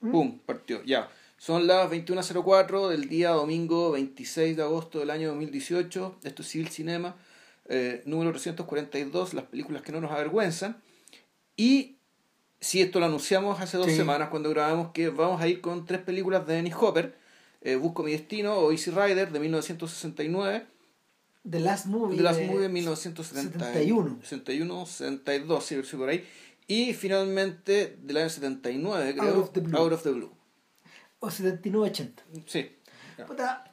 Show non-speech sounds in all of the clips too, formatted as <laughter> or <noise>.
Pum, partió, ya. Son las 21.04 del día domingo 26 de agosto del año 2018. Esto es Civil Cinema, eh, número 342, las películas que no nos avergüenzan. Y si esto lo anunciamos hace dos Sí. semanas cuando grabamos que vamos a ir con tres películas de Dennis Hopper. eh, Busco mi destino o Easy Rider de 1969. The Last Movie. The Last de Movie de 1971. 71. 61, 72, sí, sí, por ahí. Y finalmente del año 79, creo. Out of the Blue. Out of the Blue. O 79-80. Sí. Puta,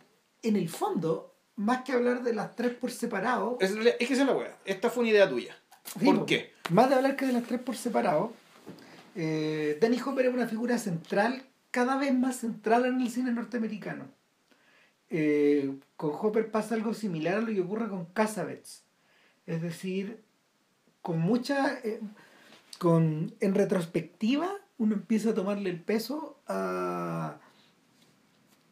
en el fondo, más que hablar de las tres por separado. Es, es que esa es la wea. Esta fue una idea tuya. sí, ¿Por po, qué? Más de hablar que de las tres por separado. Eh, Danny Hopper es una figura central, cada vez más central en el cine norteamericano. Eh, con Hopper pasa algo similar a lo que ocurre con Cassavetes. Es decir, con mucha. eh, con, en retrospectiva, uno empieza a tomarle el peso a.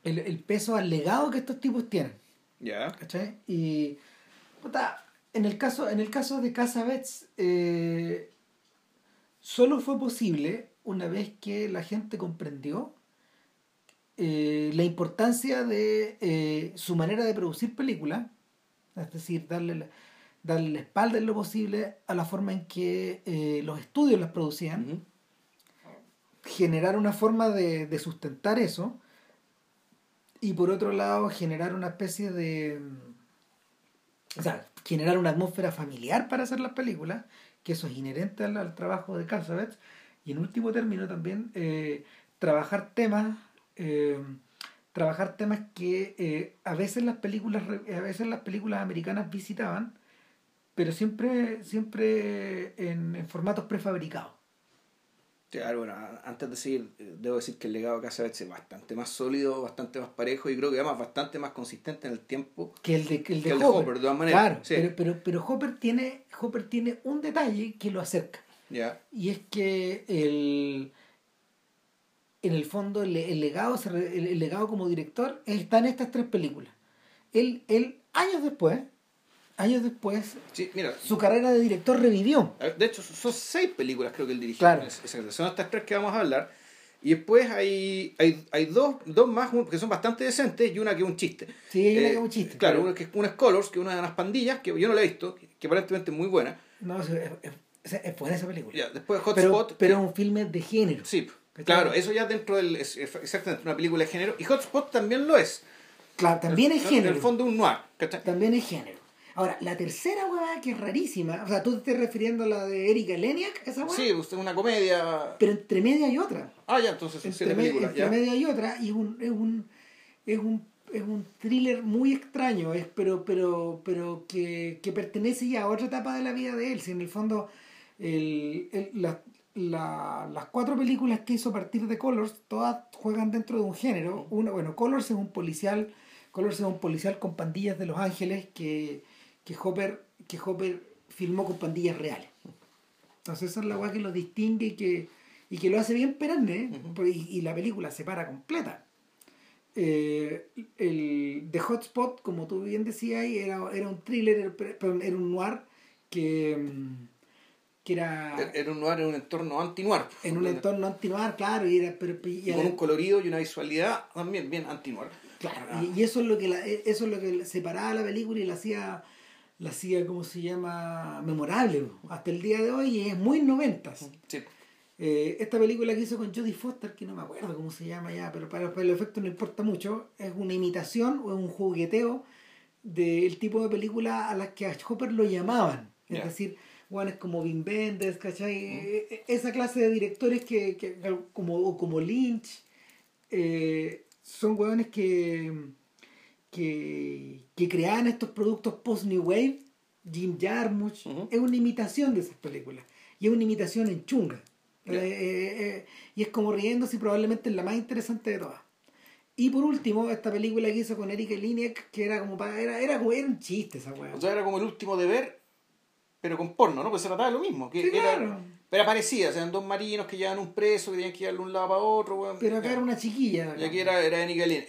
El, el peso al legado que estos tipos tienen. Ya. ¿cachai? Y. puta, en el caso, en el caso de Casabets, eh, solo fue posible una vez que la gente comprendió eh, la importancia de eh, su manera de producir películas, es decir, darle la, darle la espalda en lo posible a la forma en que eh, los estudios las producían, generar una forma de, de sustentar eso. Y por otro lado generar una especie de o sea generar una atmósfera familiar para hacer las películas que eso es inherente al, al trabajo de Cassavetes y en último término también eh, trabajar temas eh, trabajar temas que a veces las películas a veces las películas americanas visitaban pero siempre siempre en, en formatos prefabricados Claro, bueno, antes de seguir, eh, debo decir que el legado de Casabets es bastante más sólido, bastante más parejo y creo que además bastante más consistente en el tiempo. que el de, que el de Que el de Hopper. De todas maneras, Claro, sí. pero, pero, pero Hopper, tiene, Hopper tiene un detalle que lo acerca. Ya. Y es que el, en el fondo el, el legado el, el legado como director está en estas tres películas. Él, él años después, años después, Sí, mira, su carrera de director revivió. Eh, De hecho, son seis películas creo que él dirigió. Claro. Son estas tres que vamos a hablar. Y después hay, hay, hay dos, dos más que son bastante decentes y una que es un chiste. Sí, hay una Eh, que es un chiste. Claro, una que es una es Colors, que es una de las pandillas, que yo no la he visto, que, aparentemente es muy buena. No, es, es, es- buena esa película. Ya, después pero, Hotspot. pero es un filme de género. Sí, claro, eso ya dentro del. Exactamente una película de género. Y Hotspot también lo es. Claro, también es género. En el fondo, un noir. ¿cachai? También es género. Ahora, la tercera hueá que es rarísima, o sea, tú te estás refiriendo a la de Erika Leniak, esa hueá, Sí, usted es una comedia. pero entre media hay otra. Ah, ya, entonces son Entre, siete películas. entre ya. media hay otra, y es un, es un, es un, es un thriller muy extraño, es, pero, pero, pero que, que pertenece ya a otra etapa de la vida de él. Si en el fondo, el, el- la- la- las cuatro películas que hizo a partir de Colors, todas juegan dentro de un género. Una, bueno, Colors es un policial, Colors es un policial con pandillas de Los Ángeles que, que Hopper, que Hopper filmó con pandillas reales. Entonces esa es la weá que lo distingue y que, y que lo hace bien perenne, pues, y, y la película se para completa. Eh, el The Hotspot, como tú bien decías, era, era un thriller, era, era un noir que, que era Era un noir en un entorno anti-noir. en un entorno anti-noir, claro, y, era, pero, y con un colorido y una visualidad también bien anti-noir. Claro, Ah. y, y eso es lo que la- eh, eso es lo que separaba la película y la hacía la hacía como se llama memorable hasta el día de hoy y es muy noventas. Sí. Eh, esta película que hizo con Jodie Foster que no me acuerdo cómo se llama ya pero para, para el efecto no importa mucho es una imitación o es un jugueteo del tipo de película a las que a Hopper lo llamaban. Es decir es como Wim Wenders ¿cachai? Eh, eh, esa clase de directores que, que como, o como Lynch eh, son hueones que, que, que creaban estos productos post-New Wave, Jim Jarmusch, es una imitación de esas películas. Y es una imitación en chunga. Eh, eh, eh, y es como riéndose y probablemente es la más interesante de todas. Y por último, esta película que hizo con Erika Liniak, que era como para, era, era era un chiste esa weá. O sea, era como el último deber, pero con porno, ¿no? Pues se trataba de lo mismo. Que Sí, era, claro. Pero parecía, o sea, eran dos marinos que llevaban un preso, que tenían que llevarlo de un lado para otro, weón. Pero acá era una chiquilla. Y aquí era, era Erika Len-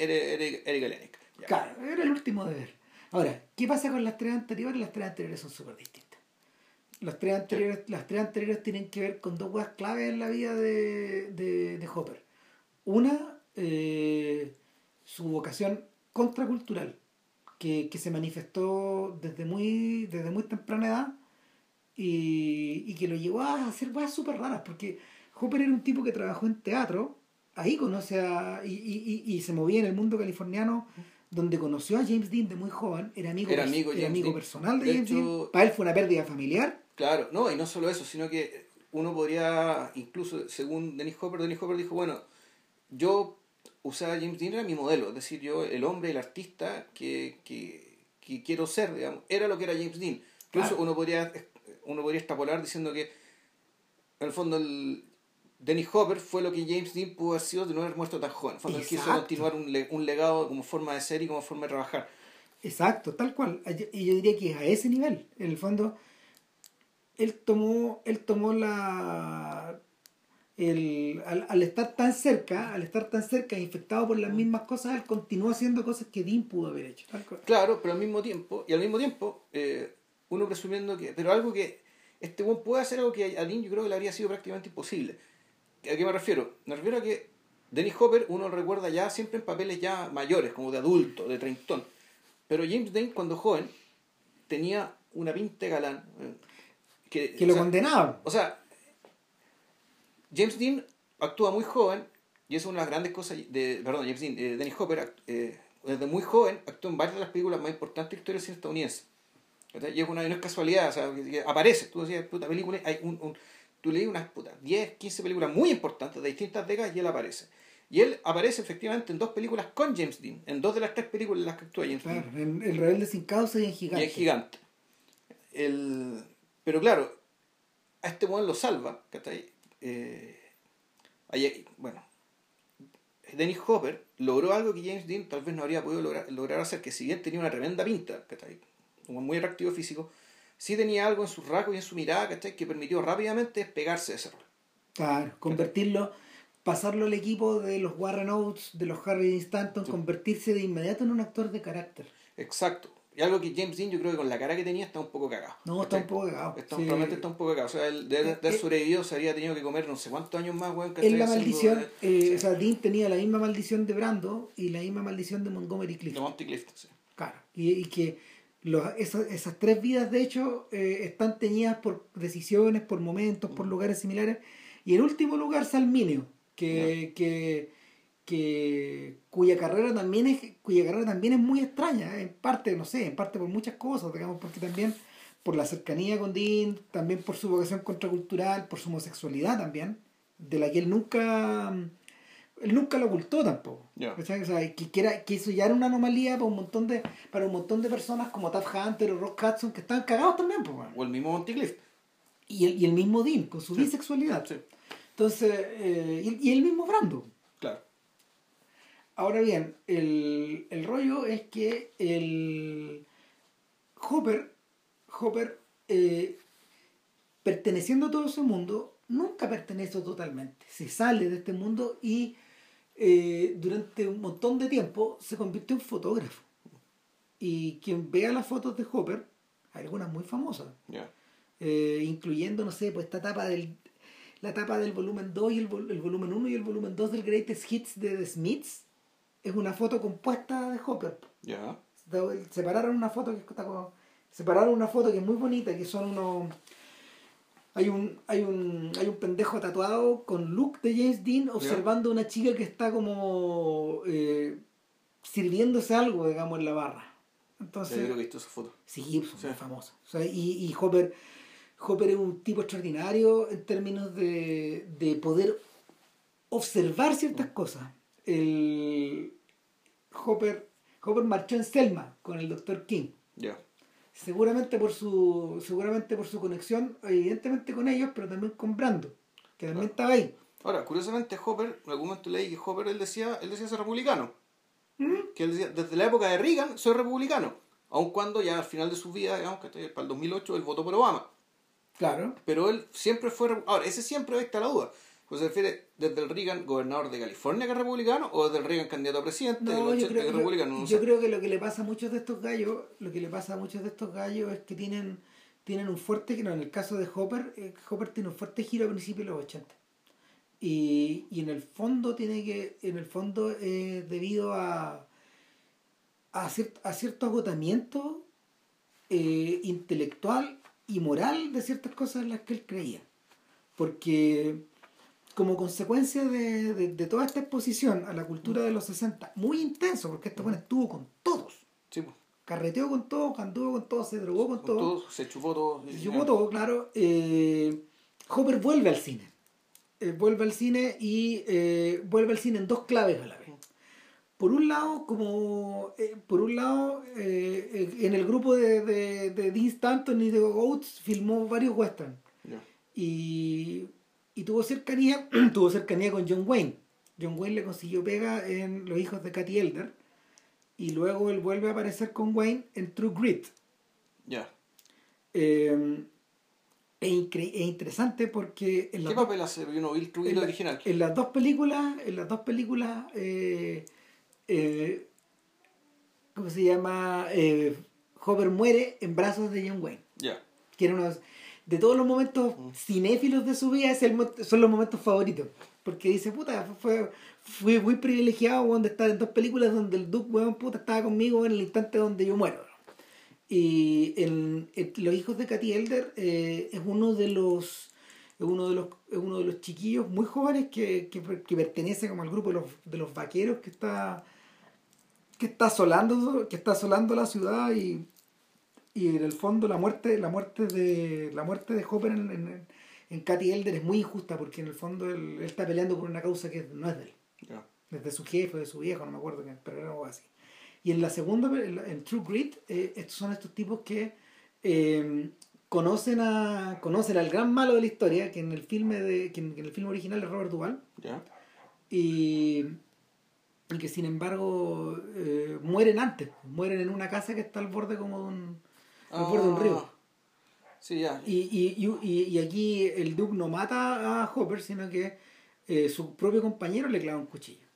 Ya. Claro, era el último deber. Ahora, ¿qué pasa con las tres anteriores? Las tres anteriores son súper distintas. Las tres anteriores, las tres anteriores tienen que ver con dos cosas claves en la vida de, de, de Hopper. Una, eh, su vocación contracultural, que, que, se manifestó desde muy, desde muy temprana edad y, y que lo llevó a hacer cosas súper raras, porque Hopper era un tipo que trabajó en teatro, ahí conoce a. y, y, y, se movía en el mundo californiano, donde conoció a James Dean de muy joven, era amigo, Era amigo, era amigo personal de, De James hecho- Dean. Para él fue una pérdida familiar. Claro, no, y no solo eso, sino que uno podría, incluso según Dennis Hopper, Dennis Hopper dijo, bueno, yo usaba a James Dean era mi modelo, es decir, yo, el hombre, el artista que, que, que quiero ser, digamos, era lo que era James Dean. Incluso Claro. uno podría uno podría extrapolar diciendo que, en el fondo, el Dennis Hopper fue lo que James Dean pudo haber sido de no haber muerto tan joven. Fondo, él quiso continuar un, le- un legado como forma de ser y como forma de trabajar. Exacto, tal cual. Y yo diría que es a ese nivel. En el fondo, él tomó, él tomó la. El, al, al estar tan cerca, al estar tan cerca, infectado por las mismas cosas, él continuó haciendo cosas que Dean pudo haber hecho. Tal cual. Claro, pero al mismo tiempo, y al mismo tiempo, eh, uno presumiendo que, pero algo que, este buen puede hacer algo que a Dean yo creo que le habría sido prácticamente imposible. ¿A qué me refiero? Me refiero a que Dennis Hopper uno lo recuerda ya siempre en papeles ya mayores, como de adulto, de treintón. Pero James Dean cuando joven tenía una pinta de galán. eh, que, lo sea, condenaban. o sea, James Dean actúa muy joven y es una de las grandes cosas de, perdón, James Dean, eh, Dennis Hopper act- eh, desde muy joven actuó en varias de las películas más importantes de la historia del cine estadounidense. Y es una, no es casualidad, o sea, aparece, tú decías, puta película, hay un, un- tú leí unas puta, 10, 15 películas muy importantes de distintas décadas y él aparece. Y él aparece efectivamente en dos películas con James Dean, en dos de las tres películas en las que actúa James Dean Claro, en El Rebelde sin causa y en Gigante. y es gigante. El, pero claro, a este weón lo salva, ¿cachai? Eh, ahí- bueno, Dennis Hopper logró algo que James Dean tal vez no habría podido lograr, lograr hacer, que si bien tenía una tremenda pinta, ¿cachai? Un muy atractivo físico, sí tenía algo en sus rasgos y en su mirada, ¿cachai? Que permitió rápidamente despegarse de ese rol. Claro, convertirlo, pasarlo al equipo de los Warren Oates, de los Harry Stanton, Sí. convertirse de inmediato en un actor de carácter. Exacto. Y algo que James Dean yo creo que con la cara que tenía está un poco cagado. No, está un poco cagado. Está, Sí. Probablemente está un poco cagado. O sea, él de, de Eh, eh, sobrevivido se habría tenido que comer no sé cuántos años más, weón. Es la maldición, eh, eh, sí, o sea, Dean tenía la misma maldición de Brando y la misma maldición de Montgomery de Clift. Monty Clifton, sí. Claro. Y, y que los, esas, esas tres vidas, de hecho, eh, están teñidas por decisiones, por momentos, por lugares similares. Y en último lugar, Salminio, que, que, que cuya carrera también es cuya carrera también es muy extraña, en parte, no sé, en parte por muchas cosas, digamos, porque también por la cercanía con Dean, también por su vocación contracultural, por su homosexualidad también, de la que él nunca él nunca lo ocultó tampoco. O sea, que, que, era, que eso ya era una anomalía para un montón de, para un montón de personas como Taft Hunter o Rock Hudson que estaban cagados también, pues, bueno. O el mismo Monty Clifton. y, el, y el mismo Dean con su Sí. bisexualidad. Sí, Entonces, eh, y, y el mismo Brando. claro. Ahora bien, el, el rollo es que el Hopper, Hopper eh, perteneciendo a todo ese mundo, nunca pertenece totalmente. Se sale de este mundo y eh, durante un montón de tiempo se convirtió en fotógrafo. Y quien vea las fotos de Hopper, hay algunas muy famosas, Ya. eh, incluyendo, no sé, pues esta tapa del la tapa del volumen 2 y el, vol- el volumen 1 y el volumen 2 del Greatest Hits de The Smiths es una foto compuesta de Hopper. Ya. Separaron una foto que está como- separaron una foto que es muy bonita, que son unos hay un, hay un hay un pendejo tatuado con look de James Dean observando a una chica que está como eh, sirviéndose algo, digamos, en la barra. Entonces, yo creo que he visto esa foto. Sí, pues, son Sí. muy famosos. O sea, y, y Hopper, Hopper es un tipo extraordinario en términos de, de poder observar ciertas cosas. El Hopper, Hopper marchó en Selma con el Dr. King. Ya. Seguramente por su, seguramente por su conexión, evidentemente con ellos, pero también con Brando, que también estaba ahí. Ahora, curiosamente, Hopper, en algún momento leí que Hopper él decía, él decía ser republicano. ¿Mm? Que él decía, desde la época de Reagan soy republicano. Aun cuando ya al final de su vida, digamos que para el 2008, él votó por Obama. Claro. Pero él siempre fue. Ahora, ese siempre está la duda. Pues se refiere desde el Reagan gobernador de California que es republicano o desde el Reagan candidato a presidente del No, 80 yo creo, que es republicano. No yo creo que lo que le pasa a muchos de estos gallos, lo que le pasa a muchos de estos gallos es que tienen, tienen un fuerte, no, en el caso de Hopper, eh, Hopper tiene un fuerte giro a principios de los 80. Y, y en el fondo tiene que, en el fondo es debido a, a, a cierto agotamiento eh, intelectual y moral de ciertas cosas en las que él creía. Porque como consecuencia de, de, toda esta exposición a la cultura de los 60, muy intenso, porque este bueno estuvo con todos. Sí, pues carreteó con todo, anduvo con todo, se drogó con, todo. Se chupó todo. Se chupó todo, claro. Eh, Hopper vuelve al cine. Eh, vuelve al cine y eh, vuelve al cine en dos claves a la vez. Por un lado, como por un lado, en el grupo de, de, de Dean Stanton y de Oates filmó varios westerns. Y, y tuvo cercanía, <clears throat> tuvo cercanía con John Wayne. John Wayne le consiguió pega en Los hijos de Katy Elder y luego él vuelve a aparecer con Wayne en True Grit. Ya. Eh, es, interesante porque en ¿Qué papel hace Bill True Grit original? En las dos películas, en las dos películas, eh, eh, ¿cómo se llama? Eh, Hopper muere en brazos de John Wayne. Ya. Que era unos, de todos los momentos mm. cinéfilos de su vida, es el, son los momentos favoritos. Porque dice, puta, fue, fui muy privilegiado de estar en dos películas donde el Duke, weón, puta, estaba conmigo en el instante donde yo muero. Y el, Los hijos de Katy Elder eh, es uno de los es uno de los uno de los chiquillos muy jóvenes que, que, pertenece como al grupo de los, de los vaqueros que está que está asolando que está asolando la ciudad y, y en el fondo la muerte la muerte de la muerte de Hopper en, en, en Katy Elder es muy injusta porque en el fondo él, está peleando por una causa que no es de él desde su jefe, de su viejo, no me acuerdo pero era algo así. Y en la segunda, en True Grit, eh, estos son estos tipos que eh, conocen a conocen al gran malo de la historia, que en el filme de que en, el filme original es Robert Duvall. Y, y, que sin embargo eh, mueren antes, mueren en una casa que está al borde como de un, al borde de un río. Ah. Sí, ya. Y, y, y, y, aquí el Duke no mata a Hopper, sino que su propio compañero le clava un cuchillo.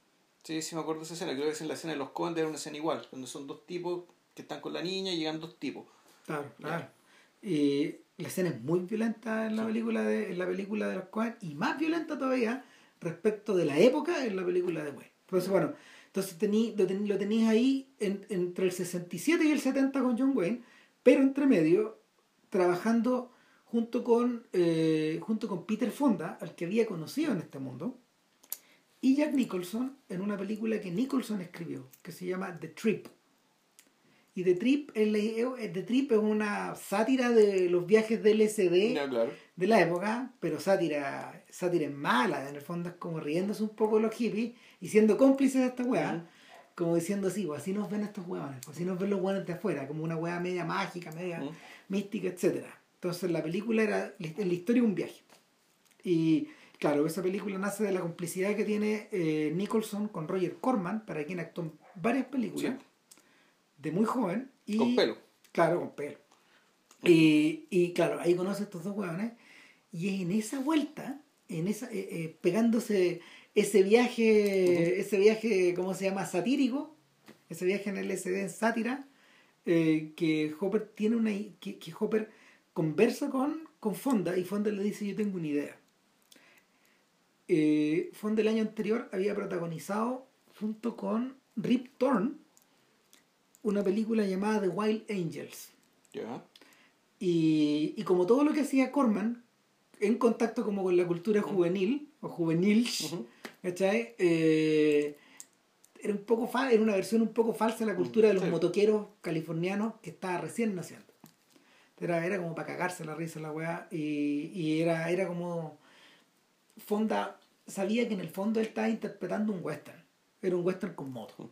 Sí, sí me acuerdo de esa escena. Creo que es en la escena de los Condes era una escena igual, cuando son dos tipos que están con la niña y llegan dos tipos. Claro, claro. Y la escena es muy violenta en la película de en la película de los Coen y más violenta todavía respecto de la época en la película de Wayne. Entonces, bueno, entonces tení, lo, tenías ahí entre el 67 y el 70 con John Wayne, pero entre medio trabajando junto con, eh, junto con Peter Fonda, al que había conocido en este mundo, y Jack Nicholson en una película que Nicholson escribió, que se llama The Trip. Y The Trip, es, eh, The Trip es una sátira de los viajes del LSD de la época, pero sátira, sátira mala, en el fondo es como riéndose un poco de los hippies y siendo cómplices de esta weá, como diciendo así, pues así nos ven estos weones, pues así nos ven los weones de afuera, como una weá media mágica, media mística, etc. Entonces la película era la historia un viaje. Y Claro, esa película nace de la complicidad que tiene eh, Nicholson con Roger Corman, para quien actuó en varias películas, de muy joven. Y, con pelo. Claro, con pelo. Y, y claro, ahí conoce a estos dos huevones. Y es en esa vuelta, en esa, eh, eh, pegándose ese viaje, ese viaje, ¿cómo se llama? Satírico, ese viaje en el SD en sátira, que Hopper tiene una que, que Hopper conversa con, con Fonda y Fonda le dice yo tengo una idea eh, Fond del año anterior había protagonizado junto con Rip Torn una película llamada The Wild Angels. Y, y, como todo lo que hacía Corman, en contacto como con la cultura juvenil, o juvenil, eh, era un poco era una versión un poco falsa de la cultura de los motoqueros californianos que estaba recién naciendo. Era, era como para cagarse la risa la weá. Y, y era, era como Fonda sabía que en el fondo él estaba interpretando un western. Era un western con moto.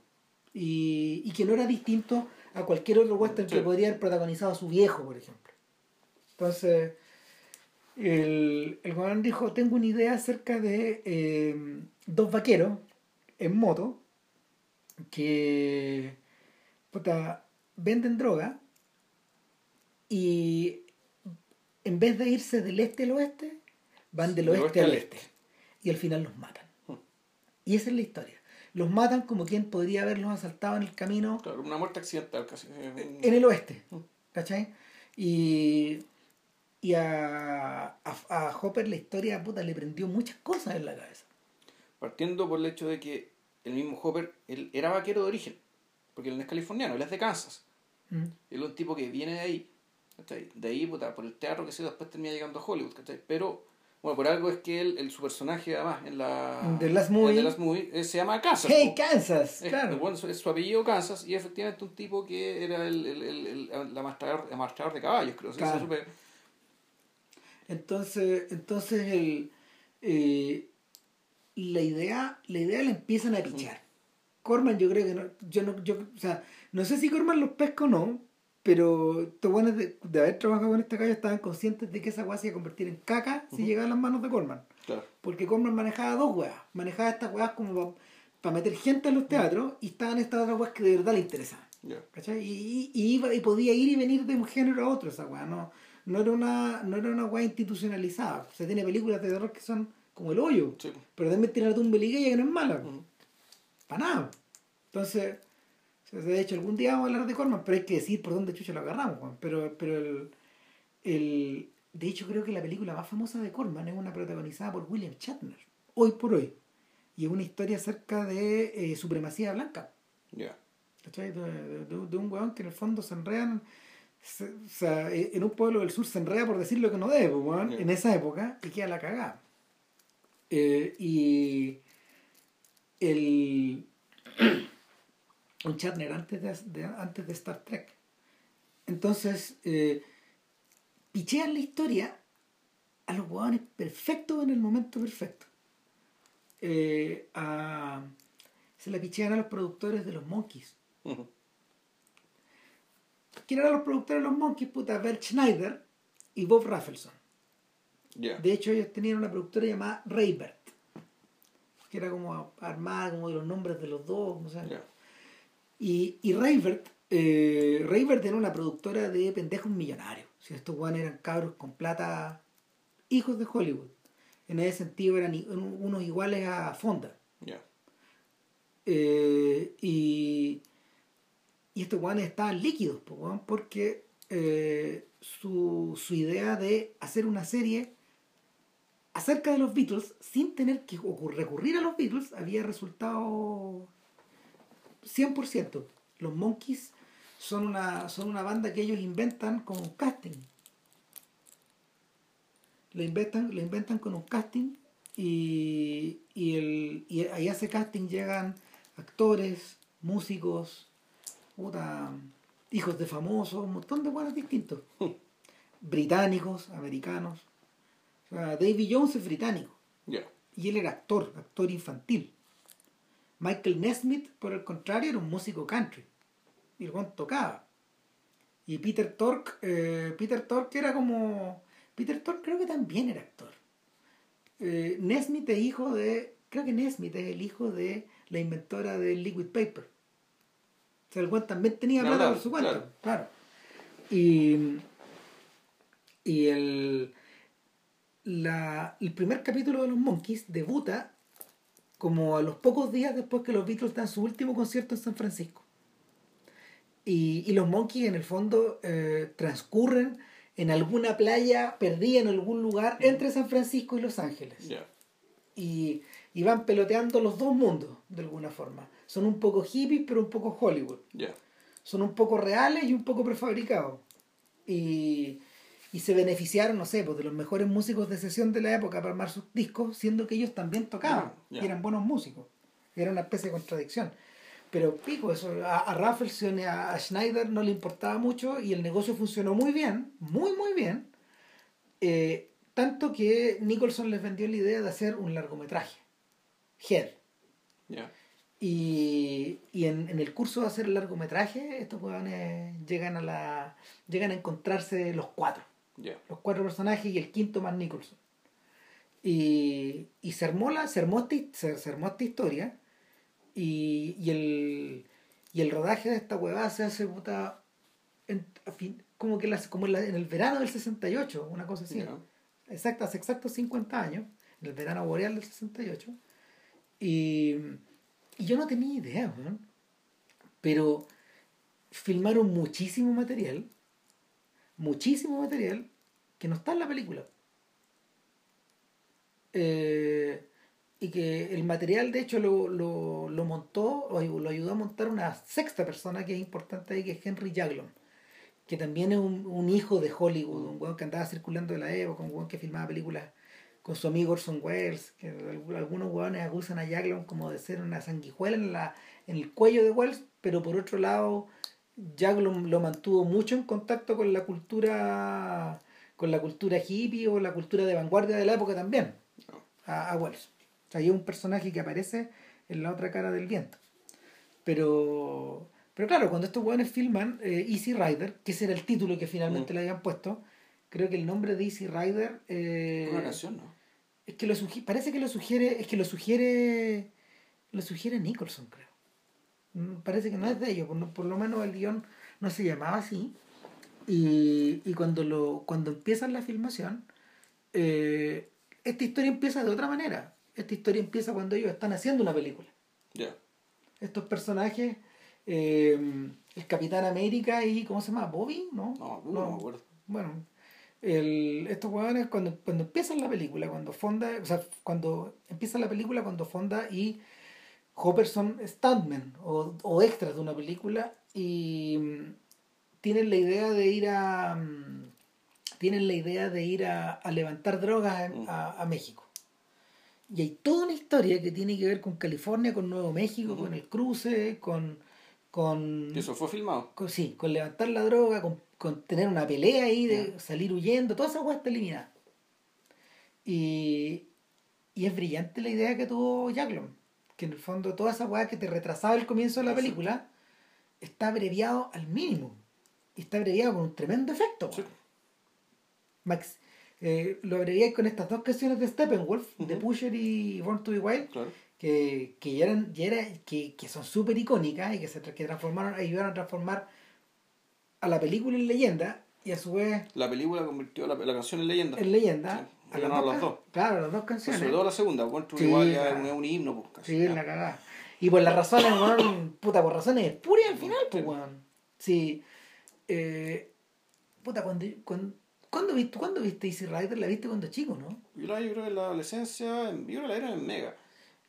Y, y que no era distinto a cualquier otro western que podría haber protagonizado a su viejo, por ejemplo. Entonces, el, el Juan dijo, tengo una idea acerca de eh, dos vaqueros en moto que venden droga y en vez de irse del este al oeste, van del oeste, al este. Y al final los matan. Hmm. Y esa es la historia. Los matan como quien podría haberlos asaltado en el camino. Claro, una muerte accidental casi. En el oeste. Hmm. ¿Cachai? Y, y a, a, a Hopper la historia puta le prendió muchas cosas en la cabeza. Partiendo por el hecho de que el mismo Hopper él era vaquero de origen, porque él no es californiano, él es de Kansas. Mm. Él es un tipo que viene de ahí, ¿cachai? De ahí, puta, por el teatro que se después termina llegando a Hollywood, ¿cachai? Pero, bueno, por algo es que él, el, su personaje además en la... The Last Movie. The Last Movie, eh, se llama Kansas. Hey, po. Kansas, Es, claro. bueno, es su apellido Kansas y efectivamente un tipo que era el, el, el, el, el amastrador, amastrador de caballos, creo. Claro. Eso supe- Entonces, entonces el, eh, la idea, la idea la empiezan a pichar. Corman yo creo que no, yo no, yo, o sea, no sé si Corman los pesca o no, pero estos buenos de, de haber trabajado con esta calle estaban conscientes de que esa weá se iba a convertir en caca si llegaba a las manos de Corman. Claro. Porque Corman manejaba dos weas, manejaba estas weas como para meter gente en los teatros y estaban estas otras weas que de verdad le interesaban. ¿Cachai? Y, y- y iba, y podía ir y venir de un género a otro esa weá, no, no era una, no era una weá institucionalizada. Se tiene películas de terror que son como el hoyo, Sí. pero también tiene la tumba ligueya que no es mala, Ujú. para nada. Entonces, o sea, de hecho algún día vamos a hablar de Corman, pero hay que decir por dónde chucha lo agarramos, weón. pero, pero el, el, de hecho creo que la película más famosa de Corman es una protagonizada por William Shatner, hoy por hoy, y es una historia acerca de eh, supremacía blanca. Ya. ¿Cachai? De, de- de- de un weón que en el fondo se enredan. Se- o sea, eh, en un pueblo del sur se enreda por decir lo que no debe, pues, en esa época, y queda la cagada. Eh, y el. <clears throat> un Chatner antes de, de- antes de Star Trek. Entonces, eh, pichean la historia a los hueones perfectos en el momento perfecto. Eh, a- se la pichean a los productores de los Monkeys. ¿Quién eran los productores de los Monkeys? Puta, Bert Schneider y Bob Rafelson. Ya. De hecho, ellos tenían una productora llamada Raybert, que era como armada como de los nombres de los dos, no sé. Ya. Y, y Raybert, eh, Raybert era una productora de pendejos millonarios. Si estos guanes eran cabros con plata, hijos de Hollywood. En ese sentido eran unos iguales a Fonda. Ya. Eh, y, y estos guanes estaban líquidos, porque eh, su, su idea de hacer una serie acerca de los Beatles sin tener que recurrir a los Beatles había resultado 100%. Los Monkeys son una, son una banda que ellos inventan con un casting. Lo inventan, lo inventan con un casting y, y, el, y ahí a ese casting llegan actores, músicos, puta, hijos de famosos, un montón de buenos distintos. Británicos, americanos. O sea, Davy Jones es británico y él era actor, actor infantil. Michael Nesmith, por el contrario, era un músico country. Y el weón tocaba. Y Peter Tork, eh, Peter Tork era como. Peter Tork creo que también era actor. Eh, Nesmith es hijo de. Creo que Nesmith es el hijo de la inventora del liquid paper. Sea, el también tenía Claro, plata por su cuenta. claro. Claro. Y. Y el. La, el primer capítulo de los Monkeys debuta como a los pocos días después que los Beatles dan su último concierto en San Francisco. Y, y los Monkeys en el fondo eh, transcurren en alguna playa perdida en algún lugar entre San Francisco y Los Ángeles. Ya. Y, y van peloteando los dos mundos de alguna forma. Son un poco hippies pero un poco Hollywood. Son un poco reales y un poco prefabricados. Y, y se beneficiaron, no sé, pues de los mejores músicos de sesión de la época para armar sus discos, siendo que ellos también tocaban Ah, ya. y eran buenos músicos. Era una especie de contradicción. Pero pico, eso a, a Rafelson y a, a Schneider no le importaba mucho y el negocio funcionó muy bien, muy, muy bien. Eh, tanto que Nicholson les vendió la idea de hacer un largometraje, Head. Ya. Y, y en, en el curso de hacer el largometraje, estos huevones llegan a la. llegan a encontrarse los cuatro. Ya. Los cuatro personajes y el quinto más Nicholson. Y, y se armó la, se armó esta, se, se armó esta historia. Y, y el y el rodaje de esta huevada se hace puta en, a fin- como que las, como en, la- en el verano del 68, una cosa así. Ya. Exacto, hace exactos 50 años, en el verano boreal del 68. Y, y yo no tenía idea, weón. Pero filmaron muchísimo material, muchísimo material, que no está en la película. Eh, y que el material de hecho lo, lo, lo montó o lo ayudó a montar una sexta persona que es importante ahí que es Henry Jaglom que también es un, un hijo de Hollywood un weón que andaba circulando de la época un weón que filmaba películas con su amigo Orson Welles que algunos weones acusan a Jaglom como de ser una sanguijuela en, la, en el cuello de Welles pero por otro lado Jaglom lo mantuvo mucho en contacto con la cultura con la cultura hippie o la cultura de vanguardia de la época también a, a Welles o sea, hay un personaje que aparece en la otra cara del viento. Pero, pero claro, cuando estos hueones filman eh, Easy Rider, que ese era el título que finalmente le habían puesto, creo que el nombre de Easy Rider... Eh, Una canción, ¿no? Es que lo parece que lo sugiere, es que lo sugiere, lo sugiere Nicholson, creo. Mm, Parece que no es de ellos, por, por lo menos el guion no se llamaba así. Y, y cuando, lo, cuando empiezan la filmación, eh, esta historia empieza de otra manera esta historia empieza cuando ellos están haciendo una película. Ya. Estos personajes, eh, el Capitán América y, ¿cómo se llama? ¿Bobby? ¿No? No, no, me acuerdo. Bueno, el, estos huevones cuando, cuando empiezan la película, cuando Fonda, o sea, cuando empieza la película, cuando Fonda y Hopper son stuntmen o, o extras de una película y mm, tienen la idea de ir a mm, tienen la idea de ir a, a levantar drogas Mm. a, a México. Y hay toda una historia que tiene que ver con California, con Nuevo México, con el cruce, con, con, ¿Y eso fue filmado? con- sí, con levantar la droga, con, con tener una pelea ahí, de salir huyendo, toda esa hueá está eliminada. Y, y es brillante la idea que tuvo Jacklon, que en el fondo toda esa hueá que te retrasaba el comienzo de la película está abreviado al mínimo. Y está abreviado con un tremendo efecto. Sí. Max, eh, lo abrevié con estas dos canciones de Steppenwolf, de Ujú. Pusher y Born to be Wild, Claro. que, que ya eran, ya era, que, que son súper icónicas y que se que transformaron, ayudaron a transformar a la película en leyenda y a su vez La película convirtió la, la canción en leyenda. en leyenda. Sí, a las dos. Claro, las dos canciones. sobre todo la segunda, to be Sí, Wild ya es un, himno, pues, casi. Sí, Ya. la cagada. Y por las razones, weón, puta, por razones puras al final, pues, weón. Sí. Eh, puta, cuando, cuando, ¿cuándo, viste, ¿cuándo viste Easy Rider? La viste cuando chico, ¿no? Yo la yo creo que en la adolescencia, en- yo creo que la vieron en Mega.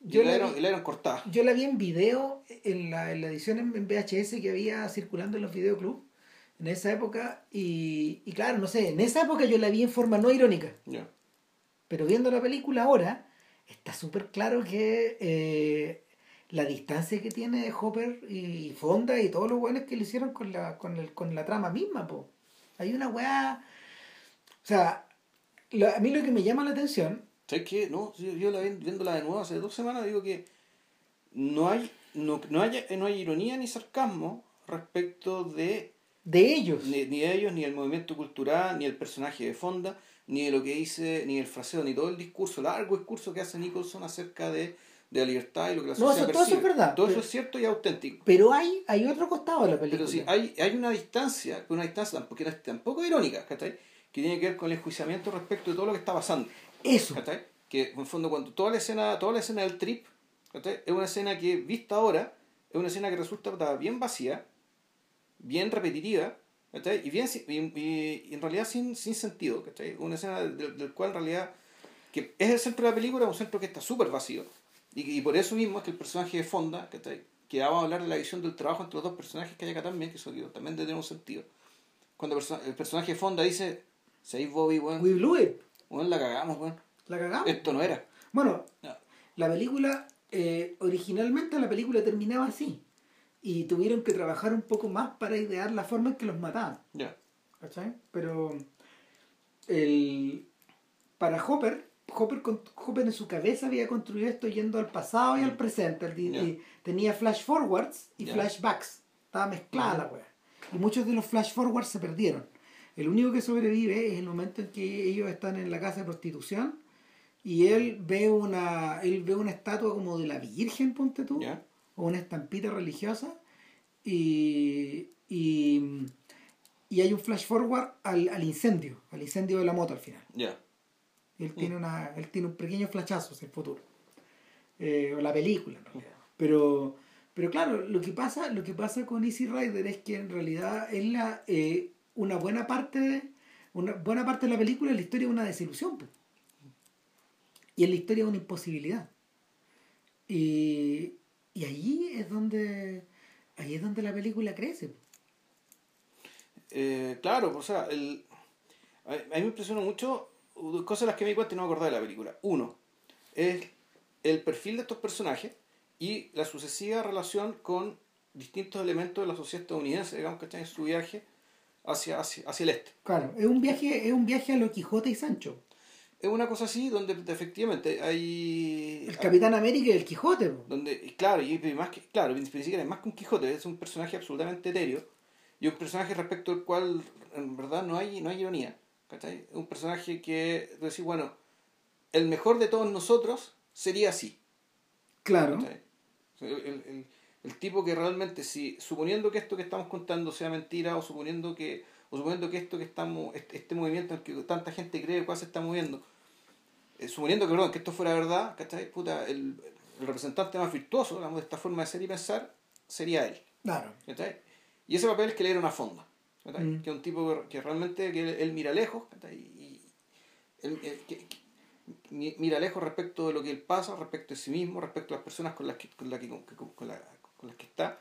Yo y, la vieron, vi- y la vieron cortada. Yo la vi en video, en la, en la edición en, en VHS que había circulando en los videoclubs en esa época. Y, y claro, no sé, en esa época yo la vi en forma no irónica. Ya. Pero viendo la película ahora, está súper claro que eh, la distancia que tiene Hopper y Fonda y todos los buenos que lo hicieron con la, con el, con la trama misma, po. Hay una weá. O sea, lo- a mí lo que me llama la atención, ¿Sabes qué? No, yo, yo la vi viéndola de nuevo hace dos semanas digo que no hay, no, no hay, no hay ironía ni sarcasmo respecto de de ellos, ni, ni de ellos, ni el movimiento cultural, ni el personaje de Fonda, ni de lo que dice, ni el fraseo, ni todo el discurso, largo discurso que hace Nicholson acerca de, de la libertad y lo que la No, sociedad eso- todo eso es verdad, Todo pero- eso es cierto y auténtico. pero hay, hay otro costado de la película. Pero sí, hay, hay una distancia, una distancia tampoco, tampoco irónica, ¿cachai? Que tiene que ver con el enjuiciamiento respecto de todo lo que está pasando. Eso, ¿cachai? Que en el fondo cuando toda la escena, toda la escena del trip, ¿cachai? Es una escena que vista ahora, es una escena que resulta bien vacía, bien repetitiva, ¿cachai? Y bien y, y- y en realidad sin, sin sentido, ¿cachai? Una escena del, del cual en realidad que es el centro de la película, un centro que está súper vacío. Y, y por eso mismo es que el personaje de Fonda, ¿cachai? Que vamos a hablar de la visión del trabajo entre los dos personajes que hay acá también, que eso también debe tener un sentido. Cuando el perso- el personaje de Fonda dice, ¿sabéis Bobby, weón? we blew it. Weón, la cagamos, weón. La cagamos. Esto no era. Bueno, Ya. la película, eh, originalmente la película terminaba así. Y tuvieron que trabajar un poco más para idear la forma en que los mataban. Ya. ¿Cachai? Pero el, para Hopper, Hopper, Hopper en su cabeza había construido esto yendo al pasado y al presente. Mm. Ya. y tenía flash forwards y flashbacks. Estaba mezclada la wea. Y muchos de los flash forwards se perdieron. El único que sobrevive es el momento en que ellos están en la casa de prostitución y él ve una él ve una estatua como de la Virgen, ponte tú. O una estampita religiosa y, y, y hay un flash forward al, al incendio, al incendio de la moto al final. Ya. Él Mm. tiene una él tiene un pequeño flachazo hacia el futuro. Eh, o la película en realidad. Pero pero claro, lo que pasa lo que pasa con Easy Rider es que en realidad es la eh, una buena parte de- una buena parte de la película es la historia de una desilusión. po. Y es la historia de una imposibilidad. Y, y ahí es donde ahí es donde la película crece. Eh, claro, o sea, el, a, mí me impresionó mucho cosas de las que me di cuenta y no me acordaba de la película. Uno, es el perfil de estos personajes y la sucesiva relación con distintos elementos de la sociedad estadounidense, digamos, que en su viaje hacia, hacia, hacia el este. Claro, es un viaje, es un viaje a lo Quijote y Sancho. Es una cosa así donde efectivamente hay... El Capitán América y el Quijote. po. donde claro y más que claro siquiera es más que un Quijote es un personaje absolutamente etéreo y un personaje respecto al cual en verdad no hay no hay ironía ¿cachai? un personaje que decir bueno el mejor de todos nosotros sería así Claro. el- el- el tipo que realmente si suponiendo que esto que estamos contando sea mentira o suponiendo que o suponiendo que esto que estamos este, este movimiento en que tanta gente cree cuál se está moviendo eh, suponiendo que, perdón, que esto fuera verdad, ¿cachai? Puta, el, el representante más virtuoso digamos, de esta forma de ser y pensar sería él. Claro. ¿cachai? Y ese papel es que le era una fonda. ¿cachai? Mm. Que es un tipo que, realmente que él, él mira lejos ¿cachai? y él, él- que- que- mi- mira lejos respecto de lo que él pasa, respecto de sí mismo, respecto a las personas con las que, con la que- con, con la- con las que está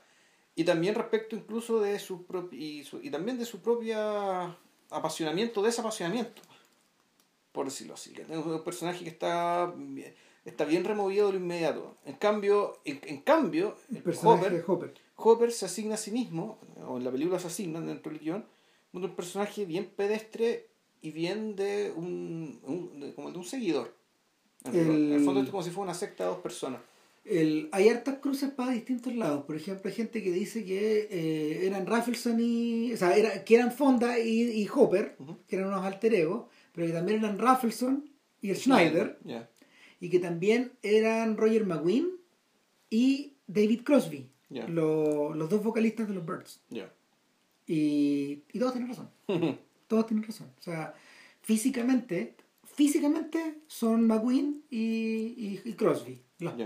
y también respecto incluso de su propia y, su- y también de su propia apasionamiento, desapasionamiento por decirlo así. que Es un personaje que está, está bien removido de lo inmediato. En cambio, en, en cambio, El personaje de Hopper, Hopper. Hopper se asigna a sí mismo, o en la película se asigna dentro del guion, un personaje bien pedestre y bien de un, un- de- como de un seguidor. En, El- en el fondo es como si fuera una secta de dos personas. El, hay hartas cruces para distintos lados. Por ejemplo, hay gente que dice que eh, eran Raffleson y. O sea, era, que eran Fonda y, y Hopper, que eran unos alter ego, pero que también eran Raffleson y el Schneider, y que también eran Roger McGuinn y David Crosby, lo- los dos vocalistas de los Birds. Y, y todos tienen razón. <laughs> Todos tienen razón. O sea, físicamente, físicamente son McQueen y, y, y Crosby. Las Ya.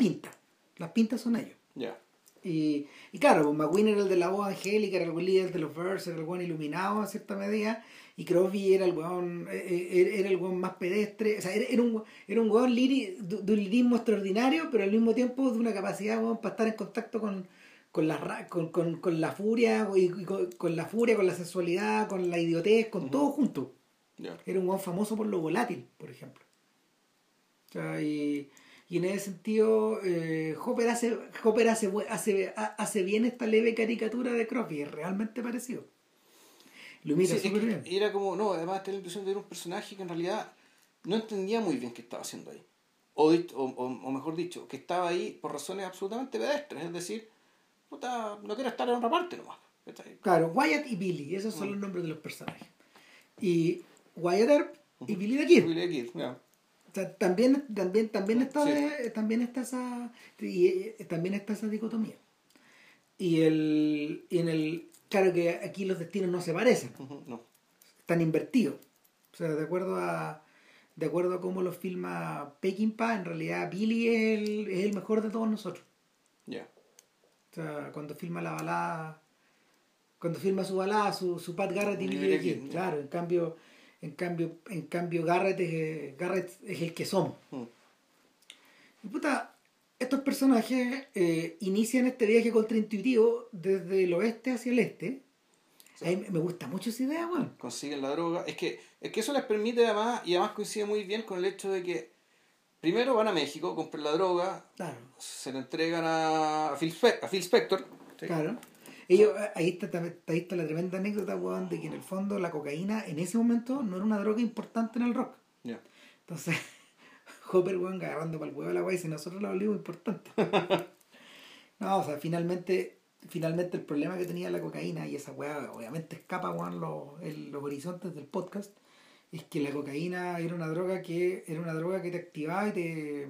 Las pintas son ellos. ya. Y, y claro, pues McQueen era el de la voz angélica, era el líder de los Birds, era el buen iluminado a cierta medida, y Crosby era el weón, eh, eh, era el weón más pedestre, o sea, era, era un, era un weón liri- de, un lirismo extraordinario, pero al mismo tiempo de una capacidad weón, para estar en contacto con, con, la, con, con, con la furia, y, con, con la furia, con la sensualidad, con la idiotez, con todo junto. Era un weón famoso por lo volátil, por ejemplo. O sea, y, y en ese sentido, eh, Hopper, hace, Hopper hace, hace, ha- hace bien esta leve caricatura de Crosby, es realmente parecido. Lo imita Sí, súper bien. era como, no, además tenía la impresión de ver un personaje que en realidad no entendía muy bien qué estaba haciendo ahí. O, o, o- mejor dicho, que estaba ahí por razones absolutamente pedestres, es decir, puta, no quiero estar en otra parte nomás. Claro, Wyatt y Billy, esos son Mm. los nombres de los personajes. Y Wyatt Earp y Billy the Kid. Billy the Kid, ya. O sea, también, también, también está Sí. de- también está esa y, también está esa dicotomía. Y el, y en el claro que aquí los destinos no se parecen. No. están invertidos. O sea, de acuerdo a de acuerdo a cómo lo filma Peckinpah, en realidad Billy es el, es el mejor de todos nosotros. Ya. O sea, cuando filma la balada, cuando filma su balada, su, su Pat Garrett. Kid, ya. Claro, en cambio, en cambio, en cambio Garrett es, eh, Garrett es el que somos. Mm. Puta, estos personajes eh, inician este viaje contraintuitivo desde el oeste hacia el este. Sí. Me gusta mucho esa idea, weón. Consiguen la droga. Es que, es que eso les permite además, y además coincide muy bien con el hecho de que primero van a México, compran la droga, Claro. se la entregan a Phil, Spe- a Phil Spector. ¿sí? Claro. Ellos, ahí, está, ahí está la tremenda anécdota, weón, de que en el fondo la cocaína en ese momento no era una droga importante en el rock. Entonces, <laughs> Hopper, weón, agarrando para el huevo la weá, dice, nosotros la volvimos importante. <laughs> no, o sea, finalmente, finalmente el problema que tenía la cocaína, y esa weá obviamente escapa, weón, los, el- los horizontes del podcast, es que la cocaína era una droga que, era una droga que te activaba y te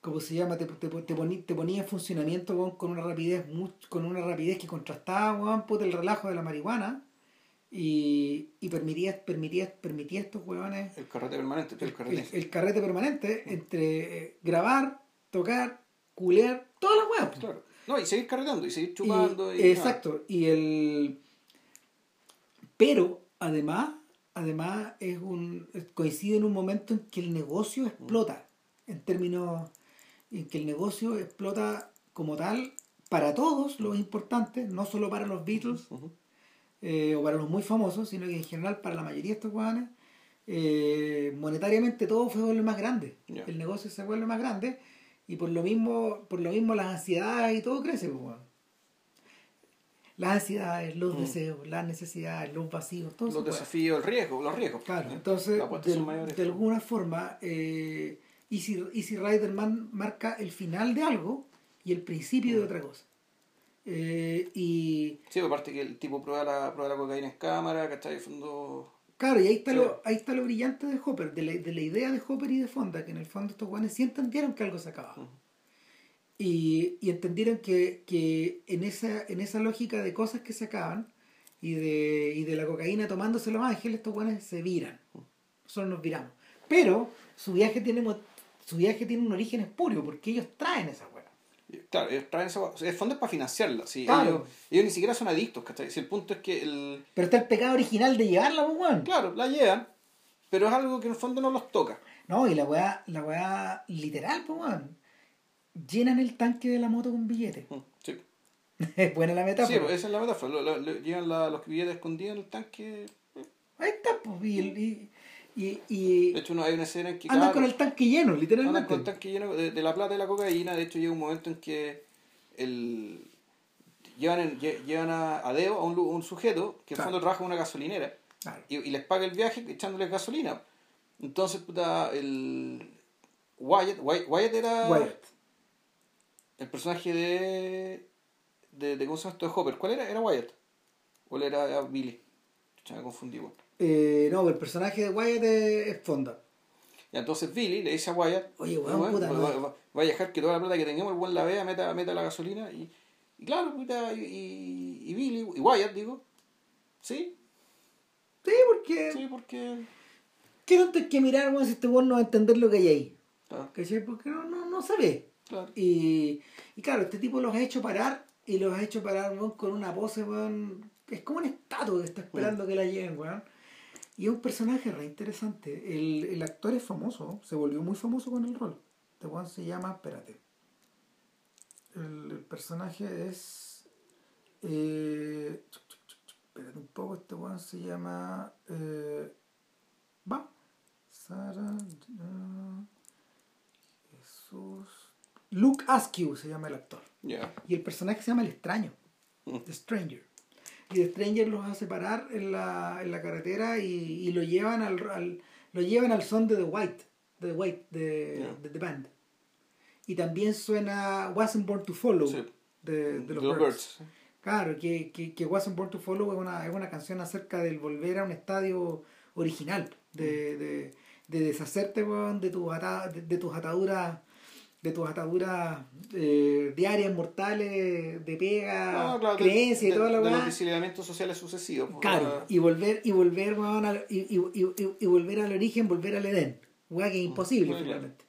¿cómo se llama? Te, te, te, poní- te ponía en funcionamiento con una rapidez con una rapidez que contrastaba weón, puta, el relajo de la marihuana y, y permitía, permitía, permitía a estos huevones El carrete permanente, el el, carrete. el carrete permanente entre eh, grabar, tocar, culear, todas las huevas. Claro. No, y seguir carreteando, y seguir chupando. Y, exacto. Y el. Pero, además, además es un coincide en un momento en que el negocio explota en términos en que el negocio explota como tal para todos los importantes no solo para los Beatles eh, o para los muy famosos sino que en general para la mayoría de estos guanes eh, monetariamente todo se vuelve más grande. El negocio se vuelve más grande y por lo mismo por lo mismo las ansiedades y todo crece pues, las ansiedades, los deseos, las necesidades, los vacíos, todo Los desafíos, el riesgo, los riesgos. Claro, entonces, de, alguna forma, eh, Easy, Easy Rider marca el final de algo y el principio de mm. otra cosa. Eh, y... Sí, aparte que el tipo prueba la, prueba la cocaína en cámara, ¿cachai? De fondo... Claro, y ahí está, lo, ahí está lo brillante de Hopper, de la, de la idea de Hopper y de Fonda, que en el fondo estos guanes sí entendieron que algo se acababa. Mm. Y, y entendieron que, que, en, esa, en esa lógica de cosas que se acaban y de, y de la cocaína tomándose los ángeles, estos buenos se viran. Nosotros nos viramos. Pero su viaje tiene, su viaje tiene un origen espurio porque ellos traen esa hueá. Claro, ellos traen esa El fondo es para financiarla. ¿sí? Ellos, ellos, ni siquiera son adictos, ¿cachai? Si el punto es que el... Pero está el pecado original de llevarla, pues, Claro, la llevan, pero es algo que en el fondo no los toca. No, y la weá, la weá literal, pues, llenan el tanque de la moto con billetes. Mm, sí. <laughs> es buena la metáfora. Sí, pues, esa es la metáfora. llevan los billetes escondidos en el tanque. Ahí está, pues. Y, y, y, de hecho, no hay una escena en que. Andan con el tanque lleno, literalmente. Andan con el tanque lleno de, la plata y la cocaína. De hecho, llega un momento en que el, llevan, llevan a, a Deo, a un, un sujeto que en fondo trabaja en una gasolinera. Y, y, les paga el viaje echándoles gasolina. Entonces, puta, el. Wyatt, Wyatt, Wyatt era. Wyatt el personaje de, de, de ¿cómo se llama esto? de Hopper, ¿cuál era? ¿Era Wyatt? ¿O era Billy? Ya me confundí. Eh, no, el personaje de Wyatt es Fonda. Y entonces Billy le dice a Wyatt, oye, weón, puta, va, va, a dejar que toda la plata que tengamos el buen la vea, meta, meta la gasolina y, y claro, puta, y, y, Billy, y Wyatt, digo, ¿sí? Sí, porque... Sí, porque... ¿Qué te que mirar, weón, si este weón no va a entender lo que hay ahí? Ah. ¿Cachai? Porque no, no, no sabe. Y, y claro, este tipo los ha hecho parar y los ha hecho parar con una pose, es como un estatua que está esperando que la lleven, weón. Y es un personaje re interesante. El, el, actor es famoso, se volvió muy famoso con el rol. Este weón se llama, espérate. El, personaje es. Eh, espérate un poco, este weón se llama. Eh, va. Sara. Jesús. Luke Askew se llama el actor. Y el personaje se llama El Extraño. Mm. The Stranger. Y The Stranger los hace parar en la, en la carretera y, y, lo llevan al, lo llevan al son de The White. The White, de, The Band. Y también suena Wasn't Born to Follow de, de, los, Birds. Claro, que, que, que, Wasn't Born to Follow es una, es una canción acerca del volver a un estadio original, de, mm. de, de deshacerte de, tus de tus ataduras de tus ataduras eh, diarias, mortales, de pega, creencia y toda la De los sociales sucesivos. Pues, claro, y volver, y volver, y, y, y, y, volver al origen, volver al Edén. Weá que es imposible, finalmente.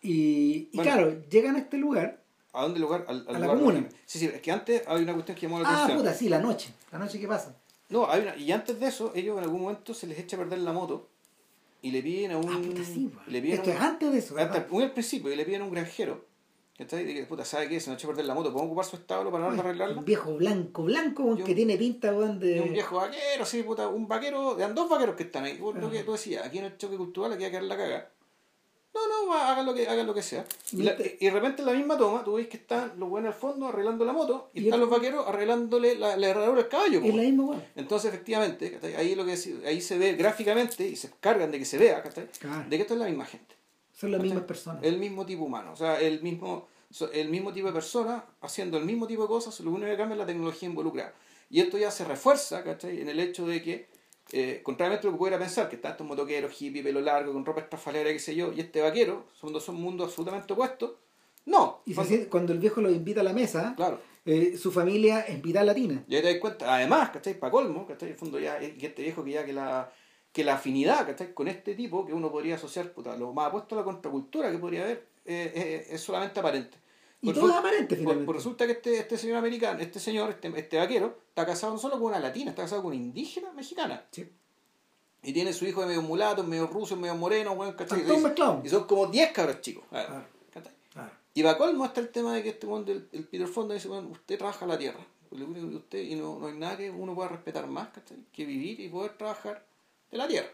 Y, y claro, llegan a este lugar. ¿A dónde lugar? Al, a la comuna. Sí, sí, es que antes hay una cuestión que llamó la ah, atención. Ah, puta, sí, la noche. La noche que pasa. No, hay una, y antes de eso, ellos en algún momento se les echa a perder la moto y le piden a un. Ah, le piden Esto es antes de eso. Antes, muy al principio, y le piden a un granjero. ¿Cachai? De que, puta, ¿sabe qué? Se nos echa a perder la moto, ¿podemos ocupar su establo para no arreglarla? Un viejo blanco, blanco, que tiene pinta, de. un viejo vaquero, sí, puta, un vaquero, eran dos vaqueros que están ahí. Lo que tú decías, aquí en el choque cultural aquí hay que quedar la caga. No, no, hagan lo que, hagan lo que sea. Y, de repente en la misma toma, tú ves que están los buenos al fondo arreglando la moto y, están los vaqueros arreglándole la, la herradura del caballo. Es la misma Entonces, efectivamente, ahí lo que ahí se ve gráficamente y se cargan de que se vea, de que esto es la misma gente. Son las mismas personas. El mismo tipo humano, o sea, el mismo, el mismo tipo de persona haciendo el mismo tipo de cosas, lo único que cambia es la tecnología involucrada. Y esto ya se refuerza ¿cachai? en el hecho de que eh, contrariamente a lo que pudiera pensar, que están estos motoqueros, hippie, pelo largo, con ropa estrafalera, qué sé yo, y este vaquero, son son mundos absolutamente opuestos. No. Y cuando, el viejo lo invita a la mesa, claro. Eh, su familia es vital latina. Ya te das cuenta, además, ¿cachai? Para colmo, ¿cachai? En el fondo ya, que este viejo que ya que la, que la afinidad, ¿cachai? Con este tipo que uno podría asociar, puta, lo más apuesto a la contracultura que podría haber, eh, es solamente aparente. Y todo es aparente, finalmente. Por, resulta que este, este señor americano, este señor, este, este vaquero, está casado no solo con una latina, está casado con una indígena mexicana. Sí. Y tiene su hijo de medio mulato, medio ruso, medio moreno, weón, ¿cachai? Y- son como 10 cabros chicos. A ver. ¿cachai? Claro. Y va colmo está el tema de que este del el Peter Fonda dice, bueno, usted trabaja la tierra. Lo único que usted, y no, no hay nada que uno pueda respetar más, ¿cachai? Que vivir y poder trabajar de la tierra.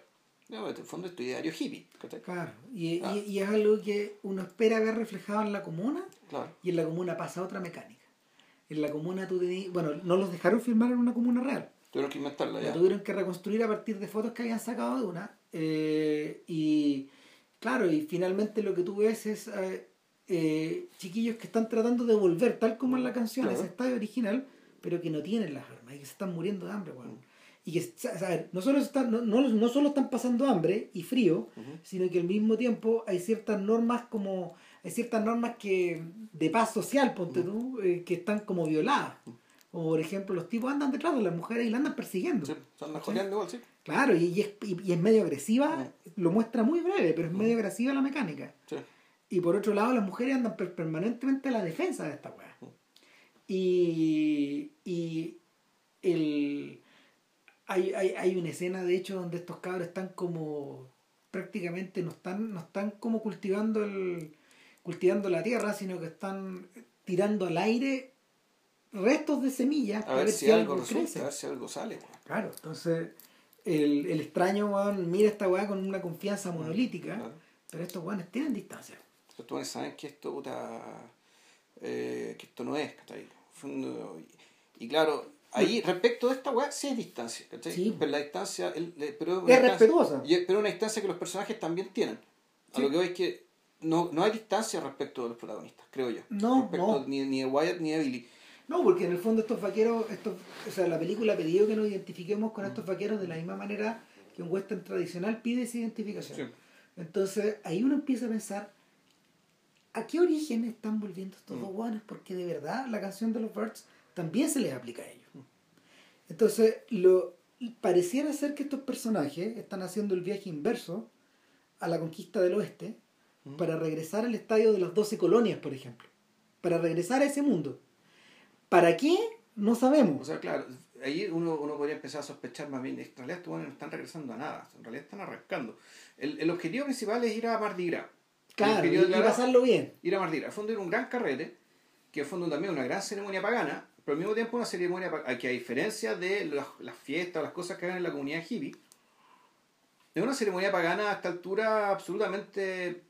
No, en el fondo es tu ideario hippie, ¿cachai? Claro. Y, Ah. y- y es algo que uno espera ver reflejado en la comuna Claro. y en la comuna pasa otra mecánica. En la comuna tú tenías, bueno, no los dejaron filmar en una comuna real. Tuvieron que inventarla La ya. tuvieron que reconstruir a partir de fotos que habían sacado de una. eh, y claro, y finalmente lo que tú ves es eh, eh, chiquillos que están tratando de volver, tal como en la canción, Claro. ese estadio original, pero que no tienen las armas y que se están muriendo de hambre, weón. Y que, o sea, no solo, están, no, no, no solo están pasando hambre y frío, sino que al mismo tiempo hay ciertas normas como hay ciertas normas que de paz social ponte tú eh, que están como violadas. Como por ejemplo los tipos andan detrás de las mujeres y la andan persiguiendo. Sí, son jodeando igual, sí. claro y, y es, y, y es medio agresiva lo muestra muy breve pero es medio agresiva la mecánica. Sí. y por otro lado las mujeres andan per- permanentemente a la defensa de esta weá. Y, y el hay, hay, hay una escena de hecho donde estos cabros están como prácticamente no están no están como cultivando el cultivando la tierra sino que están tirando al aire restos de semillas A ver si algo resulta, a ver si algo sale. claro entonces el, el extraño weón, mira esta weá con una confianza monolítica Claro. pero estos weones tienen distancia Estos tuanes saben que esto, puta, eh, que esto no es, ¿cachai? Fondo- Y, y claro, ahí respecto de esta weá sí hay distancia, ¿cachai? Sí. Pero la distancia, el- le- pero Es una distancia- respetuosa. y- pero una distancia que los personajes también tienen. A Sí. lo que voy es que no, no hay distancia respecto de los protagonistas, creo yo. No, Respecto no. Ni, ni de Wyatt ni de Billy. No, porque en el fondo estos vaqueros, estos, o sea, la película ha pedido que nos identifiquemos con estos vaqueros de la misma manera que un western tradicional pide esa identificación. Sí. Entonces ahí uno empieza a pensar, ¿a qué origen están volviendo estos Mm. dos guanes? Porque de verdad la canción de los Birds también se les aplica a ellos. Entonces, lo pareciera ser que estos personajes están haciendo el viaje inverso a la conquista del oeste para regresar al estadio de las 12 colonias, por ejemplo. Para regresar a ese mundo. ¿Para qué? No O sabemos. sea, claro, ahí uno, uno podría empezar a sospechar más bien, en realidad estos buenos no están regresando a nada, en realidad están arrancando. El, el objetivo principal es ir a Mardi Gras. Claro, y, y pasarlo bien. ir a Mardi Gras. Al fondo era un gran carrete, que al fondo también una gran ceremonia pagana, pero al mismo tiempo una ceremonia que a diferencia de las, las fiestas las cosas que hagan en la comunidad hippie, es una ceremonia pagana a esta altura absolutamente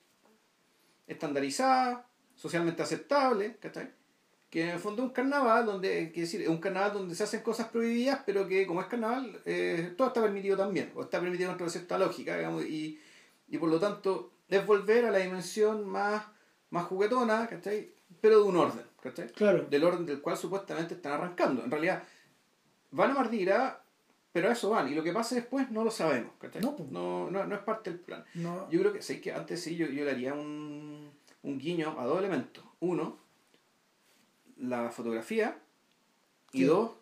estandarizada, socialmente aceptable, ¿cachai? Que en el fondo es un carnaval donde, decir, un carnaval donde se hacen cosas prohibidas, pero que como es carnaval, eh, todo está permitido también, o está permitido dentro de cierta lógica, digamos, y, y por lo tanto es volver a la dimensión más, más juguetona, ¿cachai? Pero de un orden, ¿cachai? Claro. Del orden del cual supuestamente están arrancando. En realidad, van a Mardi Gras, pero a eso van, y lo que pase después no lo sabemos, ¿cachai? No, pues. no, no, no es parte del plan. No, Yo creo que, sé que antes sí, yo, yo le haría un, un guiño a dos elementos. Uno, la fotografía, y Sí. dos,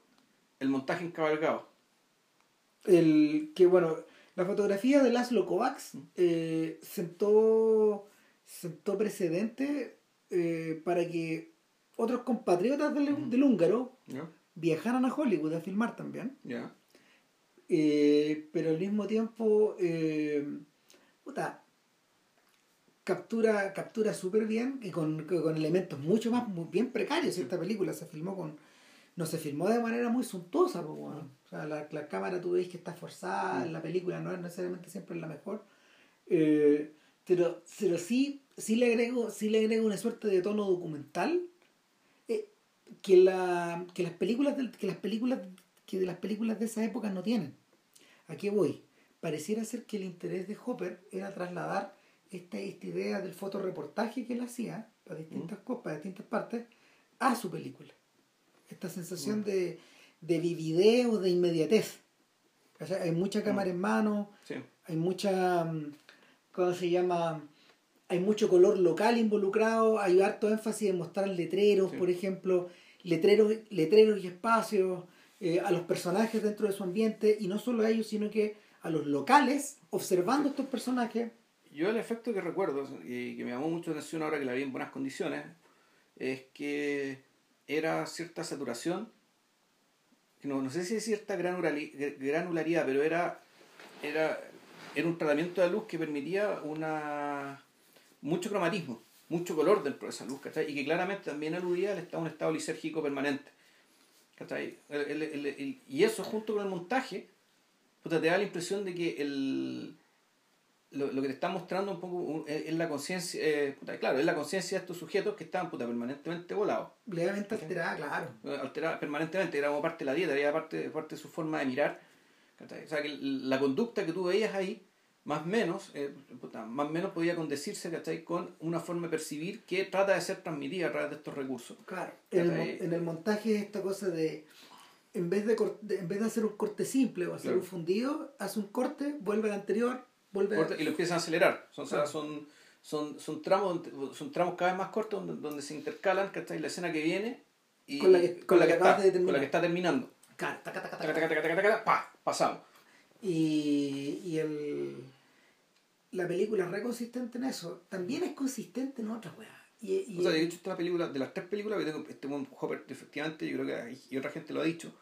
el montaje encabalgado. el que bueno la fotografía de Laszlo Kovacs eh, sentó sentó precedente eh, para que otros compatriotas del, del húngaro ¿Ya? viajaran a Hollywood a filmar también. ¿Ya? Eh, pero al mismo tiempo eh, puta, captura captura súper bien y con, con elementos mucho más muy bien precarios. Esta película se filmó con no se filmó de manera muy suntuosa o sea la, la cámara tú ves que está forzada la película no es necesariamente siempre la mejor. Eh, pero pero sí sí le agrego sí le agrego una suerte de tono documental que la que las películas del- que las películas que de las películas de esa época no tienen ¿A qué voy? Pareciera ser que el interés de Hopper era trasladar esta, esta idea del fotoreportaje que él hacía para distintas cosas, para distintas partes, a su película. Esta sensación de, de de inmediatez. O sea, hay mucha cámara en mano, Sí. hay mucha, mm, ¿cómo se llama? Hay mucho color local involucrado, hay harto énfasis en mostrar letreros, Sí. por ejemplo, letreros, letreros y espacios, eh, a los personajes dentro de su ambiente, y no solo a ellos, sino que a los locales, observando estos personajes. Yo el efecto que recuerdo y que me llamó mucho la atención ahora que la vi en buenas condiciones es que era cierta saturación, no, no sé si es cierta granulari- granularidad, pero era era, era un tratamiento de luz que permitía una mucho cromatismo, mucho color dentro de esa luz, ¿cachai? Y que claramente también aludía al estado, un estado lisérgico permanente. ¿cachai? El- el- el- el- y eso junto con el montaje, puta, te da la impresión de que el, lo, lo que te está mostrando un poco es, la conciencia, eh, claro, es la conciencia de estos sujetos que estaban puta, permanentemente volados, Levemente alterada, claro. eh, alteradas permanentemente, era como parte de la dieta, era parte, parte de su forma de mirar. ¿cachai? O sea, que la conducta que tú veías ahí, más menos, eh, puta, más menos podía condecirse ¿cachai? con una forma de percibir que trata de ser transmitida a través de estos recursos. Claro. En el, en el montaje esta cosa de en vez de, cor- de- en vez de hacer un corte simple o hacer Claro. un fundido, hace un corte, vuelve al anterior, vuelve a- corta y lo empiezan a acelerar. Son, o sea, Claro. son, son, son, tramos, son tramos cada vez más cortos donde, donde se intercalan ¿cachai? la escena que viene y Con la que- con la que está, acabas de con la terminar. que está terminando. Claro, taca, taca, Taca, taca. taca, taca, taca, taca, pa, pasamos. Y, y el, la película es re consistente en eso. También es consistente en otras weas. Y, y- O sea, de hecho, esta película, de las tres películas que tengo, este Hopper, efectivamente, yo creo que hay- y otra gente lo ha dicho,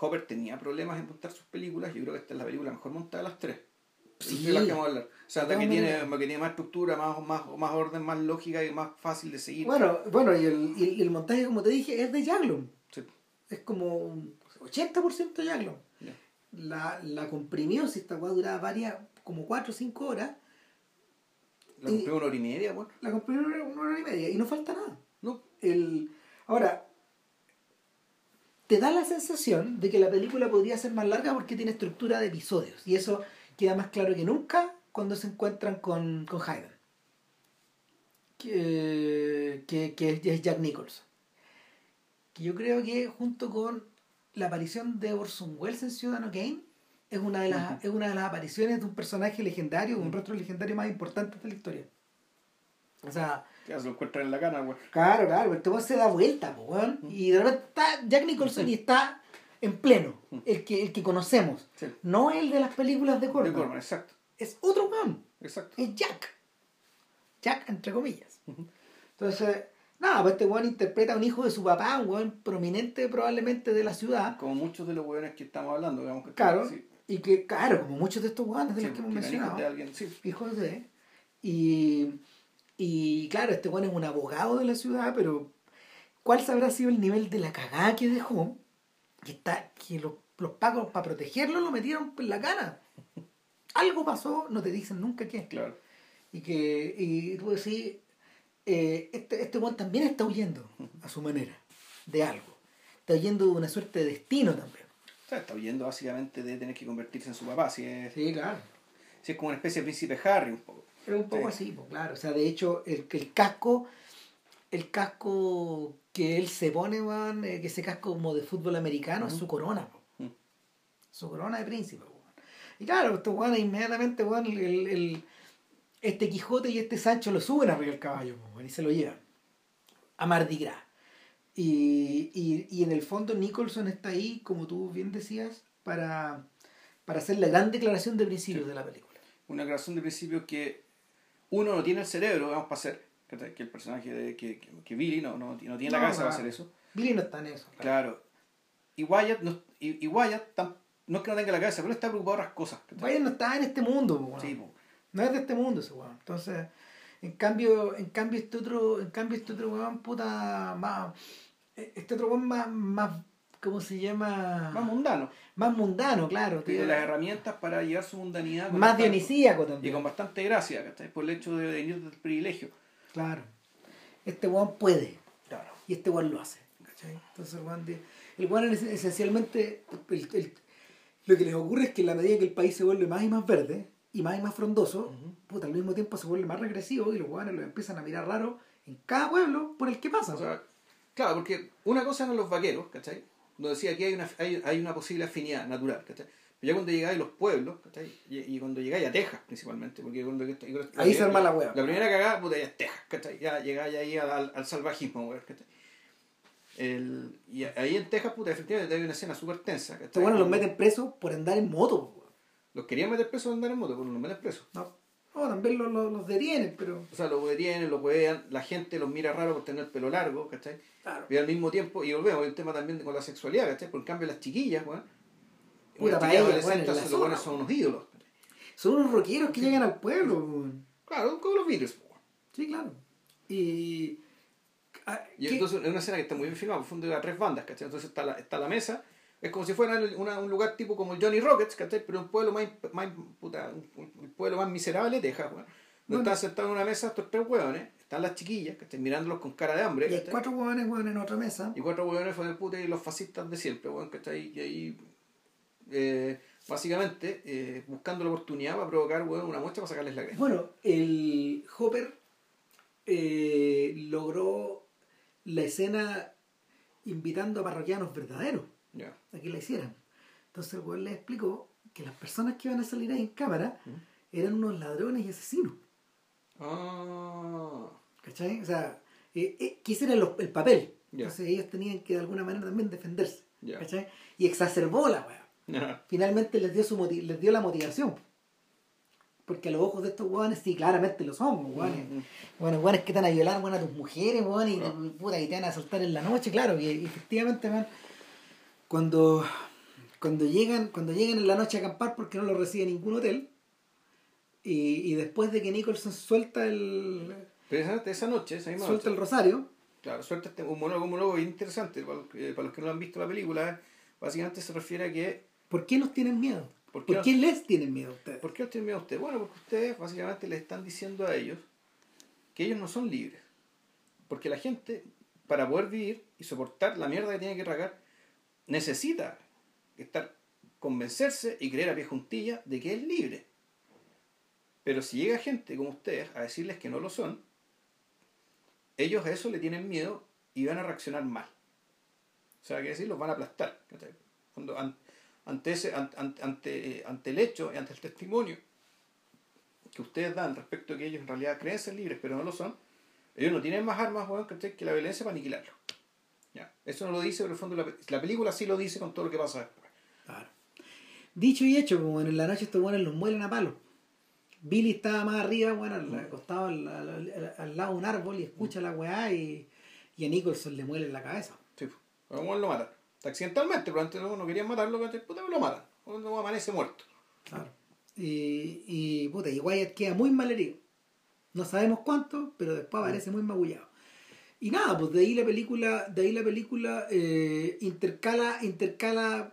Hopper tenía problemas en montar sus películas, yo creo que esta es la película mejor montada de las tres. Sí. De las que vamos a hablar. O sea, la que tiene, que tiene más estructura, más, más, más orden, más lógica y más fácil de seguir. bueno, bueno y, el, y el montaje, como te dije, es de Jaglum. Sí. Es como un 80% Jaglum. La, la comprimió, si esta wea duraba varias, como 4 o 5 horas, La compré una hora y media, bueno. la comprimió una hora y media y no falta nada. No, El, ahora, te da la sensación de que la película podría ser más larga porque tiene estructura de episodios. Y eso queda más claro que nunca cuando se encuentran con, con Hayden. Que, que, que es Jack Nicholson. Que yo creo que junto con la aparición de Orson Welles en Ciudadano Kane es una de las, es una de las apariciones de un personaje legendario, un rostro legendario más importante de la historia. O sea, ya se lo encuentran en la cana, güey. Claro, claro, este weón se da vuelta, po, weón. Y de repente está Jack Nicholson y está en pleno, el que, el que conocemos. Sí. No el de las películas de De Corman. Corman, exacto. Es otro weón. Exacto. Es Jack. Jack, entre comillas. Entonces, nada, pues este weón interpreta a un hijo de su papá, un weón prominente probablemente de la ciudad. Como muchos de los weones que estamos hablando, digamos que Claro. sí, Y que, claro, como muchos de estos weones de sí, los que hemos mencionado. de alguien, sí. hijos de y y claro este bueno es un abogado de la ciudad pero cuál sabrá sido el nivel de la cagada que dejó que está que los, los pagos para protegerlo lo metieron en la cana algo pasó no te dicen nunca qué Claro. y que y tú decís eh, este este weón también está huyendo a su manera de algo está huyendo de una suerte de destino también O sea, está huyendo básicamente de tener que convertirse en su papá. Si es, sí claro si es como una especie de príncipe Harry, un poco. Es un poco Sí. así, pues claro. O sea, de hecho, el, el casco, el casco que él se pone, weón, eh, que ese casco como de fútbol americano, es su corona. Mm. su corona de príncipe, weón. Y claro, estos weones inmediatamente, el- el- este Quijote y este Sancho lo suben arriba del caballo, y se lo llevan a Mardi Gras. Y, y, y en el fondo Nicholson está ahí, como tú bien decías, para, para hacer la gran declaración de principios Sí. de la película. Una creación de principio que uno no tiene el cerebro, vamos para hacer. Que el personaje de que, que, que Billy no, no, no tiene la No, cabeza para hacer eso. Billy no está en eso. Claro. Y Wyatt, no, y, y Wyatt no es que no tenga la cabeza, pero está preocupado de otras cosas. Vaya no está en este mundo, weón. Sí. No es de este mundo ese weón. Entonces, en cambio, en cambio este otro, en cambio este otro weón, puta, más, este otro weón más, más, ¿cómo se llama? más mundano. Más mundano, claro. Tiene las herramientas para llevar su mundanidad. más bastante- dionisíaco Y también. con bastante gracia, ¿cachai? Por el hecho de venir del privilegio. Claro. Este weón puede. Claro. Y este weón lo hace. ¿cachai? Entonces el weón, el weón es- esencialmente, el- el- lo que les ocurre es que en la medida que el país se vuelve más y más verde y más y más frondoso, Ujú. puta, al mismo tiempo se vuelve más regresivo y los weones los empiezan a mirar raro en cada pueblo por el que pasa. O sea, claro, porque una cosa eran los vaqueros, ¿cachai? Donde decía que hay una, hay, hay una posible afinidad natural, ¿cachai? Pero ya cuando llegáis a los pueblos, ¿cachai? Y, y cuando llegáis a Texas, principalmente, porque cuando... Ahí se arma la hueá. La primera cagada, puta, ya es Texas, ¿cachai? Ya llegáis ahí al, al, al salvajismo, weón, ¿cachai? El, y ahí en Texas, puta, efectivamente hay una escena súper tensa, ¿cachai? Weones los meten presos por andar en moto. Weón. Los querían meter presos de andar en moto, pero no meten presos. No, no también los, los, los detienen, pero... O sea, los detienen, los huevean, la gente los mira raro por tener pelo largo, ¿cachai? Claro. Y al mismo tiempo, y volvemos, hay un tema también con la sexualidad, ¿cachai? Por en cambio las chiquillas, weón, Puta, para chiquilla ella, adolescente, bueno, los son unos ídolos. Son unos rockeros que llegan al pueblo. weón. Claro, como los Beatles. po. Sí, claro. Y. ah, Y ¿qué- entonces es una escena que está muy bien filmada, funde a tres bandas, ¿cachai? Entonces está la, está la mesa, es como si fuera una- un lugar tipo como el Johnny Rockets, ¿cachai? Pero un pueblo más, más puta, un, un pueblo más miserable de Texas, weón. Donde están sentados en una mesa estos tres hueones, están las chiquillas, ¿cachai? Mirándolos con cara de hambre, y cuatro huevones, weón, en otra mesa. Y cuatro hueones fue de puta y los fascistas de siempre, weón, ¿cachai? Y ahí, eh, básicamente, eh, buscando la oportunidad para provocar, weón, una muestra para sacarles la crema. Bueno, el Hopper eh, logró la escena invitando a parroquianos verdaderos Ya. a que la hicieran. Entonces el weón les explicó que las personas que iban a salir ahí en cámara eran unos ladrones y asesinos. Ah, ¿Cachai? O sea, eh, eh, que ese era el, el papel. Entonces ellos tenían que de alguna manera también defenderse. Ya. ¿Cachai? Y exacerbó la weá. Finalmente les dio, su les dio la motivación. Porque a los ojos de estos weones sí, claramente lo son. Mm, mm. Bueno, weones que te van a violar, weón, a tus mujeres, weón, y, Claro. puta, y te van a soltar en la noche, claro, y, y efectivamente, weón, cuando, cuando llegan, cuando llegan en la noche a acampar porque no lo recibe ningún hotel, y, y después de que Nicholson suelta el Pero esa, esa noche, esa misma suelta noche, el rosario, Claro, suelta este, un monólogo, un monólogo interesante para los, que, para los que no han visto la película. Básicamente se refiere a que. ¿por qué nos tienen miedo? ¿Por ¿Por qué les tienen miedo a ustedes? ¿Por qué os tienen miedo a ustedes? Bueno, porque ustedes básicamente le están diciendo a ellos que ellos no son libres. Porque la gente, para poder vivir y soportar la mierda que tiene que tragar, necesita estar, convencerse y creer a pie juntilla de que es libre. Pero si llega gente como ustedes a decirles que no lo son, ellos a eso le tienen miedo y van a reaccionar mal. O sea, que decir, los van a aplastar. Cuando, an- ante, ese, an- an- ante, eh, ante el hecho y ante el testimonio que ustedes dan respecto a que ellos en realidad creen ser libres, pero no lo son, ellos no tienen más armas que la violencia para aniquilarlo. Ya. Eso no lo dice, pero en el fondo la, la película sí lo dice con todo lo que pasa después. Claro. Dicho y hecho, como en la noche estos buenos los muelen a palo. Billy estaba más arriba, bueno, al- acostado al, al- al- al lado de un árbol y escucha la weá y, y a Nicholson le muelen la cabeza. Sí, pues. a Juan lo matan. Accidentalmente, pero antes no, no querían matarlo, ¿cachai? puta, lo matan. Cuando amanece muerto. Claro. Y, y, puta, y Wyatt queda muy mal herido. No sabemos cuánto, pero después aparece muy magullado. Y nada, pues de ahí la película, de ahí la película eh, intercala, intercala,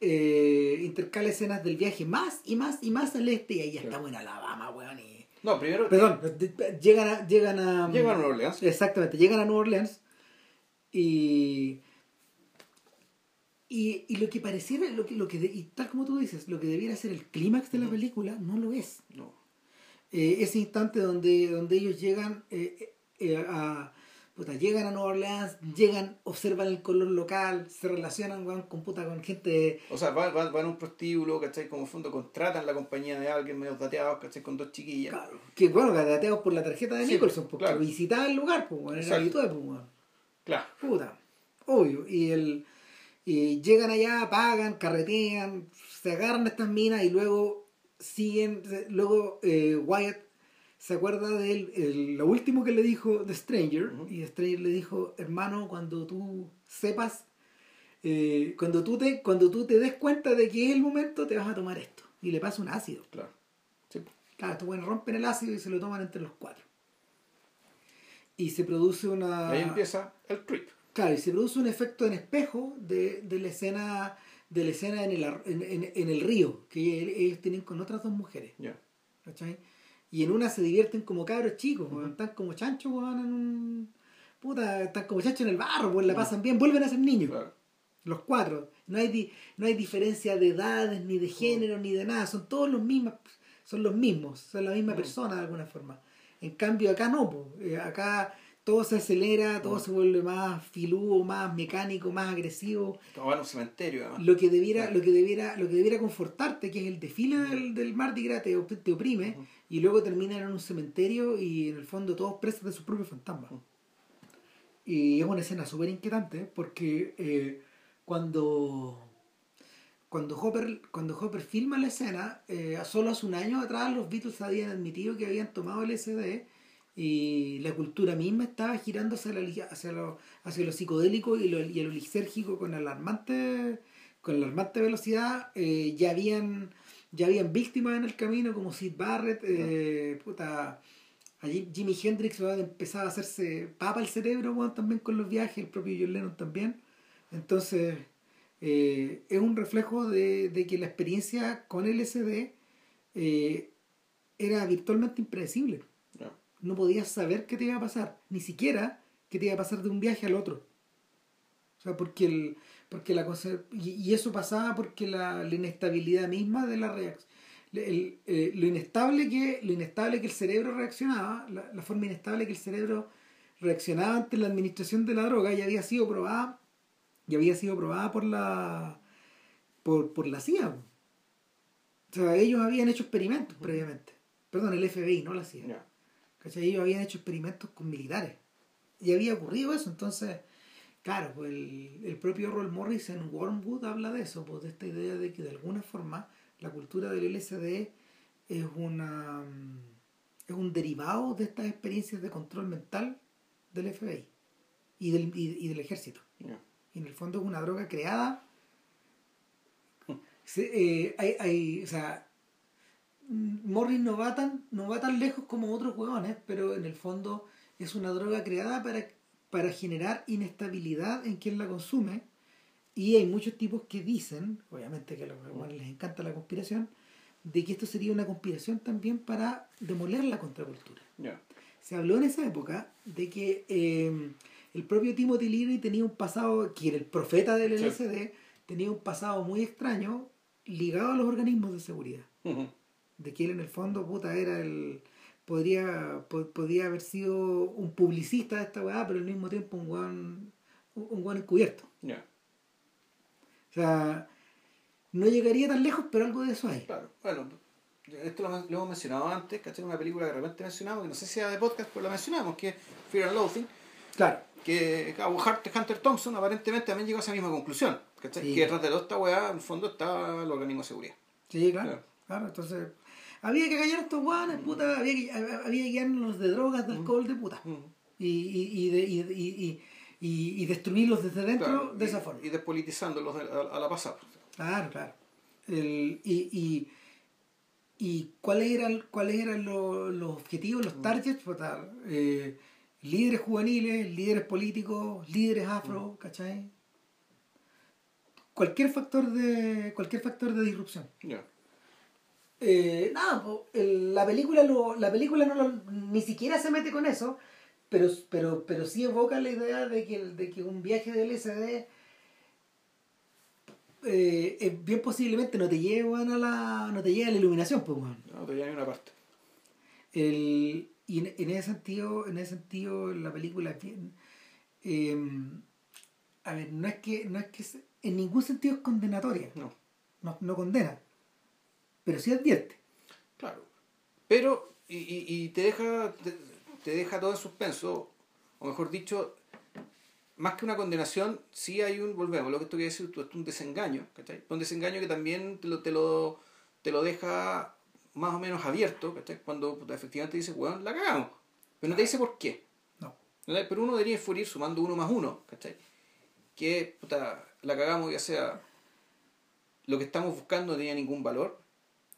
eh, intercala escenas del viaje más y más y más al este y ahí ya Claro. estamos en Alabama, weón. Y... No, primero Perdón, de- llegan a, llegan a llegan a Nueva Orleans. Exactamente, llegan a Nueva Orleans y, y, y lo que pareciera, lo que, lo que de- y tal como tú dices, lo que debiera ser el clímax de la película no lo es. No. Eh, ese instante donde, donde ellos llegan eh, eh, a puta, llegan a Nueva Orleans, llegan, observan el color local, se relacionan weón, con puta con gente O sea, van, van, van a un prostíbulo, ¿cachai? Como fondo contratan la compañía de alguien medio dateados, ¿cachai? Con dos chiquillas. claro, que bueno, dateados por la tarjeta de Sí, Nicholson, porque claro. visitaba el lugar, pues, era habitual, pues. Claro. Puta, obvio. Y el y llegan allá, pagan, carretean, se agarran estas minas y luego siguen, luego eh, Wyatt se acuerda de él, el- lo último que le dijo The Stranger, y The Stranger le dijo, hermano, cuando tú sepas, eh, cuando, tú te, cuando tú te des cuenta de que es el momento, te vas a tomar esto. Y le pasa un ácido. Claro. Sí. Claro, estos rompen el ácido y se lo toman entre los cuatro. Y se produce una... Ahí empieza el trip. Claro, y se produce un efecto en espejo de, de la escena de la escena en el, en, en- en el río que ellos tienen con otras dos mujeres. Ya. ¿cachai? Y en una se divierten como cabros chicos, están como chanchos, weón, en un... Puta, están como chanchos en el barro, pues la pasan bien, vuelven a ser niños, Claro. los cuatro. No hay, di- no hay diferencia de edades, ni de género, ni de nada, son todos los mismos, son los mismos, son la misma persona de alguna forma. En cambio acá no, po. Eh, acá todo se acelera, todo se vuelve más filúo, más mecánico, más agresivo. Todo va a un cementerio, además. Lo que debiera, lo que debiera, lo que debiera confortarte, que es el desfile del, del Mardi Gras, te, te oprime, y luego terminan en un cementerio y en el fondo todos presos de sus propios fantasmas. Y es una escena súper inquietante porque eh, cuando cuando Hopper, cuando Hopper filma la escena, eh, solo hace un año atrás los Beatles habían admitido que habían tomado LSD y la cultura misma estaba girando hacia, la, hacia, lo, hacia lo psicodélico y lo, y lo lisérgico con alarmantes con alarmante velocidad, eh, ya habían ya habían víctimas en el camino como Sid Barrett, eh, puta, allí Jimi Hendrix empezaba a hacerse papa el cerebro bueno, también con los viajes, el propio John Lennon también. Entonces, eh, es un reflejo de, de, que la experiencia con LSD eh, era virtualmente impredecible. No podías saber qué te iba a pasar, ni siquiera qué te iba a pasar de un viaje al otro. O sea, porque el, porque la cosa y, eso pasaba porque la, inestabilidad misma de la reacción eh, lo inestable que lo inestable que el cerebro reaccionaba la, forma inestable que el cerebro reaccionaba ante la administración de la droga ya había sido probada ya había sido probada por la por, por la CIA o sea ellos habían hecho experimentos previamente. Perdón el FBI no la CIA ellos habían hecho experimentos con militares y había ocurrido eso entonces Claro, pues el, propio Roll Morris en Wormwood habla de eso, pues de esta idea de que de alguna forma la cultura del LSD es una es un derivado de estas experiencias de control mental del FBI y del, y, del ejército. Y en el fondo es una droga creada. <laughs> Eh, hay, hay, o sea, Morris no va tan, no va tan lejos como otros huevones, pero en el fondo es una droga creada para para generar inestabilidad en quien la consume. Y hay muchos tipos que dicen, obviamente que a los que les encanta la conspiración, de que esto sería una conspiración también para demoler la contracultura. Se habló en esa época de que em, el propio Timothy Leary tenía un pasado, que era el profeta del LSD, tenía un pasado muy extraño ligado a los organismos de seguridad. De que él en el fondo, puta, era el, podría, podría haber sido un publicista de esta weá, pero al mismo tiempo un guan, un guan encubierto. O sea, no llegaría tan lejos, pero algo de eso hay. Claro, bueno, esto lo, hemos mencionado antes, ¿cachai? Una película que realmente mencionamos, que no sé si sea de podcast, pero la mencionamos, que es Fear and Loathing. Claro. Que Hunter Thompson aparentemente también llegó a esa misma conclusión, ¿cachai? Que detrás de toda esta weá, en el fondo, está el organismo de seguridad. Sí, claro. Claro, entonces había que callar a estos guanes, puta, había que, había que los de drogas, de alcohol, de puta. Y, y, y, y, y, destruirlos desde dentro de esa forma. Y despolitizándolos a, la pasada. Claro, claro. El, y, y, cuáles eran, cuáles eran los, los objetivos, los targets, eh, líderes juveniles, líderes políticos, líderes afro, ¿cachai? Cualquier factor de, cualquier factor de disrupción. Eh, nada, la película lo, la película no ni siquiera se mete con eso, pero, pero, pero sí evoca la idea de que, de que un viaje de LSD eh, bien posiblemente no te llevan a la no te llega a la iluminación pues no te llega a una parte. El, y en, ese sentido en ese sentido la película es em, a ver no es que no es que en ningún sentido es condenatoria. No. No, no condena pero sí advierte. Claro. Pero, y, y, te deja te, deja todo en suspenso, o mejor dicho, más que una condenación, sí hay un, volvemos, lo que estoy decir, es un desengaño, ¿cachai? Un desengaño que también te lo, te lo, te lo deja más o menos abierto, ¿cachai? Cuando efectivamente dice, bueno, la cagamos. Pero no te dice por qué. No. Pero uno debería ir sumando uno más uno, ¿cachai? Que, puta, la cagamos ya sea lo que estamos buscando no tenía ningún valor,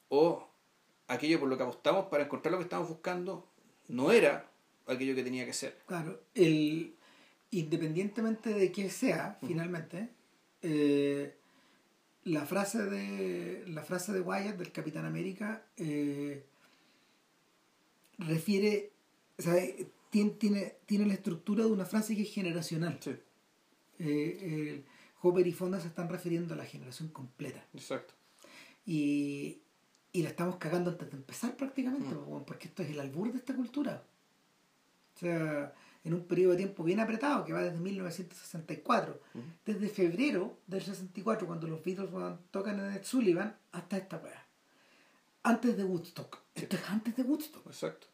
o aquello por lo que apostamos para encontrar lo que estamos buscando no era aquello que tenía que ser. Claro, el, independientemente de qué sea, finalmente, eh, la frase de la frase de Wyatt del Capitán América eh, refiere, o sea, tiene, tiene, tiene, la estructura de una frase que es generacional. Sí. Eh, Hopper y Fonda se están refiriendo a la generación completa. Exacto. Y, y la estamos cagando antes de empezar prácticamente, mm. porque esto es el albur de esta cultura. O sea, en un periodo de tiempo bien apretado, que va desde 1964, mm. desde febrero del 64, cuando los Beatles tocan en Ed Sullivan, hasta esta weá. Antes de Woodstock. Esto es antes de Woodstock. Exacto.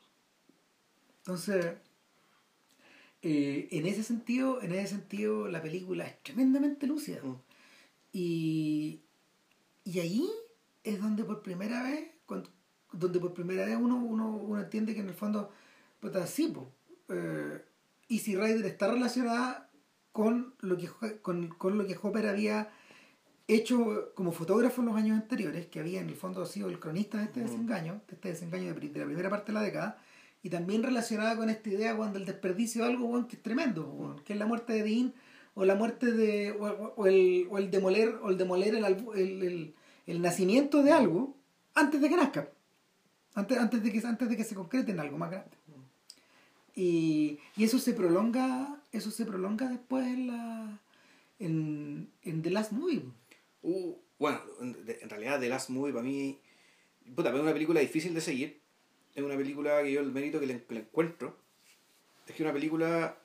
Entonces, eh, en ese sentido, en ese sentido, la película es tremendamente lúcida. Mm. Y, y ahí es donde por primera vez, donde por primera vez uno, uno, uno entiende que en el fondo, pues así, pues, Easy Rider está relacionada con lo que con, con lo que Hopper había hecho como fotógrafo en los años anteriores, que había en el fondo sido el cronista de este desengaño, de este desengaño de, la primera parte de la década, y también relacionada con esta idea cuando el desperdicio de algo bueno, que es tremendo, que es la muerte de Dean, o la muerte de, o, el, o el demoler, o el demoler el, el, el, nacimiento de algo antes de que nazca, antes, antes, de, que, antes de que se concrete en algo más grande. Y, y eso se prolonga, eso se prolonga después en la en, en The Last Movie. Uh, bueno, en, realidad The Last Movie para mí puta, es una película difícil de seguir. Es una película que yo el mérito que le, encuentro es que una película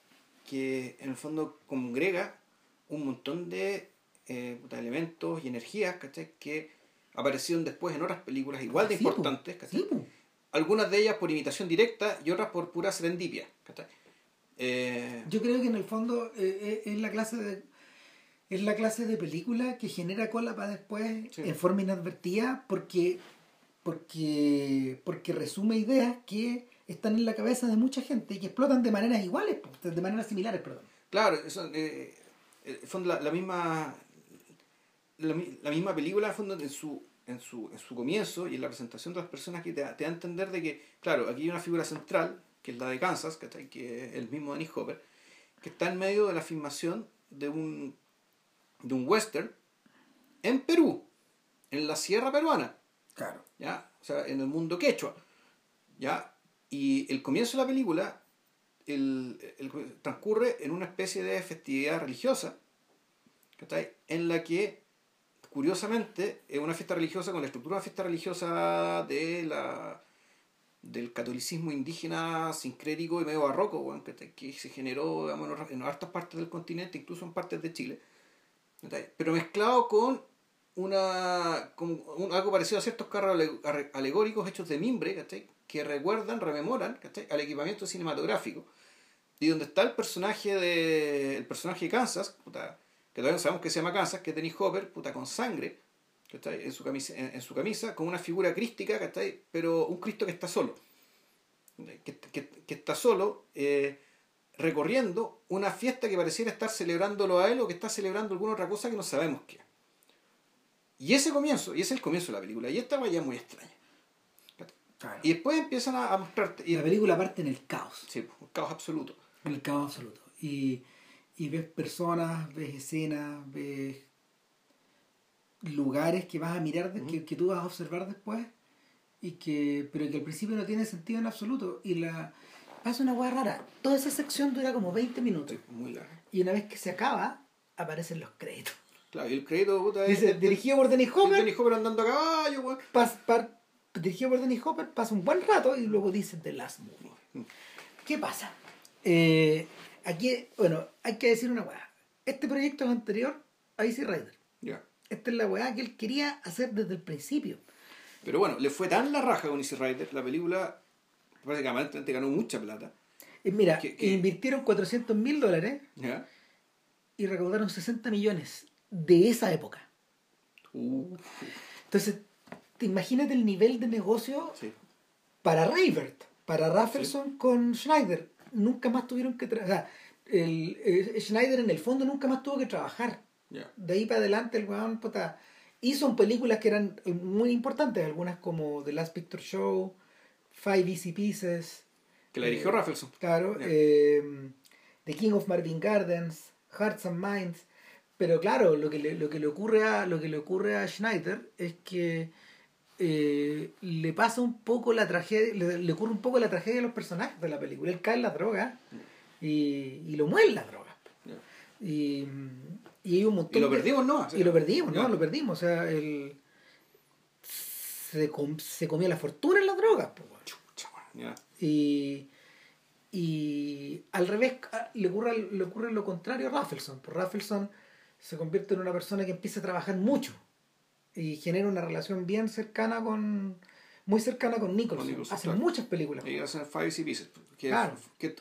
que en el fondo congrega un montón de eh, elementos y energías que aparecieron después en otras películas igual de importantes. Algunas de ellas por imitación directa y otras por pura serendipia. Eh, yo creo que en el fondo eh, es la clase de es la clase de película que genera cola para después en forma inadvertida porque, porque, porque resume ideas que están en la cabeza de mucha gente y que explotan de maneras iguales, de maneras similares, perdón. Claro, eso, eh, eh la, la, misma la, misma película fondo, en su en su, en su comienzo y en la presentación de las personas que te, te da a entender de que, claro, aquí hay una figura central, que es la de Kansas, que es el mismo Danny Hopper, que está en medio de la filmación de un de un western en Perú, en la sierra peruana. Claro. ¿Ya? O sea, en el mundo quechua. ¿Ya? Y el comienzo de la película el, transcurre en una especie de festividad religiosa, en la que, curiosamente, es una fiesta religiosa con la estructura de una fiesta religiosa de la del catolicismo indígena sincrético y medio barroco, que, se generó en, en hartas partes del continente, incluso en partes de Chile pero mezclado con una con algo parecido a ciertos carros alegóricos hechos de mimbre que recuerdan, rememoran al equipamiento cinematográfico y donde está el personaje de el personaje de Kansas que todavía no sabemos que se llama Kansas que es Dennis Hopper puta, con sangre en su camisa en, su camisa con una figura crística pero un Cristo que está solo que, que, está solo eh, recorriendo una fiesta que pareciera estar celebrándolo a él o que está celebrando alguna otra cosa que no sabemos qué. Y ese comienzo, y ese es el comienzo de la película, y esta vaya muy extraña. Y después empiezan a, mostrarte. Y la película parte en el caos. Sí, un caos absoluto. En el caos absoluto. Y, y ves personas, ves escenas, ves lugares que vas a mirar, que, que, tú vas a observar después, y que pero que al principio no tiene sentido en absoluto. Y la pasa una hueá rara. Toda esa sección dura como 20 minutos. muy larga. Y una vez que se acaba, aparecen los créditos. Claro, y el crédito, puta, Dice, dirigido por Dennis Hopper. Dennis Hopper andando a caballo, weón. dirigido por Dennis Hopper, pasa un buen rato y luego dice The Last Movie. Mm. ¿Qué pasa? Eh, aquí, bueno, hay que decir una weá. Este proyecto es anterior a Easy Rider. Ya. Esta es la weá que él quería hacer desde el principio. Pero bueno, le fue tan la raja con Easy Rider, la película prácticamente ganó mucha plata. Y mira, invirtieron 400 mil dólares y recaudaron 60 millones de esa época. Entonces, te imagínate el nivel de negocio para Rayvert, para Rafferson con Schneider. Nunca más tuvieron que trabajar. El, eh, Schneider en el fondo nunca más tuvo que trabajar. De ahí para adelante el weón hizo películas que eran muy importantes, algunas como The Last Picture Show, Five Easy Pieces. Que la dirigió eh, Claro. Eh, The King of Marvin Gardens, Hearts and Minds. Pero claro, lo que le, lo que le, ocurre, a, lo que le ocurre a Schneider es que eh, le pasa un poco la tragedia, le, ocurre un poco la tragedia de los personajes de la película. Él cae en la droga y, y lo muere la droga. Y, y hay un montón. Y lo perdimos, ¿no? y lo perdimos, ¿no? Lo perdimos. O sea, el, se, se comía la fortuna en las drogas. Y, y al revés le ocurre, le ocurre lo contrario a Raffleson. Pues Raffleson se convierte en una persona que empieza a trabajar mucho y genera una relación bien cercana con muy cercana con Nicholson. Hace muchas películas. Y hacen Five Pieces. Que, que,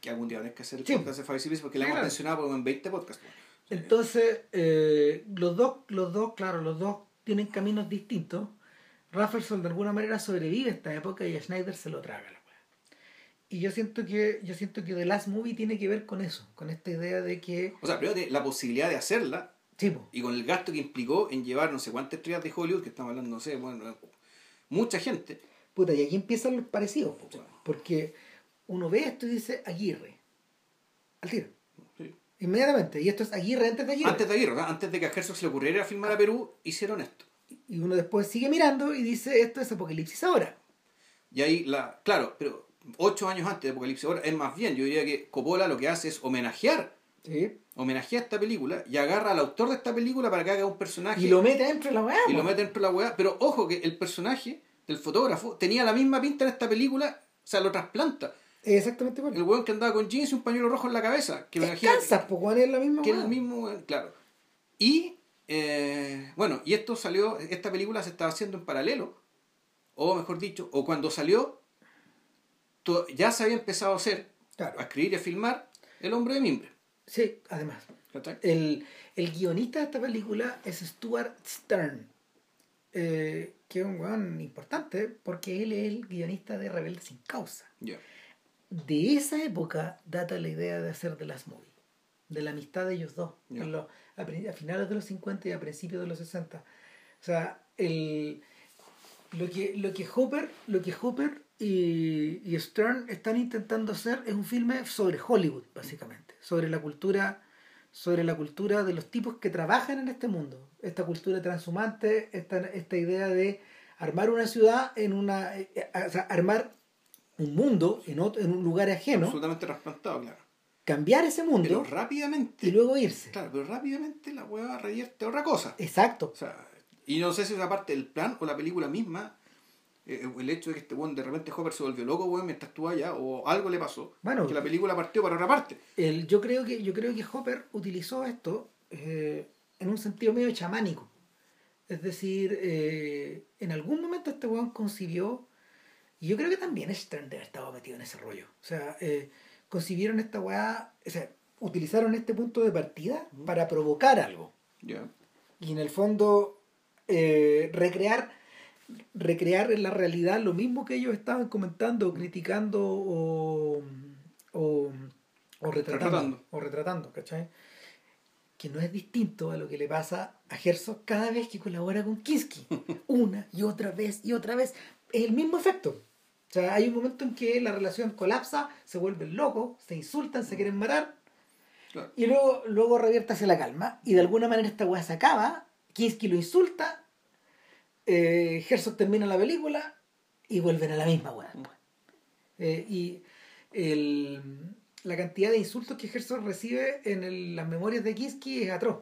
que, algún día hay que hacer el podcast de Five Pieces porque le hemos mencionado en 20 podcasts. Entonces, eh, los dos, los dos, claro, los dos tienen caminos distintos. Rafferson de alguna manera sobrevive a esta época y a Schneider se lo traga la Y yo siento que yo siento que The Last Movie tiene que ver con eso, con esta idea de que o sea, primero la posibilidad de hacerla Sí, po. Y con el gasto que implicó en llevar no sé cuántas estrellas de Hollywood, que estamos hablando, no sé, bueno, mucha gente. Puta, y aquí empiezan los parecidos, po, porque uno ve esto y dice Aguirre. Al tiro. Sí. Inmediatamente. Y esto es Aguirre antes de Aguirre. Antes de Aguirre, ¿verdad? antes de que a Herzog se le ocurriera filmar a Perú, hicieron esto. Y uno después sigue mirando y dice esto es Apocalipsis ahora. Y ahí, la claro, pero ocho años antes de Apocalipsis ahora, es más bien, yo diría que Coppola lo que hace es homenajear, Sí. homenajea esta película y agarra al autor de esta película para que haga un personaje Y lo mete dentro de la weá. y lo mete dentro de la weá. Pero ojo que el personaje del fotógrafo tenía la misma pinta en esta película, o sea, lo trasplanta. Exactamente igual. El weón que andaba con jeans y un pañuelo rojo en la cabeza. Que me Es imagino Kansas, po, weón, es la misma que es el mismo, claro. Y, eh, bueno, y esto salió, esta película se estaba haciendo en paralelo, o mejor dicho, o cuando salió, ya se había empezado a hacer, Claro. a escribir y a filmar El Hombre de Mimbre. Sí, además. El, el guionista de esta película es Stuart Stern, eh, que es un weón importante porque él es el guionista de Rebelde sin causa. Ya. De esa época data la idea de hacer The Last Movie, de la amistad de ellos dos, Ya. en los- a, a finales de los 50 y a principios de los 60. O sea, el, lo, que, lo que Hopper, lo que Hopper y, y Stern están intentando hacer es un filme sobre Hollywood, básicamente, sobre la cultura sobre la cultura de los tipos que trabajan en este mundo, esta cultura transhumante, esta, esta idea de armar una ciudad en una, eh, eh, o sea, armar un mundo en, otro, en un lugar ajeno, Absolutamente trasplantado, claro. cambiar ese Pero mundo rápidamente, y luego irse. claro, pero rápidamente la hueva revierte a otra cosa. Exacto. O sea, y no sé si es aparte del plan o la película misma, eh, el hecho de que este weón de repente Hopper se volvió loco, weón, mientras estuvo allá, o algo le pasó. Bueno, que la película partió para otra parte. el, yo, creo que, yo creo que Hopper utilizó esto eh, en un sentido medio chamánico. Es decir, eh, en algún momento este weón concibió, y yo creo que también Stern debe estado metido en ese rollo. O sea, eh, concibieron esta weá, o sea, utilizaron este punto de partida para provocar algo. Ya. y en el fondo eh, recrear recrear en la realidad lo mismo que ellos estaban comentando criticando o o, o retratando, Retratando. o retratando ¿cachai? que no es distinto a lo que le pasa a Herzog cada vez que colabora con Kinski <laughs> una y otra vez y otra vez es el mismo efecto o sea hay un momento en que la relación colapsa se vuelven locos se insultan se quieren matar Claro. y luego, luego revierte hacia la calma. Y de alguna manera esta weá se acaba. Kinski lo insulta. Eh, Herzog termina la película. Y vuelven a la misma weá. después. Eh, y el, la cantidad de insultos que Herzog recibe en el- las memorias de Kinski es atroz.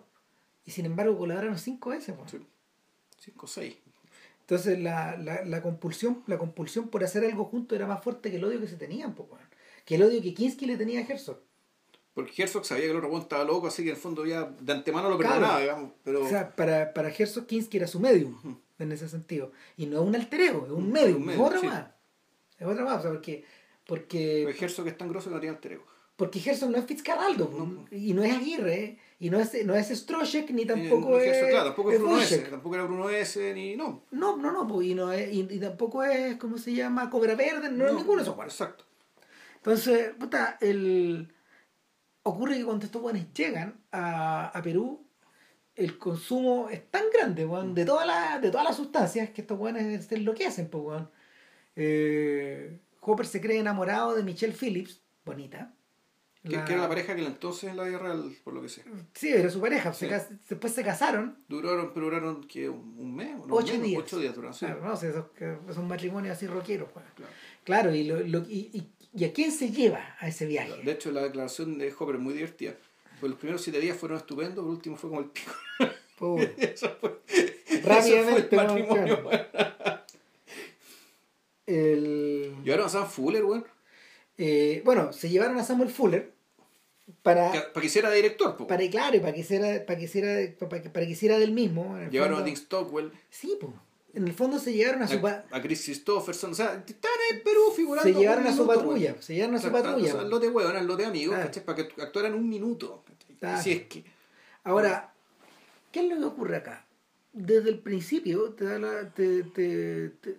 Y sin embargo colaboraron cinco veces. weón. Sí. Cinco o seis. Entonces la, la, la compulsión la compulsión por hacer algo junto era más fuerte que el odio que se tenían. po, weón. Que el odio que Kinski le tenía a Herzog. Porque Herzog sabía que el otro weón estaba loco, así que en el fondo ya de antemano lo Claro. perdonaba, digamos. Pero O sea, para, para Herzog Kinski era su medium. En ese sentido. Y no es un alter ego, es un medium, es otra sí. más. Es otra más, o sea, porque, porque, pues Herzog es tan grosso que no tiene alter ego. porque Herzog no es Fitzcarraldo, No. y no es Aguirre, y no es, no es Strochek, ni tampoco Eh, es. Herzog, claro, tampoco es Bruno S. Tampoco era Bruno S. Ni. No. No, no, no, y, no es, y, y tampoco es, ¿cómo se llama? Cobra Verde, no, es ninguno de esos. Exacto. Entonces, puta, el... ocurre que cuando estos buenos llegan a, a Perú, el consumo es tan grande, weón, de todas las de todas las sustancias que estos buenos se enloquecen, pues, weón. Eh, Hopper se cree enamorado de Michelle Phillips, bonita. Que, La- que era la pareja que la entonces en la vida real, por lo que sé. Sí, era su pareja. se Sí. cas- después se casaron. Duraron, pero duraron que un, un mes, no, Ocho días. Ocho días duraron. Claro, no, o sea, esos, esos matrimonios así rockeros, weón. Claro. Claro, y, lo, lo- y, y- ¿y a quién se lleva a ese viaje? De hecho, la declaración de Hopper es muy divertida. Pues los primeros siete días fueron estupendos, el último fue como el pico. <laughs> Eso fue, Rápidamente, eso fue el matrimonio, el, Y ahora Sam Fuller, weón. eh, bueno, se llevaron a Samuel Fuller para, que- Para que hiciera director, po. para claro, para que hiciera, para que hiciera, para que, para que hiciera del mismo. Llevaron a Dick Stockwell, Sí, pues. En el fondo se llevaron a su a, a Chris Christopherson. O sea, están en Perú figurando. se llevaron a su minuto, patrulla, se llevaron a su patrulla. al lote hueón, al lote amigos. Para que actuaran un minuto. es que. Ahora, ¿qué es lo que ocurre acá? Desde el principio te da la, te, te- te-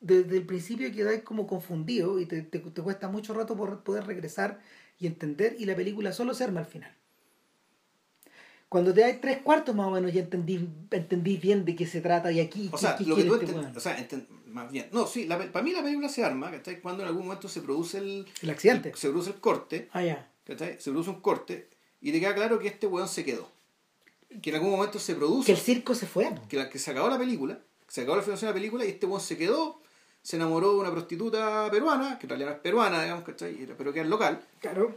desde el principio quedas como confundido y te, te, te cuesta mucho rato por poder regresar y entender y la película solo se arma al final. Cuando te das tres cuartos más o menos ya entendí, entendí bien de qué se trata y aquí O qué- sea, qué lo que tú este o sea, más bien, no, sí, la, para mí la película se arma, ¿cachai? Cuando en algún momento se produce el, El accidente. se produce el corte, Ah, ya. ¿cachai? Se produce un corte y te queda claro que este weón se quedó. Que en algún momento se produce, Que el circo se fue. que, la, que se acabó la película, se acabó la filmación de la película y este weón se quedó, se enamoró de una prostituta peruana, que en realidad es peruana, digamos, ¿cachai? Pero que es local, Claro.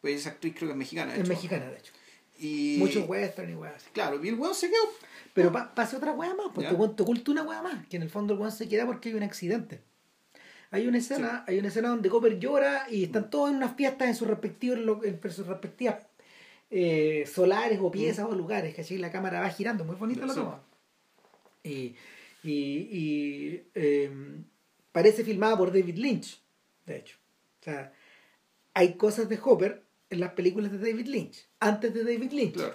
pues esa actriz creo que es mexicana. de Es hecho. mexicana, de hecho. Y, Muchos western y weas así. Claro, y el weón se quedó. Pero pa- pasa otra wea más, porque te oculta una wea más, que en el fondo el weón se queda porque hay un accidente. Hay una escena, hay una escena donde Copper llora y están todos en unas fiestas en sus respectivos en sus respectivas eh, solares o piezas o lugares, ¿cachai? La cámara va girando, muy bonita la toma. Y, y, y, eh, parece filmada por David Lynch, de hecho. O sea, hay cosas de Hopper en las películas de David Lynch, antes de David Lynch. Claro,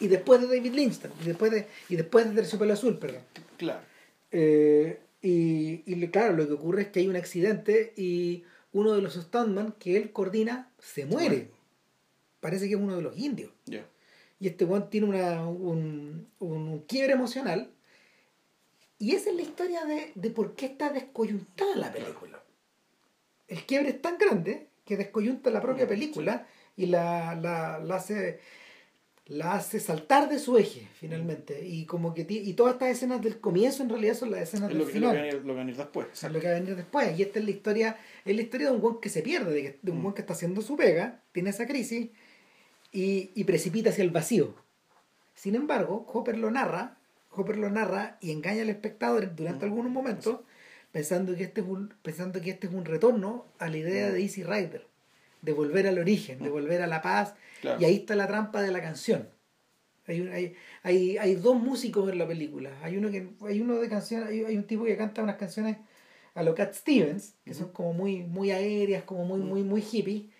Y después de David Lynch, y después de, y después de Terciopelo Azul, perdón. claro. Eh, y, y claro, lo que ocurre es que hay un accidente y uno de los stuntman que él coordina se muere. Parece que es uno de los indios. Ya. Y este weón tiene una, un, un, un quiebre emocional. Y esa es la historia de, de por qué está descoyuntada la película. El quiebre es tan grande que descoyunta la propia película y la, la, la hace la hace saltar de su eje finalmente. Y como que y todas estas escenas del comienzo en realidad son las escenas Es del lo que, es lo final. que va a venir- lo que va a venir después. o sea, lo que va a venir después. Y esta es la historia, es la historia de un buen que se pierde, de, un buen que está haciendo su pega, tiene esa crisis y, y precipita hacia el vacío. Sin embargo, Hopper lo narra, Hopper lo narra y engaña al espectador durante algunos momentos, pensando que este es un, pensando que este es un retorno a la idea de Easy Rider, de volver al origen, de volver a la paz. Claro. Y ahí está la trampa de la canción. Hay, hay, hay, hay dos músicos en la película. Hay uno que hay uno de canciones, hay, hay un tipo que canta unas canciones a lo Cat Stevens, que son como muy, muy aéreas, como muy, muy, muy hippie.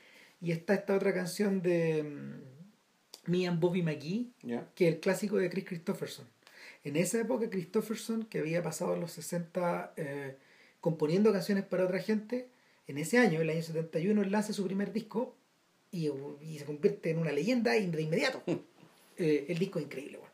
Y está esta otra canción de mm, Me and Bobby McGee, que es el clásico de Chris Christopherson. En esa época, Christopherson, que había pasado los 60 eh, componiendo canciones para otra gente, en ese año, el año 71, él lanza su primer disco y, y se convierte en una leyenda de inmediato. Eh, el disco es increíble, bueno.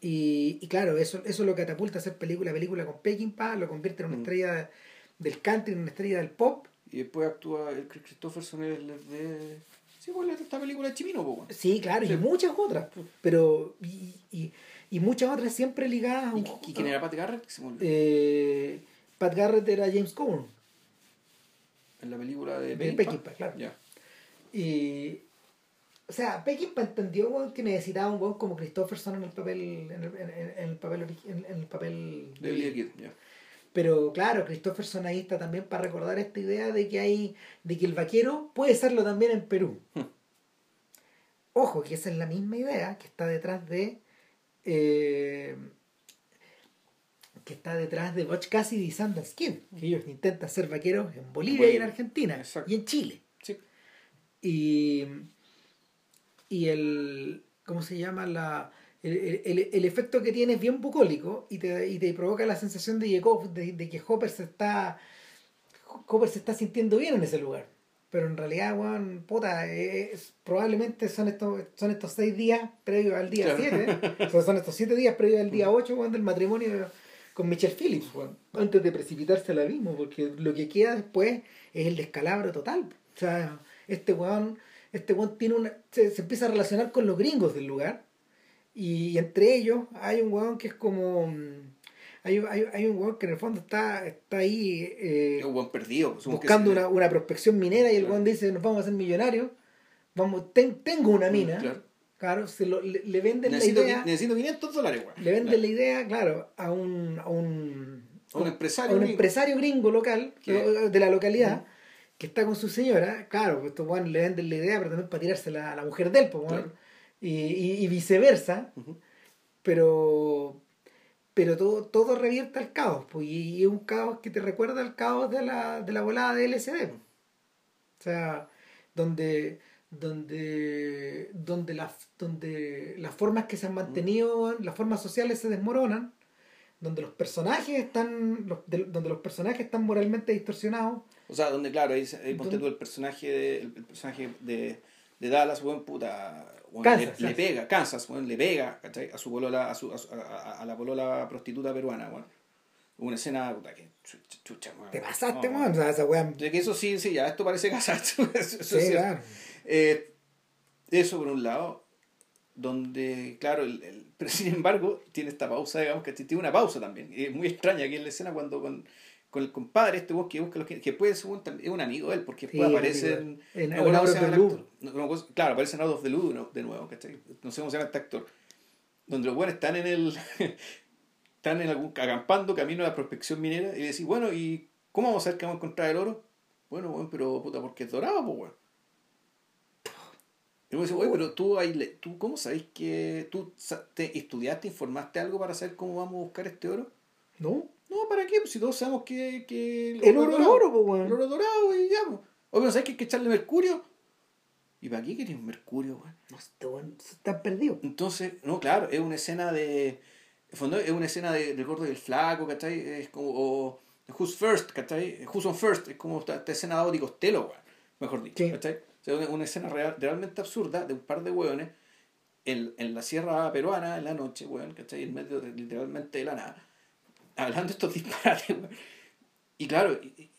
Y, y claro, eso, eso lo catapulta a hacer película, película con Peckinpah, lo convierte en una Mm. estrella del country, en una estrella del pop. Y después actúa el Chris Christopherson, el de. Sí, pues el de esta película de Chimino, pues. weón. Sí, claro, Sí. y muchas otras, pero y, y, y muchas otras siempre ligadas a ¿Y, un- y quién era Pat Garrett? Que. Eh, Pat Garrett era James Coburn, En la película de Peckinpah. Peckinpah, claro. Ya. Y, o sea, Peckinpah entendió que necesitaba un weón como Christopherson en el papel, en el, en, el papel, en, en el papel De Billy Kid, ya. Pero claro, Christopherson ahí está también para recordar esta idea de que hay, de que el vaquero puede serlo también en Perú. Hmm. <laughs> Ojo, que esa es la misma idea que está detrás de eh, que está detrás de Butch Cassidy y Sundance Kid, que ellos intentan ser vaqueros en Bolivia, y en. Argentina Exacto. y en Chile. Sí. Y, y el, ¿cómo se llama? La, el, el- el efecto que tiene es bien bucólico y te, y te provoca la sensación de, de, de que Hopper se está Hopper se está sintiendo bien en ese lugar. Pero en realidad, weón, puta, es- probablemente son estos, son estos seis días previos al día Claro. 7. son, son estos siete días previos al día 8, weón, del matrimonio con Michelle Phillips, weón. Antes de precipitarse al abismo, porque lo que queda después es el descalabro total. O sea, este weón, este weón tiene una, se, se empieza a relacionar con los gringos del lugar. Y, entre ellos hay un weón que es como. mm, Hay, hay, hay un weón que en el fondo está, está ahí eh, Es un buen perdido. pues, buscando una, una prospección minera y el Claro. weón dice: Nos vamos a hacer millonarios. Vamos, ten- tengo una mina. claro. Claro, se lo, le, le venden Necesito, la idea. necesito 500 dólares, weón. Le venden Claro. la idea, claro, a un, a un, A un empresario a un gringo. empresario gringo local, Que- de la localidad, que está con su señora. Claro, pues estos weones le venden la idea, pero también para tirársela a la mujer del, pues. Claro. y, y, y viceversa. Ujú. Pero pero todo, todo revierte al caos, pues, y, y es un caos que te recuerda al caos de la, de la volada de LSD. pues. O sea, donde donde donde las donde las formas que se han mantenido las formas sociales se desmoronan donde los personajes están los- de- donde los personajes están moralmente distorsionados O sea, donde, claro, ahí, ahí ponte tú el personaje de, el, el personaje de, de Dallas, weón, puta. weón, Kansas, le, le pega, Kansas, weón, le pega, ¿cachai? A su polola, a, su, a, su- a- a- la polola prostituta peruana, weón. Una escena, puta, que chucha, chucha, weón. Te pasaste, No, weón. O sea, esa. De que eso sí, sí, ya, esto parece eso, <laughs> eso Sí, es. Eh, eso por un lado, donde, claro, el, el- <laughs> pero sin embargo, tiene esta pausa, digamos, que tiene una pausa también. Y es muy extraña que en la escena cuando con, con el compadre, este que busca los que, que puede ser un, es un amigo de él, porque después Sí, aparece amigo en, en- no en Out of the Blue. No, no claro, aparece en Out of the Blue de nuevo, de nuevo, ¿cachai? No sé cómo se llama este actor. Donde los buenos están en el. <laughs> están en algún, acampando camino a la prospección minera y decís, bueno, ¿y cómo vamos a saber que vamos a encontrar el oro? Bueno, bueno, pero puta, porque es dorado, pues, weón. Y uno dice, oye, pero tú, ahí le- tú ¿cómo sabéis que tú te estudiaste, informaste algo para saber cómo vamos a buscar este oro? ¿No? No, ¿para qué? Pues si todos sabemos que, que El oro es dorado. oro, pues, El weón. oro dorado y ya, pues. Oye, pero ¿sabes que hay que echarle mercurio? ¿Y para qué querías mercurio, weón? No, este weón está perdido. Entonces, no, claro, es una escena de. El fondo es una escena de recuerdo del flaco, ¿cachai? Es como. O, Who's First, ¿cachai? Who's on First, es como esta, esta escena de Audi Costello, weón, mejor dicho, Sí. ¿cachai? O sea, una, escena real- realmente absurda de un par de hueones en, en la sierra peruana en la noche, weón, ¿cachai? En medio de, literalmente de la nada, hablando de estos disparates, weón. Y claro, y,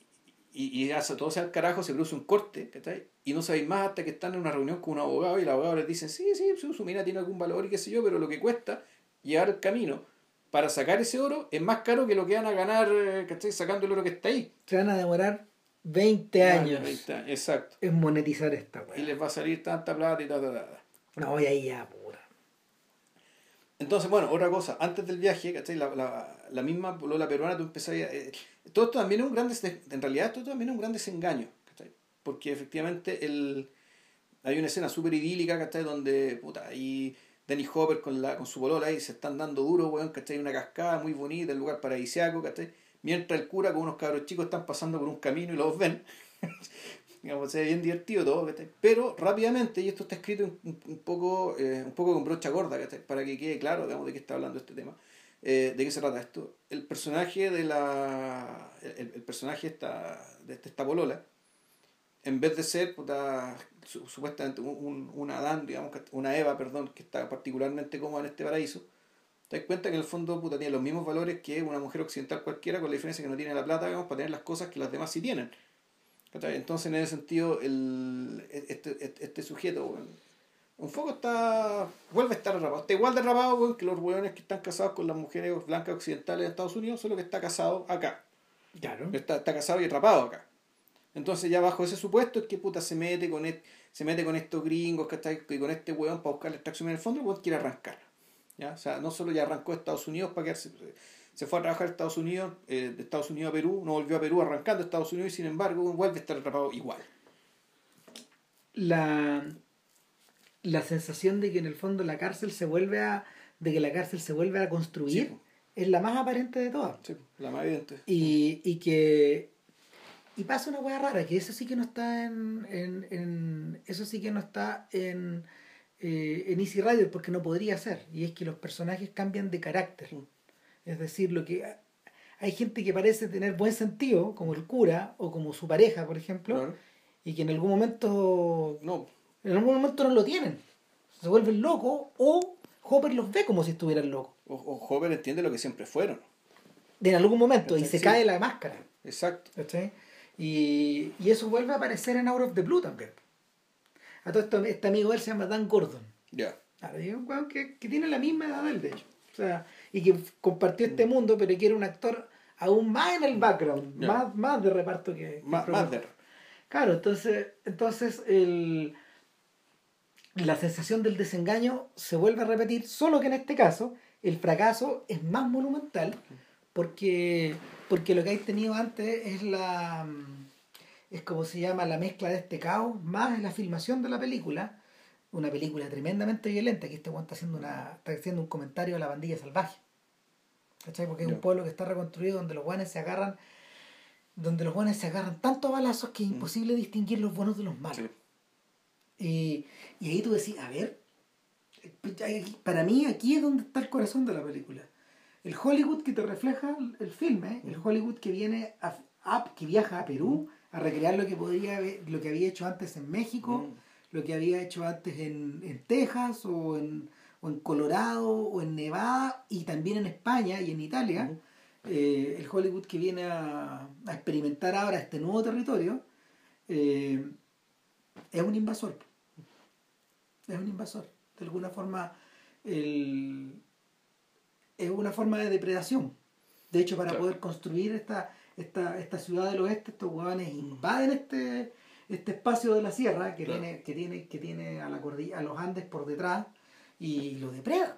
y, y hace todo sea al carajo, se produce un corte, ¿cachai? Y no sabéis más hasta que están en una reunión con un abogado y el abogado les dice, sí, sí, su, mina tiene algún valor y qué sé yo, pero lo que cuesta llevar el camino para sacar ese oro es más caro que lo que van a ganar, eh, ¿cachai? Sacando el oro que está ahí. Se van a demorar 20 años Veinte años, Exacto. en monetizar esta Y weá. les va a salir tanta plata y ta, ta, ta, ta. No, y ahí ya, pura. Entonces, bueno, otra cosa, antes del viaje, ¿cachai? La, la, la misma polola peruana, tú empezás a... eh, todo esto también es un gran... des- En realidad, esto también es un gran desengaño, ¿cachai? Porque efectivamente el, hay una escena súper idílica, ¿cachai? Donde, puta, ahí Danny Hopper con, la, con su polola ahí se están dando duro, weón, ¿cachai? Una cascada muy bonita, el lugar paradisiaco, ¿cachai? Mientras el cura con unos cabros chicos están pasando por un camino y los ven. <laughs> Digamos, se ve bien divertido todo. Pero rápidamente, y esto está escrito un, un- un poco, eh, un poco con brocha gorda. Para que quede claro, digamos, de qué está hablando este tema. Eh, ¿De qué se trata esto? El personaje de la. El, el personaje esta, de esta, esta polola, en vez de ser puta, su- supuestamente un, un- una Adán, digamos, una Eva, perdón, que está particularmente cómoda en este paraíso, te das cuenta que en el fondo puta, tiene los mismos valores que una mujer occidental cualquiera, con la diferencia que no tiene la plata, digamos, para tener las cosas que las demás sí tienen. Entonces, en ese sentido, el, este, este, este sujeto, un poco está. vuelve a estar atrapado. Está igual de atrapado, weón, que los weones que están casados con las mujeres blancas occidentales de Estados Unidos, solo que está casado acá. Claro. Está, está casado y atrapado acá. Entonces ya bajo ese supuesto es que puta se mete con et- se mete con estos gringos, ¿cachai? Y con este weón para buscar la extracción en el fondo, el quiere arrancar. ¿Ya? O sea, no solo ya arrancó Estados Unidos para quedarse, se fue a trabajar a Estados Unidos, eh, de Estados Unidos a Perú, no volvió a Perú arrancando a Estados Unidos y sin embargo vuelve a estar atrapado igual. La, la sensación de que en el fondo la cárcel se vuelve a. de que la cárcel se vuelve a construir Sí, es la más aparente de todas. Sí, la más evidente. Y, y que. Y pasa una hueá rara, que eso sí que no está en. en, en- eso sí que no está en. Eh, en Easy Rider porque no podría ser. Y es que los personajes cambian de carácter. Es decir, lo que. Hay gente que parece tener buen sentido, como el cura o como su pareja, por ejemplo, Claro. y que en algún momento. No, En algún momento no lo tienen. Se vuelven locos o Hopper los ve como si estuvieran locos. o, o Hopper entiende lo que siempre fueron. En algún momento, y se Sí. cae la máscara. Exacto. Y, y eso vuelve a aparecer en Out of the Blue también. A todo esto, este amigo de él se llama Dan Gordon. Ya. Claro, y es un weón que, que tiene la misma edad de él, de hecho. O sea, y que compartió este mundo, pero que era un actor aún más en el background, más, más de reparto que. Más, más de. Claro, entonces, entonces el, la sensación del desengaño se vuelve a repetir, solo que en este caso el fracaso es más monumental porque, porque lo que hay tenido antes es la es como se llama la mezcla de este caos más la filmación de la película una película tremendamente violenta que este weón está haciendo una está haciendo un comentario a la bandilla salvaje ¿cachai? porque es un pueblo que está reconstruido donde los guanes se agarran donde los buenos se agarran tanto a balazos que es Mm. imposible distinguir los buenos de los malos. Sí. Y, y ahí tú decís, a ver, para mí aquí es donde está el corazón de la película. El Hollywood que te refleja el, filme, el Hollywood que viene a, a- que viaja a Perú a recrear lo que podría haber- lo que había hecho antes en México, lo que había hecho antes en, en Texas o en, o en Colorado o en Nevada y también en España y en Italia. Eh, el Hollywood que viene a, a, experimentar ahora este nuevo territorio eh, es un invasor. Es un invasor. De alguna forma, el, es una forma de depredación. De hecho, para poder construir esta, esta, esta ciudad del oeste, estos huevones invaden este, este espacio de la sierra que tiene, que tiene, que tiene a, la cordilla, a los Andes por detrás y lo depredan.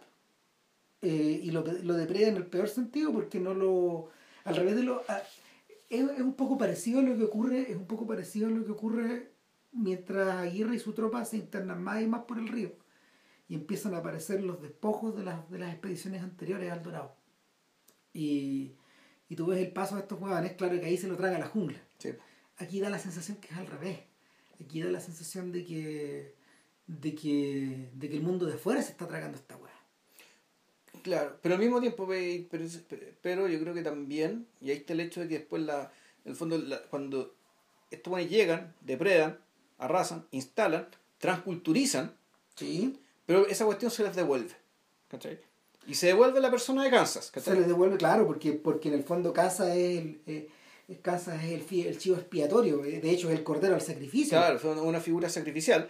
Eh, y lo, lo depredan en el peor sentido porque no lo. Al revés de lo. es, es, un poco parecido a lo que ocurre, es un poco parecido a lo que ocurre mientras Aguirre y su tropa se internan más y más por el río. Y empiezan a aparecer los despojos de las, de las expediciones anteriores al Dorado. Y, y tú ves el paso de estos huevones, claro que ahí se lo traga la jungla. Sí. Aquí da la sensación que es al revés. Aquí da la sensación de que, de que, de que el mundo de fuera se está tragando esta hueá. Claro, pero al mismo tiempo, pero, pero yo creo que también, y ahí está el hecho de que después, la, en el fondo, la, cuando estos buenos llegan, depredan, arrasan, instalan, transculturizan, ¿Sí? pero esa cuestión se les devuelve. ¿cachai? Y se devuelve la persona de Kansas. ¿cachai? Se les devuelve, claro, porque, porque en el fondo Kansas es el, eh, Kansas es el, el chivo expiatorio, de hecho es el cordero al sacrificio. Claro, son una figura sacrificial.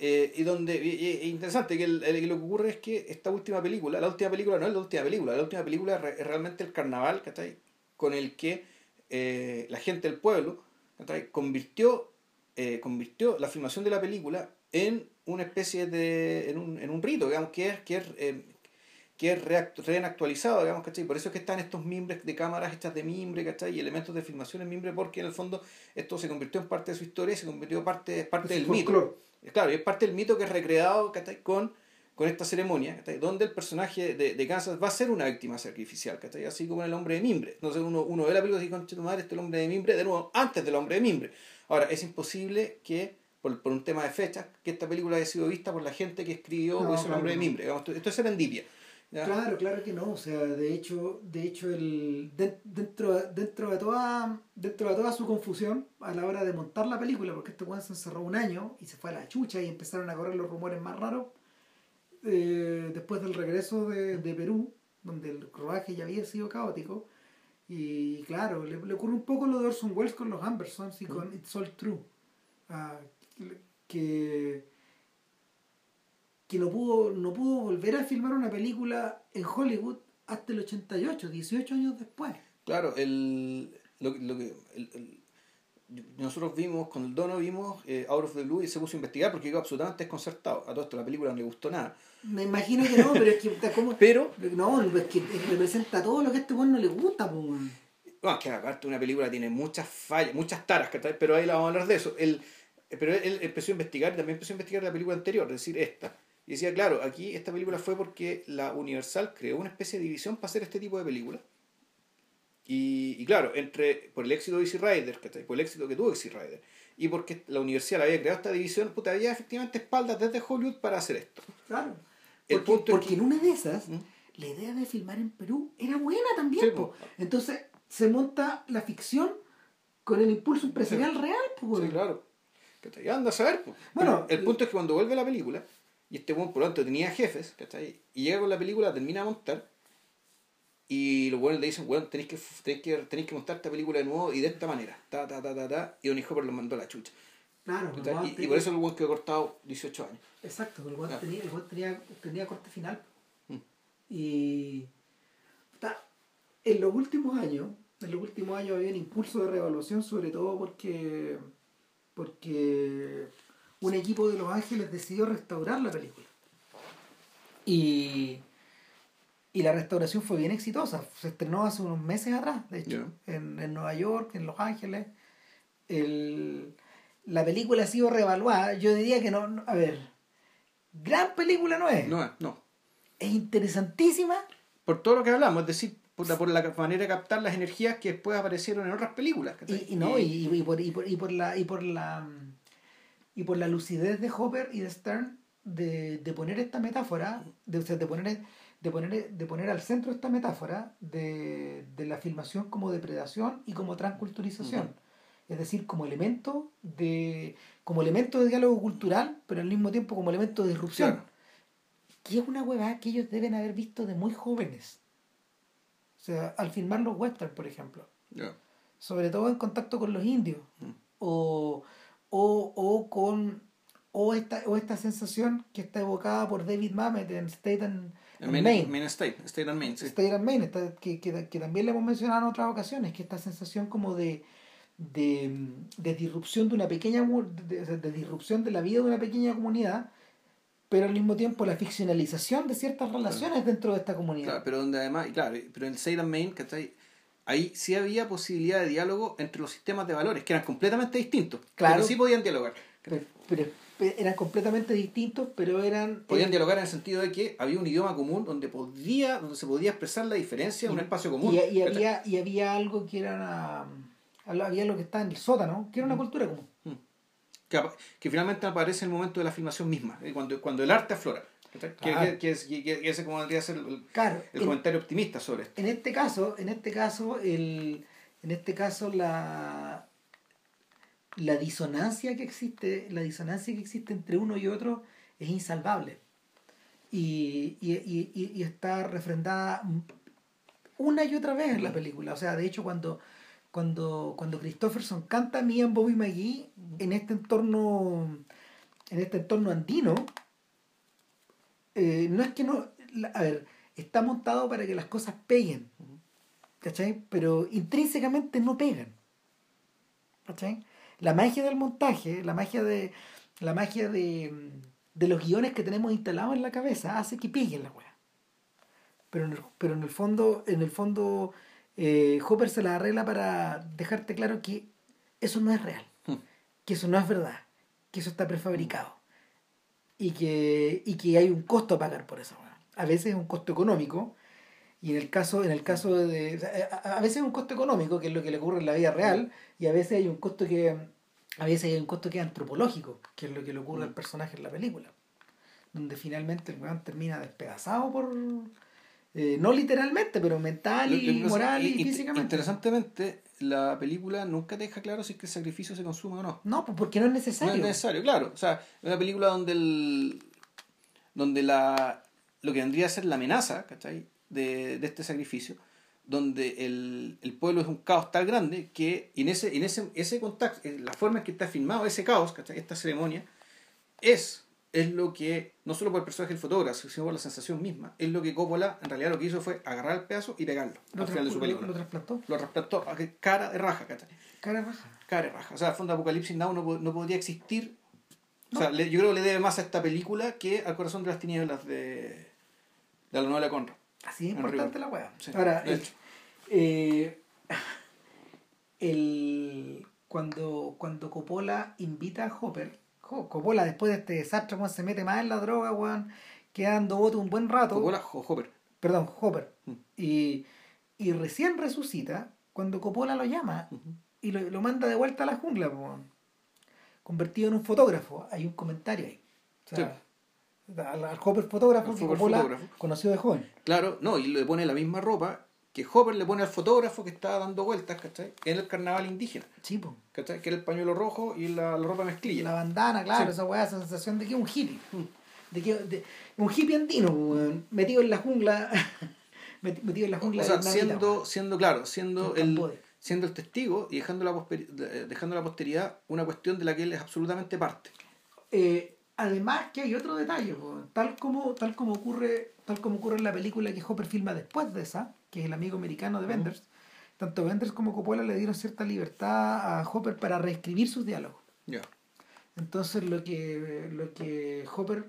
Eh, y donde es interesante que el, el, lo que ocurre es que esta última película, la última película no es la última película, la última película es, realmente el carnaval ¿cachai? con el que eh, la gente del pueblo ¿cachai? convirtió eh, convirtió la filmación de la película en una especie de en un, en un rito digamos que es que es, eh, que es reactualizado digamos ¿cachai? por eso es que están estos mimbres de cámaras hechas de mimbre ¿cachai? y elementos de filmación en mimbre porque en el fondo esto se convirtió en parte de su historia y se convirtió en parte, parte del mito Claro, y es parte del mito que es recreado con, con esta ceremonia, donde el personaje de, de, Kansas va a ser una víctima sacrificial, así como el hombre de mimbre. Entonces uno, uno ve la película y dice, concha tu madre, este es el hombre de mimbre, de nuevo, antes del hombre de mimbre. Ahora, es imposible que, por, por un tema de fechas, que esta película haya sido vista por la gente que escribió no, o hizo el hombre de mimbre. Esto, esto es serendipia. ¿Ya? Claro, claro que no, o sea, de hecho, de hecho el dentro, dentro de toda dentro de toda su confusión a la hora de montar la película, porque este weón se encerró un año y se fue a la chucha y empezaron a correr los rumores más raros eh, después del regreso de, de, Perú, donde el rodaje ya había sido caótico. Y claro, le, le ocurre un poco lo de Orson Welles con los Ambersons y con It's All True. Uh, que que no pudo, no pudo volver a filmar una película en Hollywood hasta el 88, 18 años después. Claro, el, lo, lo que, el, el, nosotros vimos, con el Dono vimos eh, Out of the Blue y se puso a investigar porque quedó absolutamente desconcertado. A todo esto la película no le gustó nada. Me imagino que no, pero es que como pero, no, es que representa todo lo que a este bueno no le gusta, pues. No, es que aparte una película tiene muchas fallas, muchas taras, pero ahí la vamos a hablar de eso. Él, pero él empezó a investigar, también empezó a investigar la película anterior, es decir, esta y decía, claro, aquí esta película fue porque la Universal creó una especie de división para hacer este tipo de películas. Y, y claro, entre por el éxito de Easy Rider, por el éxito que tuvo Easy Rider, y porque la Universal había creado esta división, puta, había efectivamente espaldas desde Hollywood para hacer esto. Claro. El porque, punto porque que... en una de esas, ¿Mm? la idea de filmar en Perú era buena también. Sí, po. Entonces se monta la ficción con el impulso empresarial sí. real. Pues. Sí, claro. Que anda a saber. Bueno, el punto es que cuando vuelve la película, y este buen por lo tanto tenía jefes, ¿cachai? Y llega con la película, termina de montar. Y los buenos le dicen, bueno, tenéis que, tenéis, que, tenéis que montar esta película de nuevo y de esta manera. Ta, ta, ta, ta, ta. Y Donny Hopper lo mandó a la chucha. Claro, y, y, por eso el buen quedó cortado 18 años. Exacto, el buen, claro. tenía, tenía, tenía corte final. Mm. Y ta, en los últimos años, en los últimos años había un impulso de revaluación, sobre todo porque porque un equipo de Los Ángeles decidió restaurar la película. Y, y la restauración fue bien exitosa. Se estrenó hace unos meses atrás, de hecho, yeah. en, en, Nueva York, en Los Ángeles. El, la película ha sido reevaluada. Yo diría que no, no, a ver, gran película no es. No es, no. Es interesantísima. Por todo lo que hablamos, es decir, por la, por la manera de captar las energías que después aparecieron en otras películas. Y, y, no, y, y, por, y, por, y por la... Y por la y por la lucidez de Hopper y de Stern de, de poner esta metáfora, de, o sea, de, poner, de, poner, de poner al centro esta metáfora de, de la filmación como depredación y como transculturización. Uh -huh. es decir, como elemento de como elemento de diálogo cultural, pero al mismo tiempo como elemento de disrupción. Claro. Que es una huevada que ellos deben haber visto de muy jóvenes. O sea, al filmar los western, por ejemplo. Sobre todo en contacto con los indios. Mm. O, o, o con o esta, o esta sensación que está evocada por David Mamet en State and, and Main. Main State, State and Main, sí. State and Maine, esta- que, que, que también le hemos mencionado en otras ocasiones, que esta sensación como de, de, de disrupción de una pequeña de, de- disrupción de la vida de una pequeña comunidad, pero al mismo tiempo la ficcionalización de ciertas relaciones dentro de esta comunidad. Claro, pero donde además, y claro, pero en State and Main, ¿cachai? Ahí sí había posibilidad de diálogo entre los sistemas de valores, que eran completamente distintos. Claro. Pero sí podían dialogar. Pero, pero- pero eran completamente distintos, pero eran... Podían eran- dialogar en el sentido de que había un idioma común donde podía, donde se podía expresar la diferencia en un espacio común. Y, había, y había algo que era una- había lo que está en el sótano, que era una Mm. cultura común. que, apa- que finalmente aparece en el momento de la filmación misma, eh, cuando, cuando el arte aflora. Que- Claro. Que, que es- que- que ese como ser el, Claro, el en- comentario optimista sobre esto. En este caso, en este caso, el, en este caso la, la disonancia que existe, la disonancia que existe entre uno y otro es insalvable. Y, y, y, y- está refrendada una y otra vez en la película. O sea, de hecho, cuando, cuando, cuando Christopherson canta Me and Bobby McGee en este entorno, en este entorno andino, eh, no es que no. a ver, está montado para que las cosas peguen. ¿Cachai? Pero intrínsecamente no pegan. ¿Cachai? La magia del montaje, la magia de. La magia de, de los guiones que tenemos instalados en la cabeza hace que peguen la weá. Pero en el, pero en el fondo, en el fondo, eh, Hopper se la arregla para dejarte claro que eso no es real, Hmm. que eso no es verdad, que eso está prefabricado y que, y que hay un costo a pagar por eso. weá. A veces es un costo económico y en el caso, en el caso de, a, veces es un costo económico, que es lo que le ocurre en la vida real, y a veces hay un costo que, a veces hay un costo que es antropológico, que es lo que le ocurre al personaje en la película, donde finalmente el weón termina despedazado por, eh, no literalmente, pero mental y moral y, in- físicamente. Interesantemente, la película nunca te deja claro si es que el sacrificio se consume o no. No, pues porque no es No necesario. es necesario, claro. O sea, es una película donde el donde la lo que vendría a ser la amenaza, ¿cachai? De, de este sacrificio, donde el, el pueblo es un caos tan grande que en ese, en ese, ese contacto, en la forma en que está filmado ese caos, ¿cachai? Esta ceremonia, es, es lo que, no solo por el personaje del fotógrafo, sino por la sensación misma, es lo que Coppola en realidad lo que hizo fue agarrar el pedazo y pegarlo Lo, al final de su película. lo trasplantó. Lo trasplantó a que cara de raja, ¿cachai? Cara raja. Cara de raja. O sea, el fondo de Apocalipsis Now no, no podría existir. No. O sea, le- yo creo que le debe más a esta película que al corazón de las tinieblas de, de la novela Conrad. Así es importante la weá. Sí, Ahora, de el- eh, <laughs> el, cuando, cuando Coppola invita a Hopper, Jo- Coppola después de este desastre, weón, se mete más en la droga, weón, queda dando voto un buen rato. Coppola o Hopper. Perdón, Hopper. Mm. Y, y recién resucita cuando Coppola lo llama y lo, lo manda de vuelta a la jungla, weón. convertido en un fotógrafo. Hay un comentario ahí. O sea, al, al Hopper fotógrafo Al que Coppola fotógrafo. conoció de joven. Claro, no, y le pone la misma ropa que Hopper le pone al fotógrafo que estaba dando vueltas, ¿cachai? En el carnaval indígena, Sí, po. ¿cachai? Que era el pañuelo rojo y la, la ropa mezclilla. La bandana, claro, Sí. esa weá, esa sensación de que es un hippie. De que, de- un hippie andino, weón, metido en la jungla. <laughs> meti- metido en la jungla o sea, siendo, siendo claro, siendo En el, siendo el testigo y dejando la, de- dejando la posteridad una cuestión de la que él es absolutamente parte. Eh, además que hay otro detalle, po, tal como, tal como ocurre, tal como ocurre en la película que Hopper filma después de esa, que es el amigo americano de Benders, tanto Benders como Coppola le dieron cierta libertad a Hopper para reescribir sus diálogos. Ya. Entonces lo que, lo que Hopper,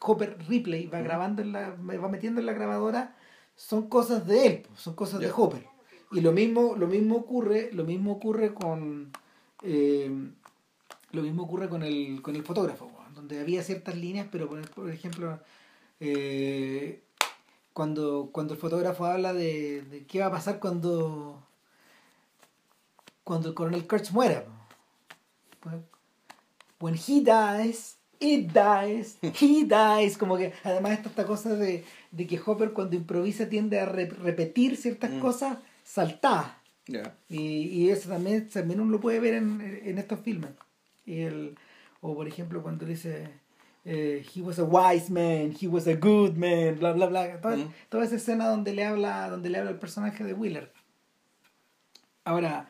Hopper Ripley va grabando en la, va metiendo en la grabadora son cosas de él, son cosas de. Hopper. Y lo mismo, lo mismo ocurre, lo mismo ocurre con eh, lo mismo ocurre con el, con el fotógrafo, donde había ciertas líneas, pero por, por ejemplo, eh, cuando, cuando el fotógrafo habla de, de qué va a pasar cuando cuando el coronel Kurtz muera. Pues, When he dies, it dies, he dies. Como que además está esta cosa de, de que Hopper cuando improvisa tiende a re- repetir ciertas Mm. cosas saltadas. Y, y eso también, también uno lo puede ver en, en estos filmes. Y el, o por ejemplo cuando dice, eh, he was a wise man, he was a good man, bla bla bla. Toda, toda esa escena donde le habla, donde le habla el personaje de Wheeler. Ahora,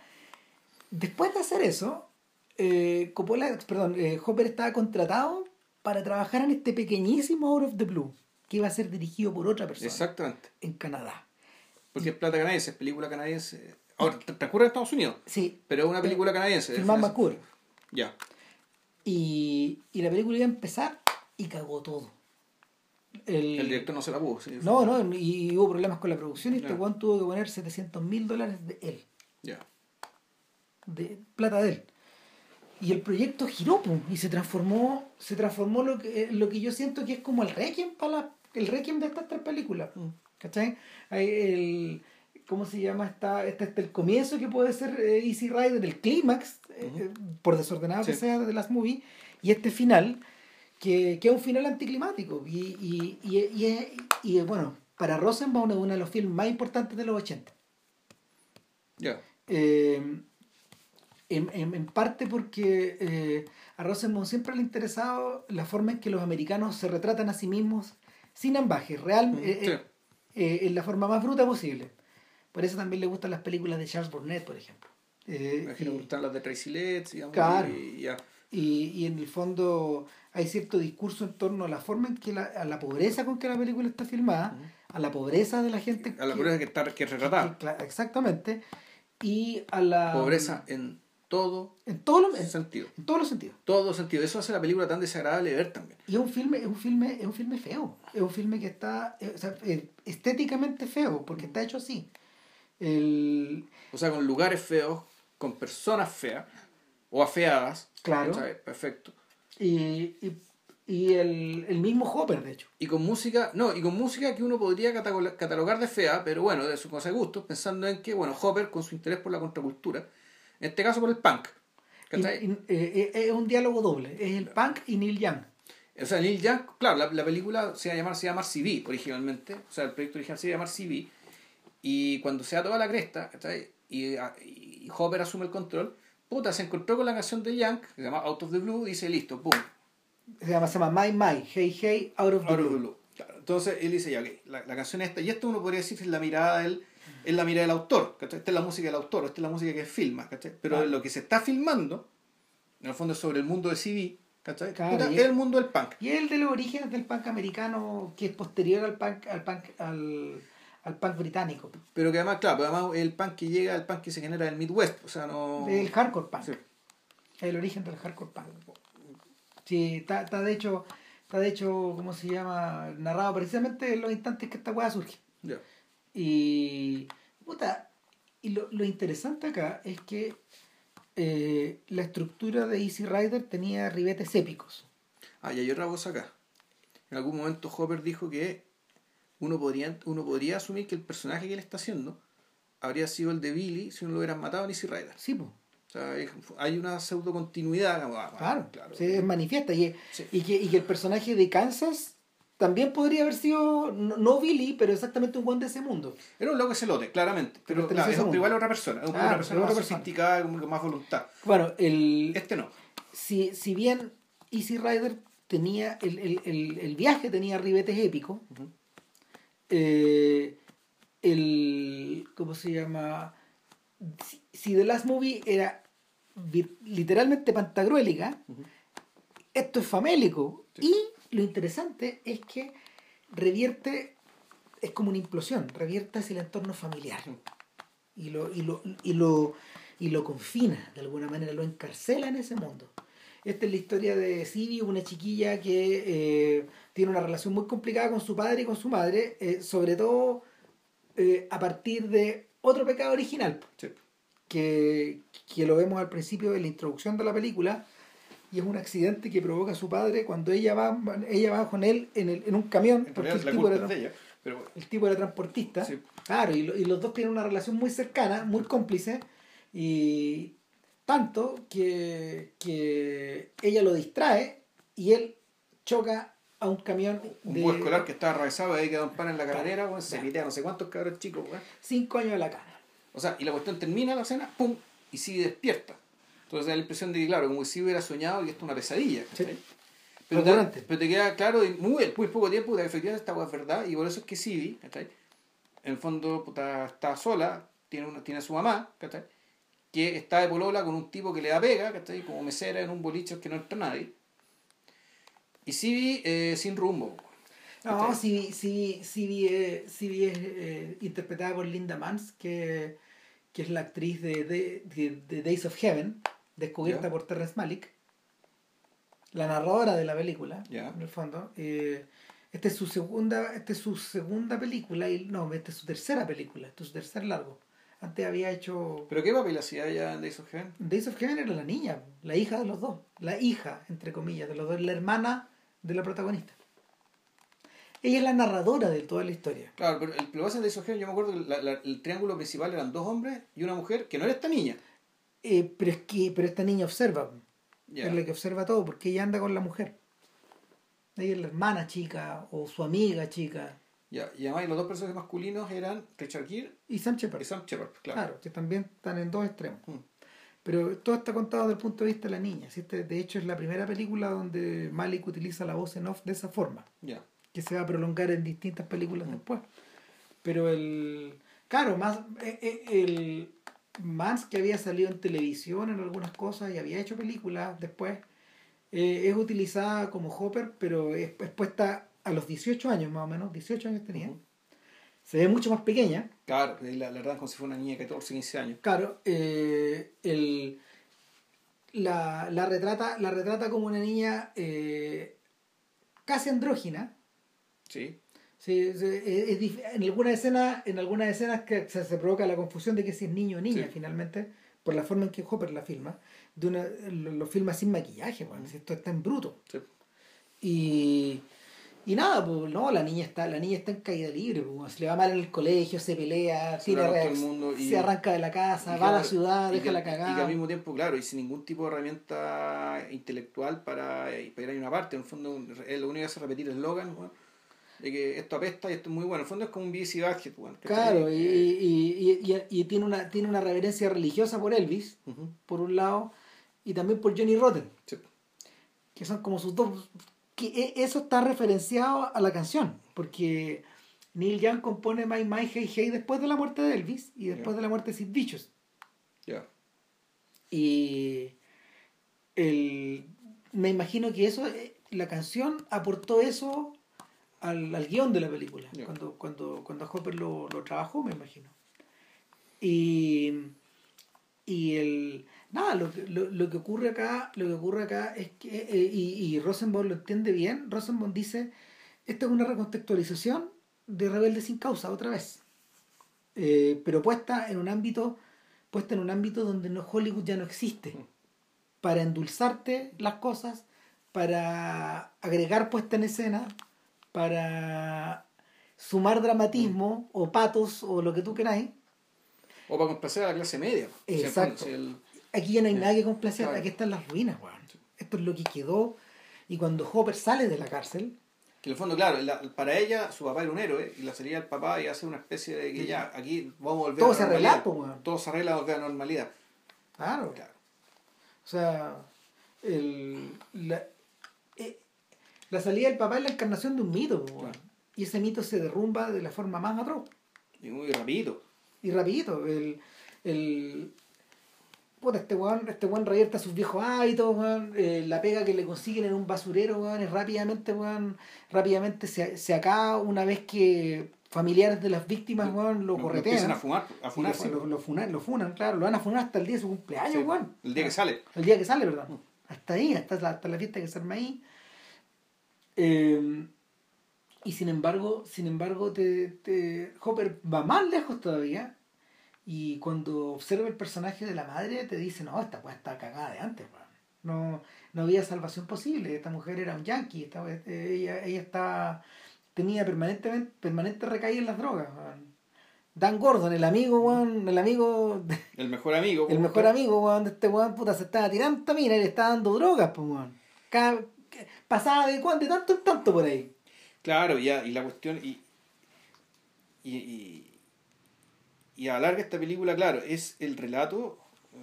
después de hacer eso, eh, Coppola, perdón, eh, Hopper estaba contratado para trabajar en este pequeñísimo Out of the Blue, que iba a ser dirigido por otra persona Exactamente. en Canadá. Porque es plata canadiense, es película canadiense. Ahora, tra- transcurre en Estados Unidos, Sí, pero es una película canadiense. Filmar McCool. Ya. Y, y la película iba a empezar y cagó todo. El, El director no se la pudo. sí. No, no, y hubo problemas con la producción y este. Juan tuvo que poner 700 mil dólares de él, Ya. de plata de él. Y el proyecto giró pum, y se transformó, se transformó lo que, lo que yo siento que es como el requiem para la- el requiem de estas tres películas. ¿Cachai? Hay el, ¿Cómo se llama? Está, está, está el comienzo que puede ser eh, Easy Rider, el clímax, eh, eh, por desordenado que sea de las movies, y este final, que, que es un final anticlimático. Y, y, y, y, bueno, para Rosenbaum es uno de los filmes más importantes de los 80. Ya. Eh, en, en, en parte porque eh, a Rosenbaum siempre le ha interesado la forma en que los americanos se retratan a sí mismos sin ambaje, real, Mm, eh, sí. eh, en la forma más bruta posible. Por eso también le gustan las películas de Charles Burnett, por ejemplo. Eh, imagino que gustan las de Tracy Letts, digamos. Claro. Y, ya. y, y en el fondo hay cierto discurso en torno a la forma en que la, a la pobreza con que la película está filmada, a la pobreza de la gente. A la que- pobreza que está que retratada. que- exactamente. Y a la. Pobreza en todo En todos los, en, sentido. en todos los sentidos. Todo sentido. Eso hace la película tan desagradable de ver también. Y es un filme, es un filme, es un filme feo. Es un filme que está eh, o sea, eh, estéticamente feo, porque está hecho así. El, O sea, con lugares feos, con personas feas o afeadas. Claro. Perfecto. Y y, y el, el mismo Hopper, de hecho. Y con música, no, y con música que uno podría catalogar, catalogar de fea, pero bueno, de su cosa de gusto, pensando en que, bueno, Hopper, con su interés por la contracultura, en este caso por el punk, eh, eh, es un diálogo doble. Es el punk y Neil Young. O sea, Neil Young, claro, la, la película se iba a llamar, se iba a llamar CV originalmente, o sea, el proyecto original se iba a llamar CV, y cuando se da toda la cresta, ¿cachai? Y, a- y Hopper asume el control, puta, se encontró con la canción de Young, que se llama Out of the Blue, y dice, listo, pum, Se llama, se llama My My, Hey Hey, Out of the Out of the Blue. Blue. Claro, entonces él dice, ya, ok, la, la canción esta, y esto uno podría decir es la mirada del, es la mirada del autor, ¿cachai? Esta es la música del autor, esta es la música que filma, ¿cachai? Pero Ah. lo que se está filmando, en el fondo es sobre el mundo de CV, ¿cachai? Claro, Puta, y- es el mundo del punk. Y es el de los orígenes del punk americano que es posterior al punk, al punk, al, al punk británico. Pero que además, claro, pero además el punk que llega, el punk que se genera del Midwest, o sea, no... El hardcore punk. Sí. El origen del hardcore punk. Sí, está, está de hecho, está de hecho, ¿cómo se llama? Narrado precisamente en los instantes que esta weá surge. Y, puta, y lo, lo interesante acá es que eh, la estructura de Easy Rider tenía ribetes épicos. Ah, y hay otra cosa acá. En algún momento Hopper dijo que uno podría, uno podría asumir que el personaje que él está haciendo habría sido el de Billy si no lo hubieran matado en Easy Rider. Sí, pues. O sea, hay- una pseudo continuidad. Claro, claro. se manifiesta. Y, Sí. y, que, y que el personaje de Kansas también podría haber sido, no, no Billy, pero exactamente un buen de ese mundo. Era un loco celote, claramente. Pero, claro, es igual a otra persona. Es Claro, una persona más persona. sofisticada, con más voluntad. Bueno, el, Este no. si, si bien Easy Rider tenía, el, el, el, el viaje tenía ribetes épicos. Eh, el, ¿cómo se llama? Si, si The Last Movie era literalmente pantagruélica, esto es famélico. Sí. Y lo interesante es que revierte, es como una implosión, revierte hacia el entorno familiar. Y lo, y lo, y lo, y lo confina, de alguna manera, lo encarcela en ese mundo. Esta es la historia de Sibi, una chiquilla que eh, tiene una relación muy complicada con su padre y con su madre, eh, sobre todo eh, a partir de otro pecado original Sí. que, que lo vemos al principio de la introducción de la película y es un accidente que provoca a su padre cuando ella va ella va con él en, el, en un camión En porque el tipo, era, ella. Pero el tipo era transportista Sí. claro y, lo- y los dos tienen una relación muy cercana muy cómplice y tanto que, que ella lo distrae y él choca a un camión Un de bus escolar que estaba atravesado, ahí quedó un pan en la carretera, weón, se pitea no sé cuántos cabros chicos, weón. cinco años de la cana O sea, y la cuestión termina la escena, ¡pum! Y sigue despierta. Entonces da la impresión de que, claro, como si hubiera soñado y esto es una pesadilla. ¿cachai? Pero, te, pero te queda claro, y muy, muy poco tiempo, que efectivamente esta es verdad, y por eso es que Sibi, ¿cachai? En el fondo, puta, está sola, tiene, una, tiene a su mamá, ¿cachai? Que está de polola con un tipo que le da pega, ¿cachai? Como mesera en un boliche que no entra nadie. Y Sibi eh, sin rumbo. No, Sibi, Sibi, Sibi, eh, Sibi es eh, interpretada por Linda Mans, que, que es la actriz de, de, de, Days of Heaven, descubierta por Terrence Malick la narradora de la película, en el fondo. Eh, esta es su segunda, esta es su segunda película, y no, esta es su tercera película, este es su tercer largo. Antes había hecho. ¿Pero qué papel hacía ella en Days of Heaven? Days of Heaven era la niña, la hija de los dos. La hija, entre comillas, de los dos, la hermana de la protagonista. Ella es la narradora de toda la historia. Claro, pero el, lo que en Days of Heaven, yo me acuerdo que el triángulo principal eran dos hombres y una mujer que no era esta niña. Eh, pero es que pero esta niña observa. Es la que observa todo, porque ella anda con la mujer. Ella es la hermana chica o su amiga chica. Ya, y además los dos personajes masculinos eran Richard Gere y Sam Shepard. Y Sam Shepard, claro. Claro, que también están en dos extremos. Mm. Pero todo está contado desde el punto de vista de la niña. Este, de hecho, es la primera película donde Malik utiliza la voz en off de esa forma. Ya. Que se va a prolongar en distintas películas mm. después. Pero el. Claro, más. Eh, eh, el, Mans, que había salido en televisión en algunas cosas y había hecho películas después, eh, es utilizada como Hopper, pero es, puesta a los 18 años más o menos, 18 años tenía. Se ve mucho más pequeña. Claro, la, verdad como si fuera una niña de 14, 15 años. Claro, eh, el, la, la, retrata, la retrata como una niña eh, casi andrógina. Sí. Sí, es, en algunas escenas, en algunas escenas que se, provoca la confusión de que si es niño o niña finalmente, por la forma en que Hopper la filma, de una, lo, filma sin maquillaje, bueno, esto está en bruto. Y, y nada, pues no, la niña está, la niña está en caída libre, pues, se le va mal en el colegio, se pelea, se, se arranca de la casa, va a la ciudad, deja la cagada. Y que al mismo tiempo, claro, y sin ningún tipo de herramienta intelectual para, para ir a una parte, en el fondo, lo único que hace es repetir el eslogan, de que esto apesta y esto es muy bueno. En el fondo es como un BC Badget, Claro, y, y, y, tiene, una, tiene una reverencia religiosa por Elvis, por un lado, y también por Johnny Rotten. Que son como sus dos. Que e, Eso está referenciado a la canción, porque Neil Young compone My My Hey Hey después de la muerte de Elvis y después de la muerte de Sid Vicious. Y el, me imagino que eso, eh, la canción aportó eso al, al guion de la película, cuando, cuando, cuando Hopper lo, lo trabajó, me imagino. Y, y el nada, lo que, lo, lo, que ocurre acá, lo que ocurre acá es que, eh, y, y Rosenbaum lo entiende bien, Rosenbaum dice, esta es una recontextualización de Rebelde sin causa, otra vez. Eh, pero puesta en un ámbito, puesta en un ámbito donde no, Hollywood ya no existe. Para endulzarte las cosas, para agregar puesta en escena, para sumar dramatismo o patos o lo que tú queráis. O para complacer a la clase media. Exacto. Aquí ya no hay nadie que complacer, aquí están las ruinas, weón. Esto es lo que quedó. Y cuando Hopper sale de la cárcel. Que en el fondo, claro, para ella su papá era un héroe y la sería el papá y hace una especie de que ya, aquí vamos a volver Todo a se arregla. Todo se arregla a volver a la normalidad. Claro. claro. O sea, el, la, la salida del papá es la encarnación de un mito, y ese mito se derrumba de la forma más atroz. Y muy rapidito. Y rapidito. El, el, puta, este weón, este weón revierta sus viejos hábitos, weón, eh, la pega que le consiguen en un basurero, weón, es rápidamente, weón, rápidamente se, se acaba una vez que familiares de las víctimas, weón, lo, corretean. Empiezan a fumar, a funar, lo, lo, funan, lo funan, claro, lo van a funar hasta el día de su cumpleaños, weón. El día que sale. El día que sale, ¿verdad? Mm. Hasta ahí, hasta la, hasta la fiesta que se arma ahí. Em, y sin embargo, sin embargo, te, te, Hopper va más lejos todavía. Y cuando observa el personaje de la madre, te dice, no, esta pues está cagada de antes, No, no había salvación posible. Esta mujer era un yankee. Este, ella, ella estaba, tenía permanentemente, permanente recaída en las drogas. Dan Gordon, el amigo, el amigo. <laughs> El mejor amigo, El mejor amigo, de este weón, puta, se estaba tirando mira y le estaba dando drogas, pues, Cada, pasaba de, de tanto en tanto por ahí. Claro, ya, y la cuestión, y, y, y larga esta película, claro, es el relato,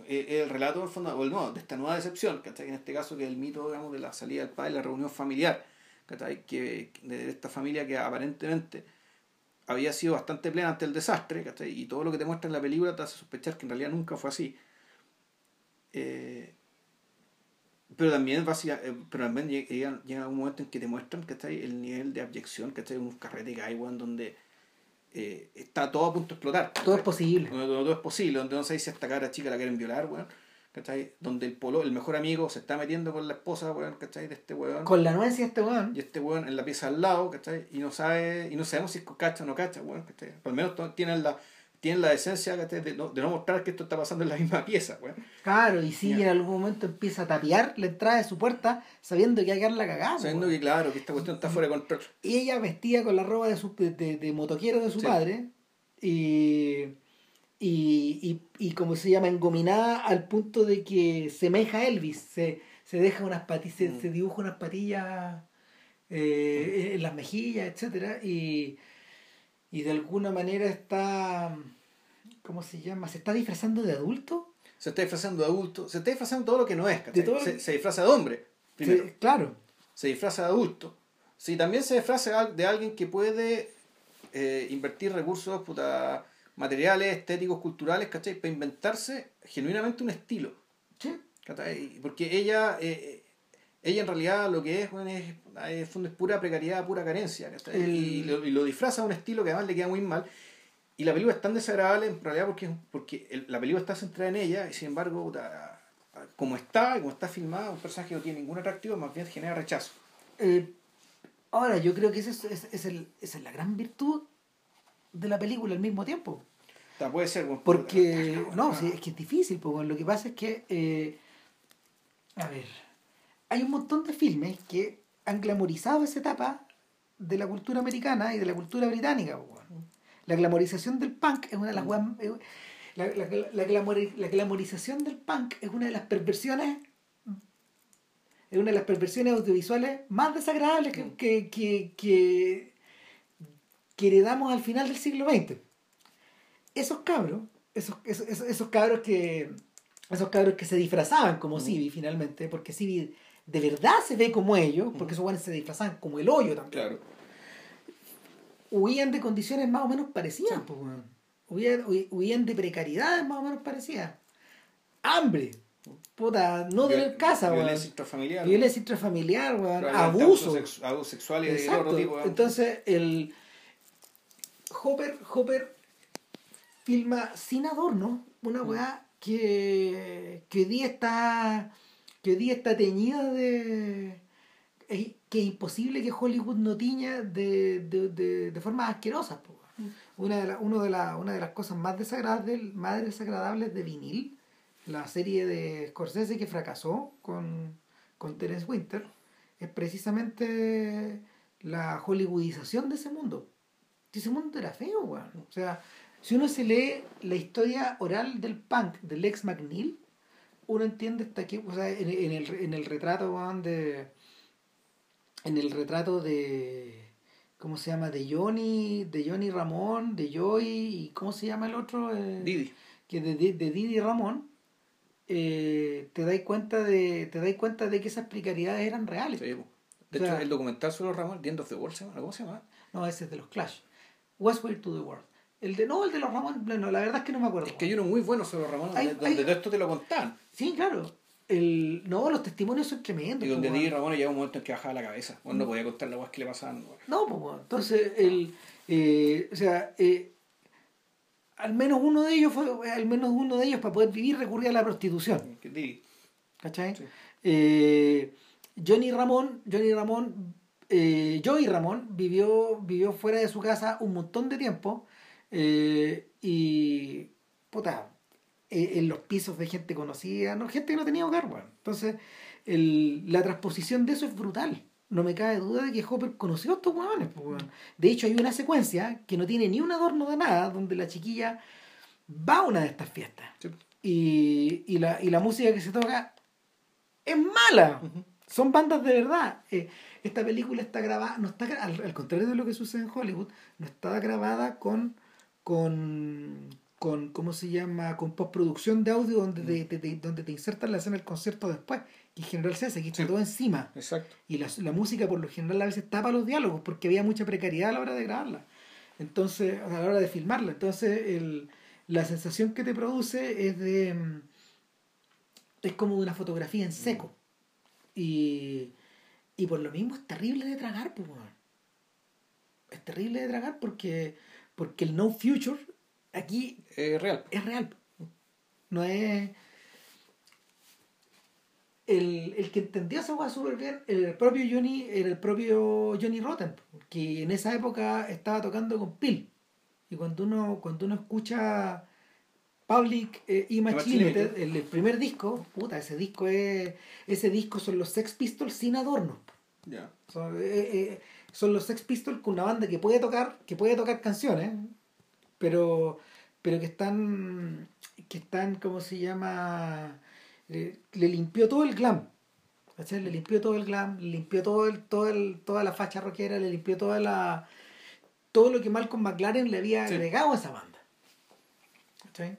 eh, el relato del fondo, o no, de esta nueva decepción, ¿cachai? En este caso que es el mito, digamos, de la salida del padre, la reunión familiar, ¿cachai? Que, de esta familia que aparentemente había sido bastante plena ante el desastre, ¿cachai? Y todo lo que te muestra en la película te hace sospechar que en realidad nunca fue así. Eh, pero también, eh, pero también llega, llega, un momento en que te muestran que el nivel de abyección, que un carrete que hay, donde eh, está todo a punto de explotar. Todo es posible. Donde, todo es posible, donde no sé si esta cara chica la quieren violar, weón. Donde el polo, el mejor amigo se está metiendo con la esposa, weón, ¿cachai? De este weón. Con la anuencia de este weón. Y este weón en la pieza al lado, ¿cachai? Y no sabe, y no sabemos si cacha o no cacha, weón, ¿cachai? Por lo menos tienen la, tienen la decencia de no, de no mostrar que esto está pasando en la misma pieza. Claro, y si en algún momento empieza a tapiar la entrada de su puerta sabiendo que hay que la cagada. Sabiendo que, claro, que esta cuestión está fuera de control. Y ella vestía con la ropa de, su, de, de, motoquero de su padre y, y, y, como se llama, engominada al punto de que semeja a Elvis, se, se deja unas patillas, mm. se, dibuja unas patillas eh, en las mejillas, etcétera y y de alguna manera está, ¿cómo se llama? ¿Se está disfrazando de adulto? Se está disfrazando de adulto, se está disfrazando todo lo que no es, se, se, disfraza de hombre, primero. claro. Se disfraza de adulto. Sí, también se disfraza de alguien que puede eh, invertir recursos puta, materiales, estéticos, culturales, ¿cachai? Para inventarse genuinamente un estilo. Sí. Porque ella, eh, ella en realidad lo que es, bueno, es, es, es pura precariedad, pura carencia. Y, lo, y, lo, disfraza a un estilo que además le queda muy mal. Y la película es tan desagradable en realidad porque, porque la película está centrada en ella y sin embargo, como está, como está filmada, un personaje no tiene ningún atractivo, más bien genera rechazo. Eh, ahora, yo creo que es, es, es, el, esa es la gran virtud de la película al mismo tiempo. puede ser. porque, no, sí, es que es difícil, porque lo que pasa es que, eh, a ver, hay un montón de filmes que han glamorizado esa etapa de la cultura americana y de la cultura británica. La glamorización del punk es una de las mm. la, la, la, glamorización del punk es una de las perversiones es una de las perversiones audiovisuales más desagradables que, mm. que, que, que, que heredamos al final del siglo XX. Esos cabros, esos, esos, esos cabros que esos cabros que se disfrazaban como mm. Civi finalmente, porque Civi de verdad se ve como ellos, porque esos guanes se disfrazan como el hoyo también. Claro. Huían de condiciones más o menos parecidas, huían, de precariedades más o menos parecidas. Hambre. Puta, no de casa, Violencia intrafamiliar. Violencia intrafamiliar, Abuso. Abuso, sexual y de otro tipo. Entonces, el. Hopper, Hopper filma sin adorno una weá que, que hoy día está que hoy día está teñida de que es imposible que Hollywood no tiña de, de, de, de formas asquerosas. Mm. Una, de uno de la, una de las cosas más desagradables, más desagradables de vinil, la serie de Scorsese que fracasó con, con Terence Winter, es precisamente la hollywoodización de ese mundo. Ese mundo era feo, weón. O sea, si uno se lee la historia oral del punk del ex McNeil, uno entiende hasta aquí, o sea, en, en, el, en el retrato de. En el retrato de. ¿Cómo se llama? De Johnny, de Johnny Ramón, de Joy, y ¿cómo se llama el otro? Eh, Didi. Que de, de, Didi Ramón, eh, te dais cuenta de te dais cuenta de que esas precariedades eran reales. de hecho, el documental sobre Ramón, of the World, ¿cómo se llama? No, ese es de los Clash. What's Way to the World. El de, no, el de los Ramones, no, la verdad es que no me acuerdo. Es que hay uno muy bueno sobre los Ramones, donde, todo esto te lo contan. Sí, claro. El, no, los testimonios son tremendos. Y donde Di Ramones llega un momento en que bajaba la cabeza. Bueno, no podía contar las cosas que le pasaban. No, pues bueno. Entonces, el, eh, o sea, eh, al menos uno de ellos fue, al menos uno de ellos para poder vivir recurría a la prostitución. ¿Cachai? Eh, Johnny Ramón, Johnny Ramón, Joey Ramón vivió, vivió fuera de su casa un montón de tiempo eh, y, puta, eh, en los pisos de gente conocida, no, gente que no tenía hogar, bueno. Entonces, el, la transposición de eso es brutal. No me cabe duda de que Hopper conoció a estos huevones. Pues, de hecho, hay una secuencia que no tiene ni un adorno de nada, donde la chiquilla va a una de estas fiestas. Y, y, la, y la música que se toca es mala. Son bandas de verdad. Eh, esta película está grabada, no está al, al, contrario de lo que sucede en Hollywood, no está grabada con con, con ¿cómo se llama? con postproducción de audio donde te, te- donde te insertan la escena del concierto después. Y en general se hace, aquí está Sí. todo encima. Exacto. Y la, la música por lo general a veces tapa los diálogos porque había mucha precariedad a la hora de grabarla. Entonces, a la hora de filmarla. Entonces, el, la sensación que te produce es de. mm, es como de una fotografía en seco. Y, y por lo mismo es terrible de tragar, pues. Es terrible de tragar porque, porque el no future aquí Eh, real. es real. No es. El, el que entendió esa hueá súper bien era el propio Johnny, era el propio Johnny Rotten, que en esa época estaba tocando con Pil. Y cuando uno, cuando uno escucha Public eh, Image Limited, el, el primer disco, puta, ese disco es. Ese disco son los Sex Pistols sin adornos. Ya. Eh, eh, son los Sex Pistols con una banda que puede tocar, que puede tocar canciones, pero, pero que están, que están, ¿cómo se llama? Le, le limpió todo el glam. ¿cachai? Le limpió todo el glam, le limpió todo el, todo el, toda la facha rockera, le limpió toda la todo lo que Malcolm McLaren le había Sí. agregado a esa banda. ¿cachai?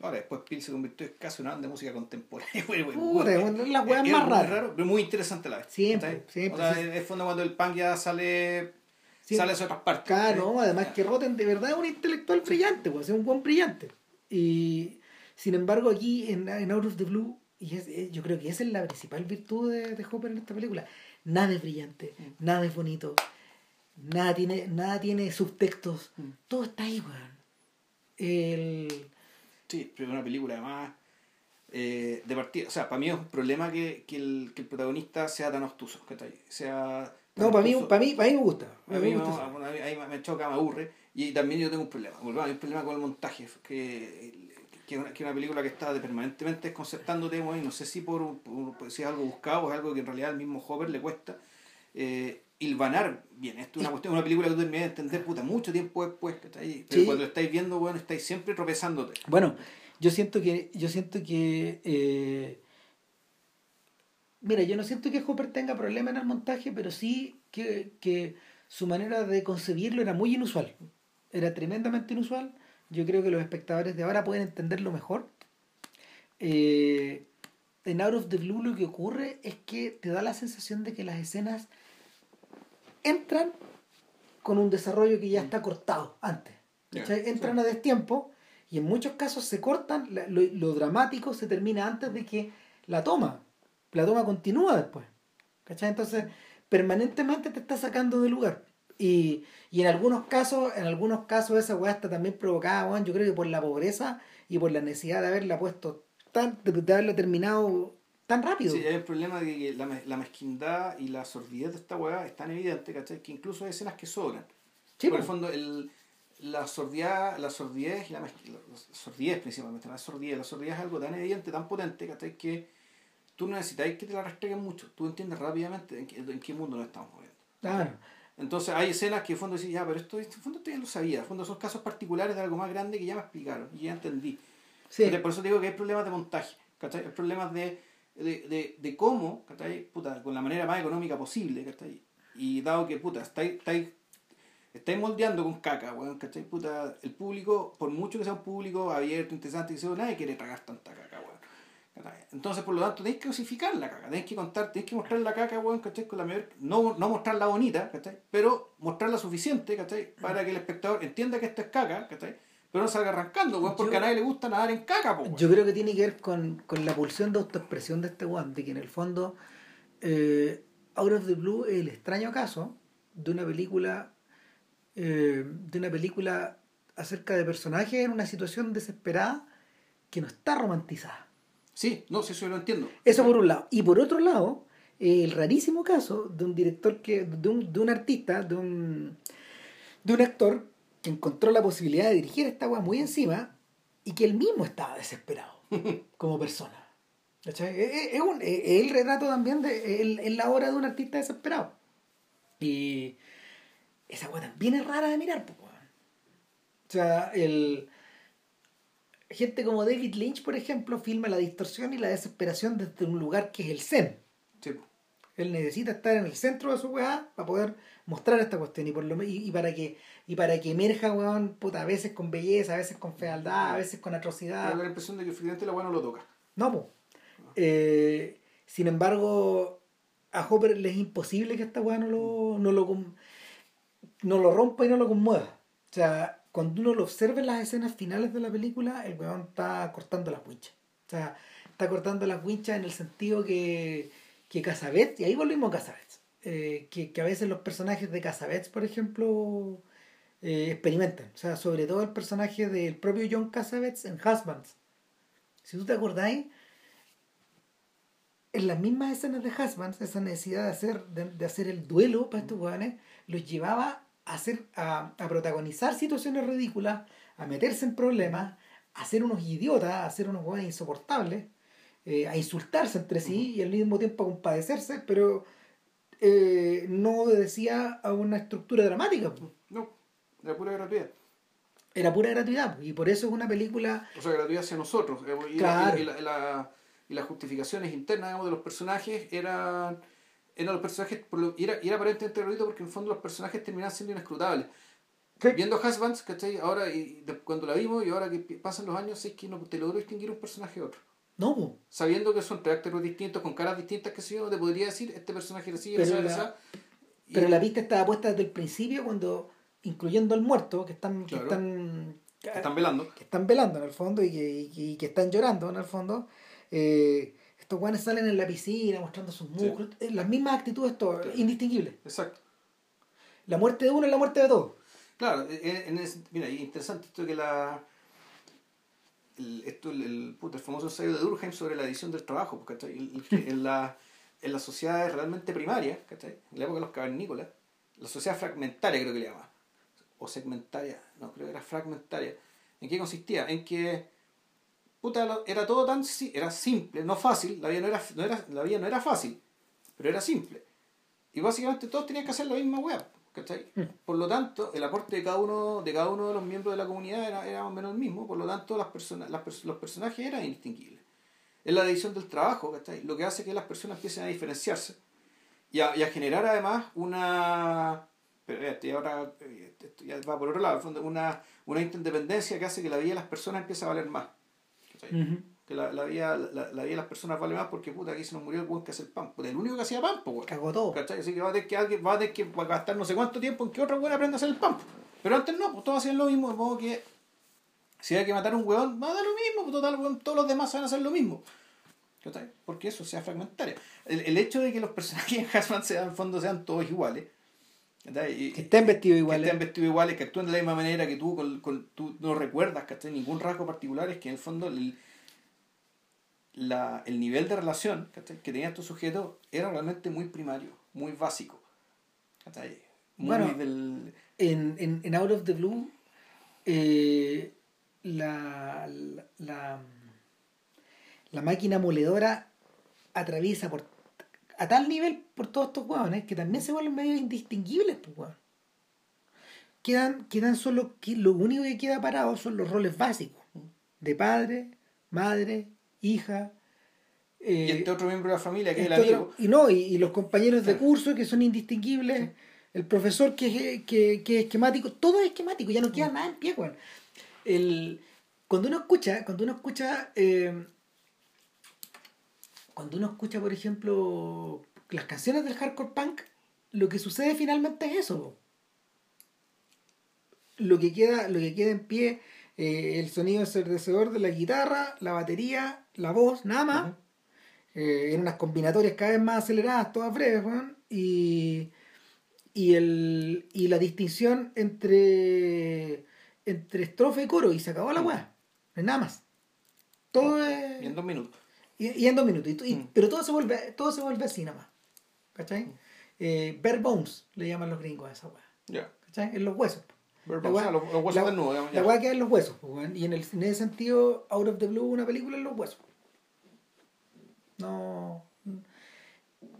Ahora, después Peel se convirtió en casi una banda de música contemporánea. <laughs> Puta, la weá es más muy rara. raro, pero muy interesante a la vez. Siempre, siempre, O sea, sí. es fondo cuando el punk ya sale, Sí. sale hacia otras partes. Claro, además que Rotten de verdad es un intelectual brillante, pues, es un buen brillante. Y sin embargo, aquí en, en Out of the Blue, y es- es- yo creo que esa es la principal virtud de, de Hopper en esta película. Nada es brillante, Mm. nada es bonito, nada tiene, nada tiene subtextos, Mm. todo está ahí, weón. El... Sí, pero una película además eh, de partida. O sea, para mí es un problema que, que, el, que el protagonista sea tan obtuso. ¿cachai? Sea tan No, para mí, para mí, para mí me gusta. A me mí, gusta no, a mí- me choca, me aburre. Y también yo tengo un problema. Bueno, hay un problema con el montaje. Que, que, una, que una película que está de- permanentemente desconcertándote, bueno, y no sé si por, por- si es algo buscado o es algo que en realidad al mismo Hopper le cuesta. Eh, hilvanar bien. Esto es una cuestión, una película que tú terminas de entender puta mucho tiempo después. ¿cachai? Pero Sí. cuando lo estáis viendo, bueno, estáis siempre tropezándote. Bueno, yo siento que, yo siento que eh, mira, yo no siento que Hopper tenga problema en el montaje, pero sí que, que su manera de concebirlo era muy inusual. Era tremendamente inusual. Yo creo que los espectadores de ahora pueden entenderlo mejor. Eh, en Out of the Blue lo que ocurre es que te da la sensación de que las escenas entran con un desarrollo que ya está cortado antes. ¿cachai? Entran a destiempo y en muchos casos se cortan, lo, lo dramático se termina antes de que la toma. La toma continúa después. ¿cachai? Entonces, permanentemente te está sacando de lugar. Y, y en algunos casos, en algunos casos esa weá está también provocada, yo creo que por la pobreza y por la necesidad de haberla puesto tan, de, de haberla terminado tan rápido. Sí, hay el problema de que la, la mezquindad y la sordidez de esta weá es tan evidente, ¿cachai? Que incluso hay escenas que sobran. Sí, Por el fondo, el, la sordidez, la sordidez y la mezqui- la, sordidez principalmente, la sordidez, la sordidez es algo tan evidente, tan potente, ¿cachai? Que tú no necesitas que te la restreguen mucho, tú entiendes rápidamente en qué, en qué mundo nos estamos moviendo. Claro. Entonces hay escenas que en fondo decís, ya, pero esto, en fondo esto ya lo sabía, en fondo son casos particulares de algo más grande que ya me explicaron y ya entendí. Sí. Entonces, por eso te digo que hay problemas de montaje, ¿cachai? Hay problemas de, de, de, de cómo, ¿cachai? Puta, con la manera más económica posible, ¿cachai? Y dado que, puta, estáis, estáis, estáis moldeando con caca, weón, ¿cachai? Puta, el público, por mucho que sea un público abierto, interesante, que sea, nadie quiere tragar tanta caca, weón. Entonces, por lo tanto, tenéis que osificar la caca, tenéis que contar, tenéis que mostrar la caca, weón, ¿cachai? Con la mayor, no, no mostrarla bonita, ¿cachai? Pero mostrarla suficiente, ¿cachai? Para que el espectador entienda que esto es caca, ¿cachai? Pero no salga arrancando, weón, porque Yo- a nadie le gusta nadar en caca, po, weón. Yo creo que tiene que ver con, con la pulsión de autoexpresión de este one, de que en el fondo eh, Out of the Blue es el extraño caso de una película eh, de una película acerca de personajes en una situación desesperada que no está romantizada. Sí, no, sí, eso lo entiendo. Eso por un lado. Y por otro lado, eh, el rarísimo caso de un director que, de un, de un artista, de un, de un actor que encontró la posibilidad de dirigir esta weá muy encima y que él mismo estaba desesperado <laughs> como persona. ¿Cachai? Es, es- un- es el retrato también de es- es la obra de un artista desesperado. Y esa weá también es rara de mirar. O sea, el gente como David Lynch, por ejemplo, filma la distorsión y la desesperación desde un lugar que es el zen. Sí. Él necesita estar en el centro de su weá para poder mostrar esta cuestión y por lo y, para que y para que emerja weón puta a veces con belleza a veces con fealdad a veces con atrocidad. Tengo la impresión de que finalmente la weá no lo toca. No pues sin embargo a Hopper le es imposible que esta weá no lo, no lo no lo rompa y no lo conmueva. O sea cuando uno lo observa en las escenas finales de la película el weón está cortando las winchas. O sea está cortando las winchas en el sentido que que Casabets y ahí volvimos a Casabets eh, que, que, a veces los personajes de Casabets, por ejemplo, eh, experimentan. O sea, sobre todo el personaje del propio John Casabets en Husbands. Si tú te acordáis, en las mismas escenas de Husbands, esa necesidad de hacer, de, hacer el duelo para estos jóvenes, los llevaba a, hacer, a, a, protagonizar situaciones ridículas, a meterse en problemas, a ser unos idiotas, a ser unos jóvenes insoportables, eh, a insultarse entre sí y al mismo tiempo a compadecerse, pero eh, no obedecía a una estructura dramática. No, era pura gratuidad. Era pura gratuidad, y por eso es una película... O sea, gratuidad hacia nosotros. Y, la, y, la, y, las justificaciones internas digamos, de los personajes eran... Eran los personajes, y era, era aparentemente gratuito porque en el fondo los personajes terminaban siendo inescrutables. Viendo Husbands, ¿cachai? Ahora, y cuando la vimos y ahora que pasan los años, es que no te logro distinguir un personaje de otro. No, Sabiendo que son caracteres distintos, con caras distintas, que si yo, te podría decir, este personaje era así, pero, la, pero la vista estaba puesta desde el principio cuando, incluyendo al muerto, que están, que están, están velando. Que están velando en el fondo y que, que están llorando en el fondo. Eh, estos guanes salen en la piscina mostrando sus músculos. Eh, las mismas actitudes, todo, indistinguibles. Exacto. La muerte de uno es la muerte de todos. Claro, en, mira, interesante esto que la el, esto, el, el, el, famoso ensayo de Durkheim sobre la edición del trabajo, pues, en, la, en las sociedades realmente primarias, en la época de los cavernícolas, la sociedad fragmentaria creo que le llama, o segmentaria, no, creo que era fragmentaria. ¿En qué consistía? En que puta, era todo tan era simple, no fácil, la vida no era, no era, la vida no era fácil, pero era simple. Y básicamente todos tenían que hacer la misma web. Mm. Por lo tanto, el aporte de cada uno de cada uno de los miembros de la comunidad era, era más o menos el mismo, por lo tanto las personas, las, los personajes eran indistinguibles. Es la división del trabajo, Lo que hace que las personas empiecen a diferenciarse y a, y a generar además una pero este, ahora esto ya va por otro lado, una, una interdependencia que hace que la vida de las personas empiece a valer más que la, la, vida, la, la, vida de las personas vale más porque puta aquí se nos murió el buen que hace el pan. El único que hacía pan, pues Cagó todo. ¿cachai? Así que va a tener que alguien va a tener que gastar no sé cuánto tiempo en que otro weón aprenda a hacer el pan. Pero antes no, pues todos hacían lo mismo, de modo que si hay que matar a un weón, va a dar lo mismo, pues total, todos los demás van a hacer lo mismo. ¿Cachai? Porque eso sea fragmentario. El, el hecho de que los personajes en Hasman sean, en fondo sean todos iguales. Y, que estén vestidos iguales. Que estén vestidos iguales, que actúen de la misma manera, que tú, con, con, tú no recuerdas, ¿cachai? Ningún rasgo particular, es que en el fondo el, la, el nivel de relación que tenía estos sujetos era realmente muy primario, muy básico. Muy bueno, en, en, en, Out of the Blue, eh, la, la, la, máquina moledora atraviesa por, a tal nivel por todos estos hueones que también se vuelven medio indistinguibles. Pues, quedan, quedan solo, lo único que queda parado son los roles básicos de padre, madre, hija. y este otro miembro de la familia que es el este amigo. y no, y, los compañeros de curso que son indistinguibles, el profesor que, que, que, es esquemático, todo es esquemático, ya no queda mm. nada en pie, El, cuando uno escucha, cuando uno escucha, eh, cuando uno escucha, por ejemplo, las canciones del hardcore punk, lo que sucede finalmente es eso. Lo que queda, lo que queda en pie eh, el sonido ensordecedor de la guitarra, la batería, la voz, nada más. Eh, en unas combinatorias cada vez más aceleradas, todas breves, y, y, el, y la distinción entre, entre estrofe y coro, y se acabó la weá. No es nada más. Todo es. Y en dos minutos. Y, en dos minutos. Mm. Pero todo se vuelve, todo se vuelve así nada más. ¿Cachai? Mm. Eh, bare bones le llaman los gringos a esa weá. ¿Cachai? En los huesos la hueá, los, huesos la, desnudos. La queda en los huesos. Pues, y en, el, en ese sentido, Out of the Blue, una película en los huesos. No.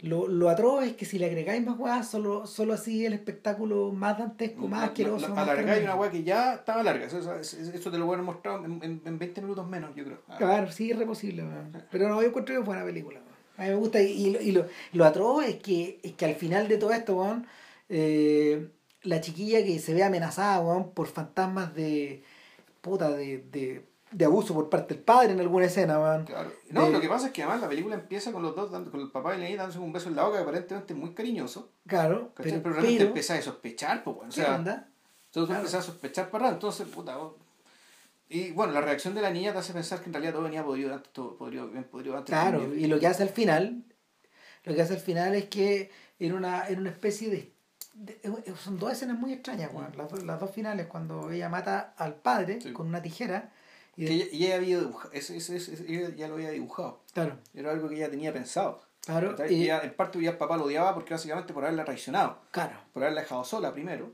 Lo, lo atroz es que si le agregáis más weas, solo, solo así el espectáculo más dantesco, más asqueroso. La, alargáis una wea que ya estaba larga. Eso, eso, te lo voy a mostrar en, en, 20 minutos menos, yo creo. Claro, sí, es reposible. Pero no, yo encuentro que fue una película. A mí me gusta. Y, y, lo, lo, atroz es que, es que al final de todo esto, weón Eh, la chiquilla que se ve amenazada, weón, por fantasmas de. puta, de, de, de abuso por parte del padre en alguna escena, weón. Claro. No, De- lo que pasa es que además la película empieza con los dos, dando, con el papá y la niña dándose un beso en la boca, que aparentemente es muy cariñoso. Claro, pero. Pero, realmente pero- empezás a sospechar, pues, bueno. O ¿Qué sea, onda? entonces Claro. empezás a sospechar para entonces, puta. vos- Y bueno, la reacción de la niña te hace pensar que en realidad todo venía podrido antes, todo podrido, bien podrido antes. Claro, también. y lo que hace al final, lo que hace al final es que en una, en una especie de, de- son dos escenas muy extrañas, weón. Las, dos- las dos finales, cuando ella mata al padre Sí. con una tijera, y Que ella, había dibujado, ese, ese, ese- ella ya lo había dibujado. claro, Era algo que ella tenía pensado. claro, y- ella, en parte ya el papá lo odiaba porque básicamente por haberla traicionado, claro. por haberla dejado sola primero,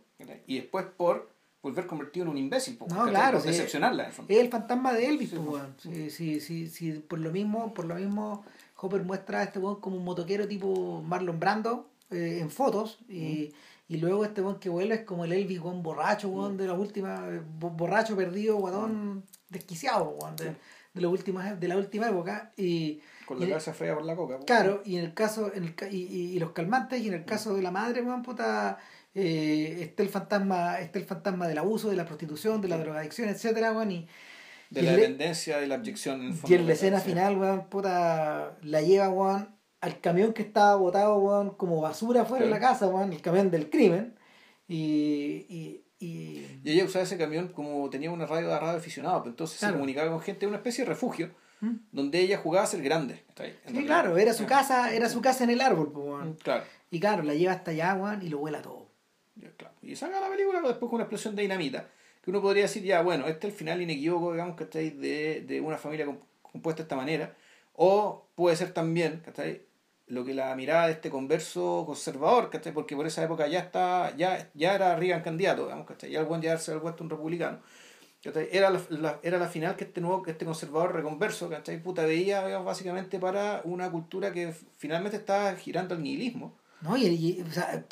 y después por volver convertido en un imbécil, po, No, claro, por decepcionarla. Es el fantasma de Elvis, Sí, weón. Sí, sí, sí, sí, por lo mismo, por lo mismo, Hopper muestra a este weón como un motoquero tipo Marlon Brando eh, en fotos y, y luego este weón que vuelve es como el Elvis weón borracho, weón, de la última, eh, bo- borracho, perdido, guadón, desquiciado, de, de la última, de la última época y Con la y- cabeza fría por la coca. Claro, y en el caso, en el, y, y, y los calmantes, y en el caso de la madre, weón, puta, eh, está el fantasma, está el fantasma del abuso, de la prostitución, de la drogadicción, etcétera, weón, y, De la le- dependencia y la abyección en el fondo. y en la escena Sí. final, weón, puta, la lleva, weón, al camión que estaba botado, weón, como basura fuera de la casa, weón, el camión del crimen, y, y, y Y ella usaba ese camión como tenía una radio de radio aficionado, pues entonces Claro. se comunicaba con gente, una especie de refugio, ¿Mm? donde ella jugaba a ser grande. claro, era su casa, era su casa en el árbol, pues, Mm. Claro. Y claro, la lleva hasta allá, y lo vuela todo. Claro. Y saca la película después con una explosión de dinamita. Que uno podría decir, ya, bueno, este es el final inequívoco, digamos, que estáis de, de una familia comp- compuesta de esta manera. O puede ser también, ¿cachai? Lo que la mirada de este converso conservador, ¿cachai? Porque por esa época ya está, ya, ya era Reagan candidato, digamos, ¿cachai? Ya el buen ya había vuelto un republicano. Era la, era la final que este nuevo, este conservador reconverso, ¿cachai? Puta veía digamos, básicamente para una cultura que finalmente estaba girando al nihilismo. No, y, y- o sea,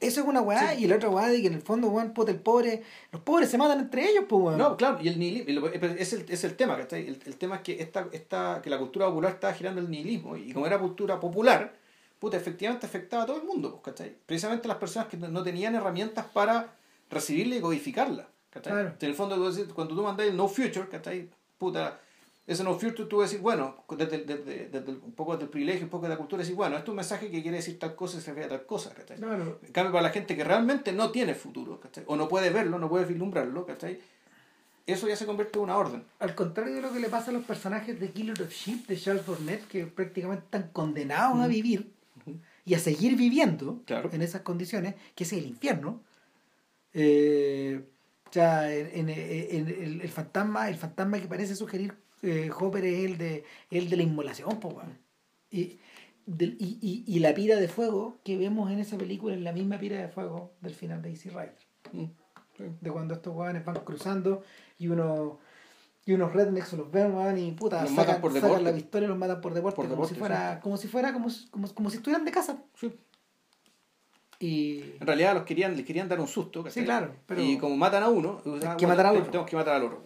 eso es una weá, y la otra weá de que en el fondo, weón, puta, el pobre, los pobres se matan entre ellos, pues weón. No, claro, y el nihilismo, pero es el, es el tema, ¿cachai? El, el tema es que esta, esta, que la cultura popular estaba girando el nihilismo, y como era cultura popular, puta, efectivamente afectaba a todo el mundo, pues, ¿cachai? Precisamente las personas que no tenían herramientas para recibirla y codificarla, ¿cachai? Claro. En el fondo, cuando tú mandas el no future, ¿cachai? Puta, ese no future tú decir, bueno, desde, desde- desde un poco del privilegio, un poco de la cultura, decir, bueno, esto es un mensaje que quiere decir tal cosa y se refiere a tal cosa, ¿cachai? Claro. En cambio, para la gente que realmente no tiene futuro, ¿cachai? O no puede verlo, no puede vislumbrarlo, ¿cachai? Eso ya se convierte en una orden. Al contrario de lo que le pasa a los personajes de Killer of Sheep de Charles Burnett, que prácticamente están condenados a vivir y a seguir viviendo Claro. en esas condiciones, que es el infierno. Eh, o sea, en, en- en- el, el fantasma, el fantasma que parece sugerir eh, Hopper es el de, el de la inmolación, po, y, del- y, y, y la pira de fuego que vemos en esa película es la misma pira de fuego del final de Easy Rider. De cuando estos weones van cruzando y uno y unos rednecks los ven, y puta, Los sacan, por sacan la pistola y los matan por deporte, Por como deporte, si fuera, como si fuera, como, si- como, como si estuvieran de casa. Sí. Y En realidad los querían, les querían dar un susto. Sí, claro, pero- Y como matan a uno, que bueno, matar otro. Tenemos que matar al otro.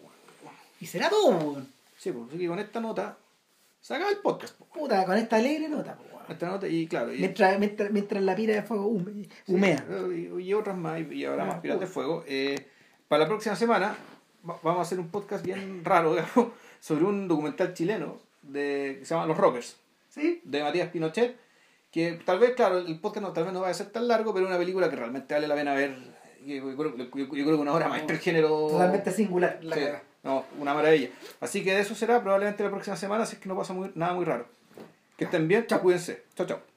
Y será todo. Sí, pues, así que con esta nota se acaba el podcast. pues. Puta, con esta alegre nota, weón. Esta nota y claro, y, Mientras, mientras, mientras la pira de fuego hume- sí, humea. y, y otras más, y, y habrá Ah, más piras de fuego. Eh, para la próxima semana va- vamos a hacer un podcast bien raro, <laughs> digamos, sobre un documental chileno de, que se llama Los Rockers. ¿Sí? de Matías Pinochet, que tal vez, claro, el podcast no, tal vez no va a ser tan largo, pero una película que realmente vale la pena ver. Yo, yo creo, yo- yo creo que una hora maestra el género. Totalmente singular. La Sí, caga. No, una maravilla. Así que de eso será probablemente la próxima semana, si es que no pasa nada muy raro. Que estén bien, cuídense. Chao, chao.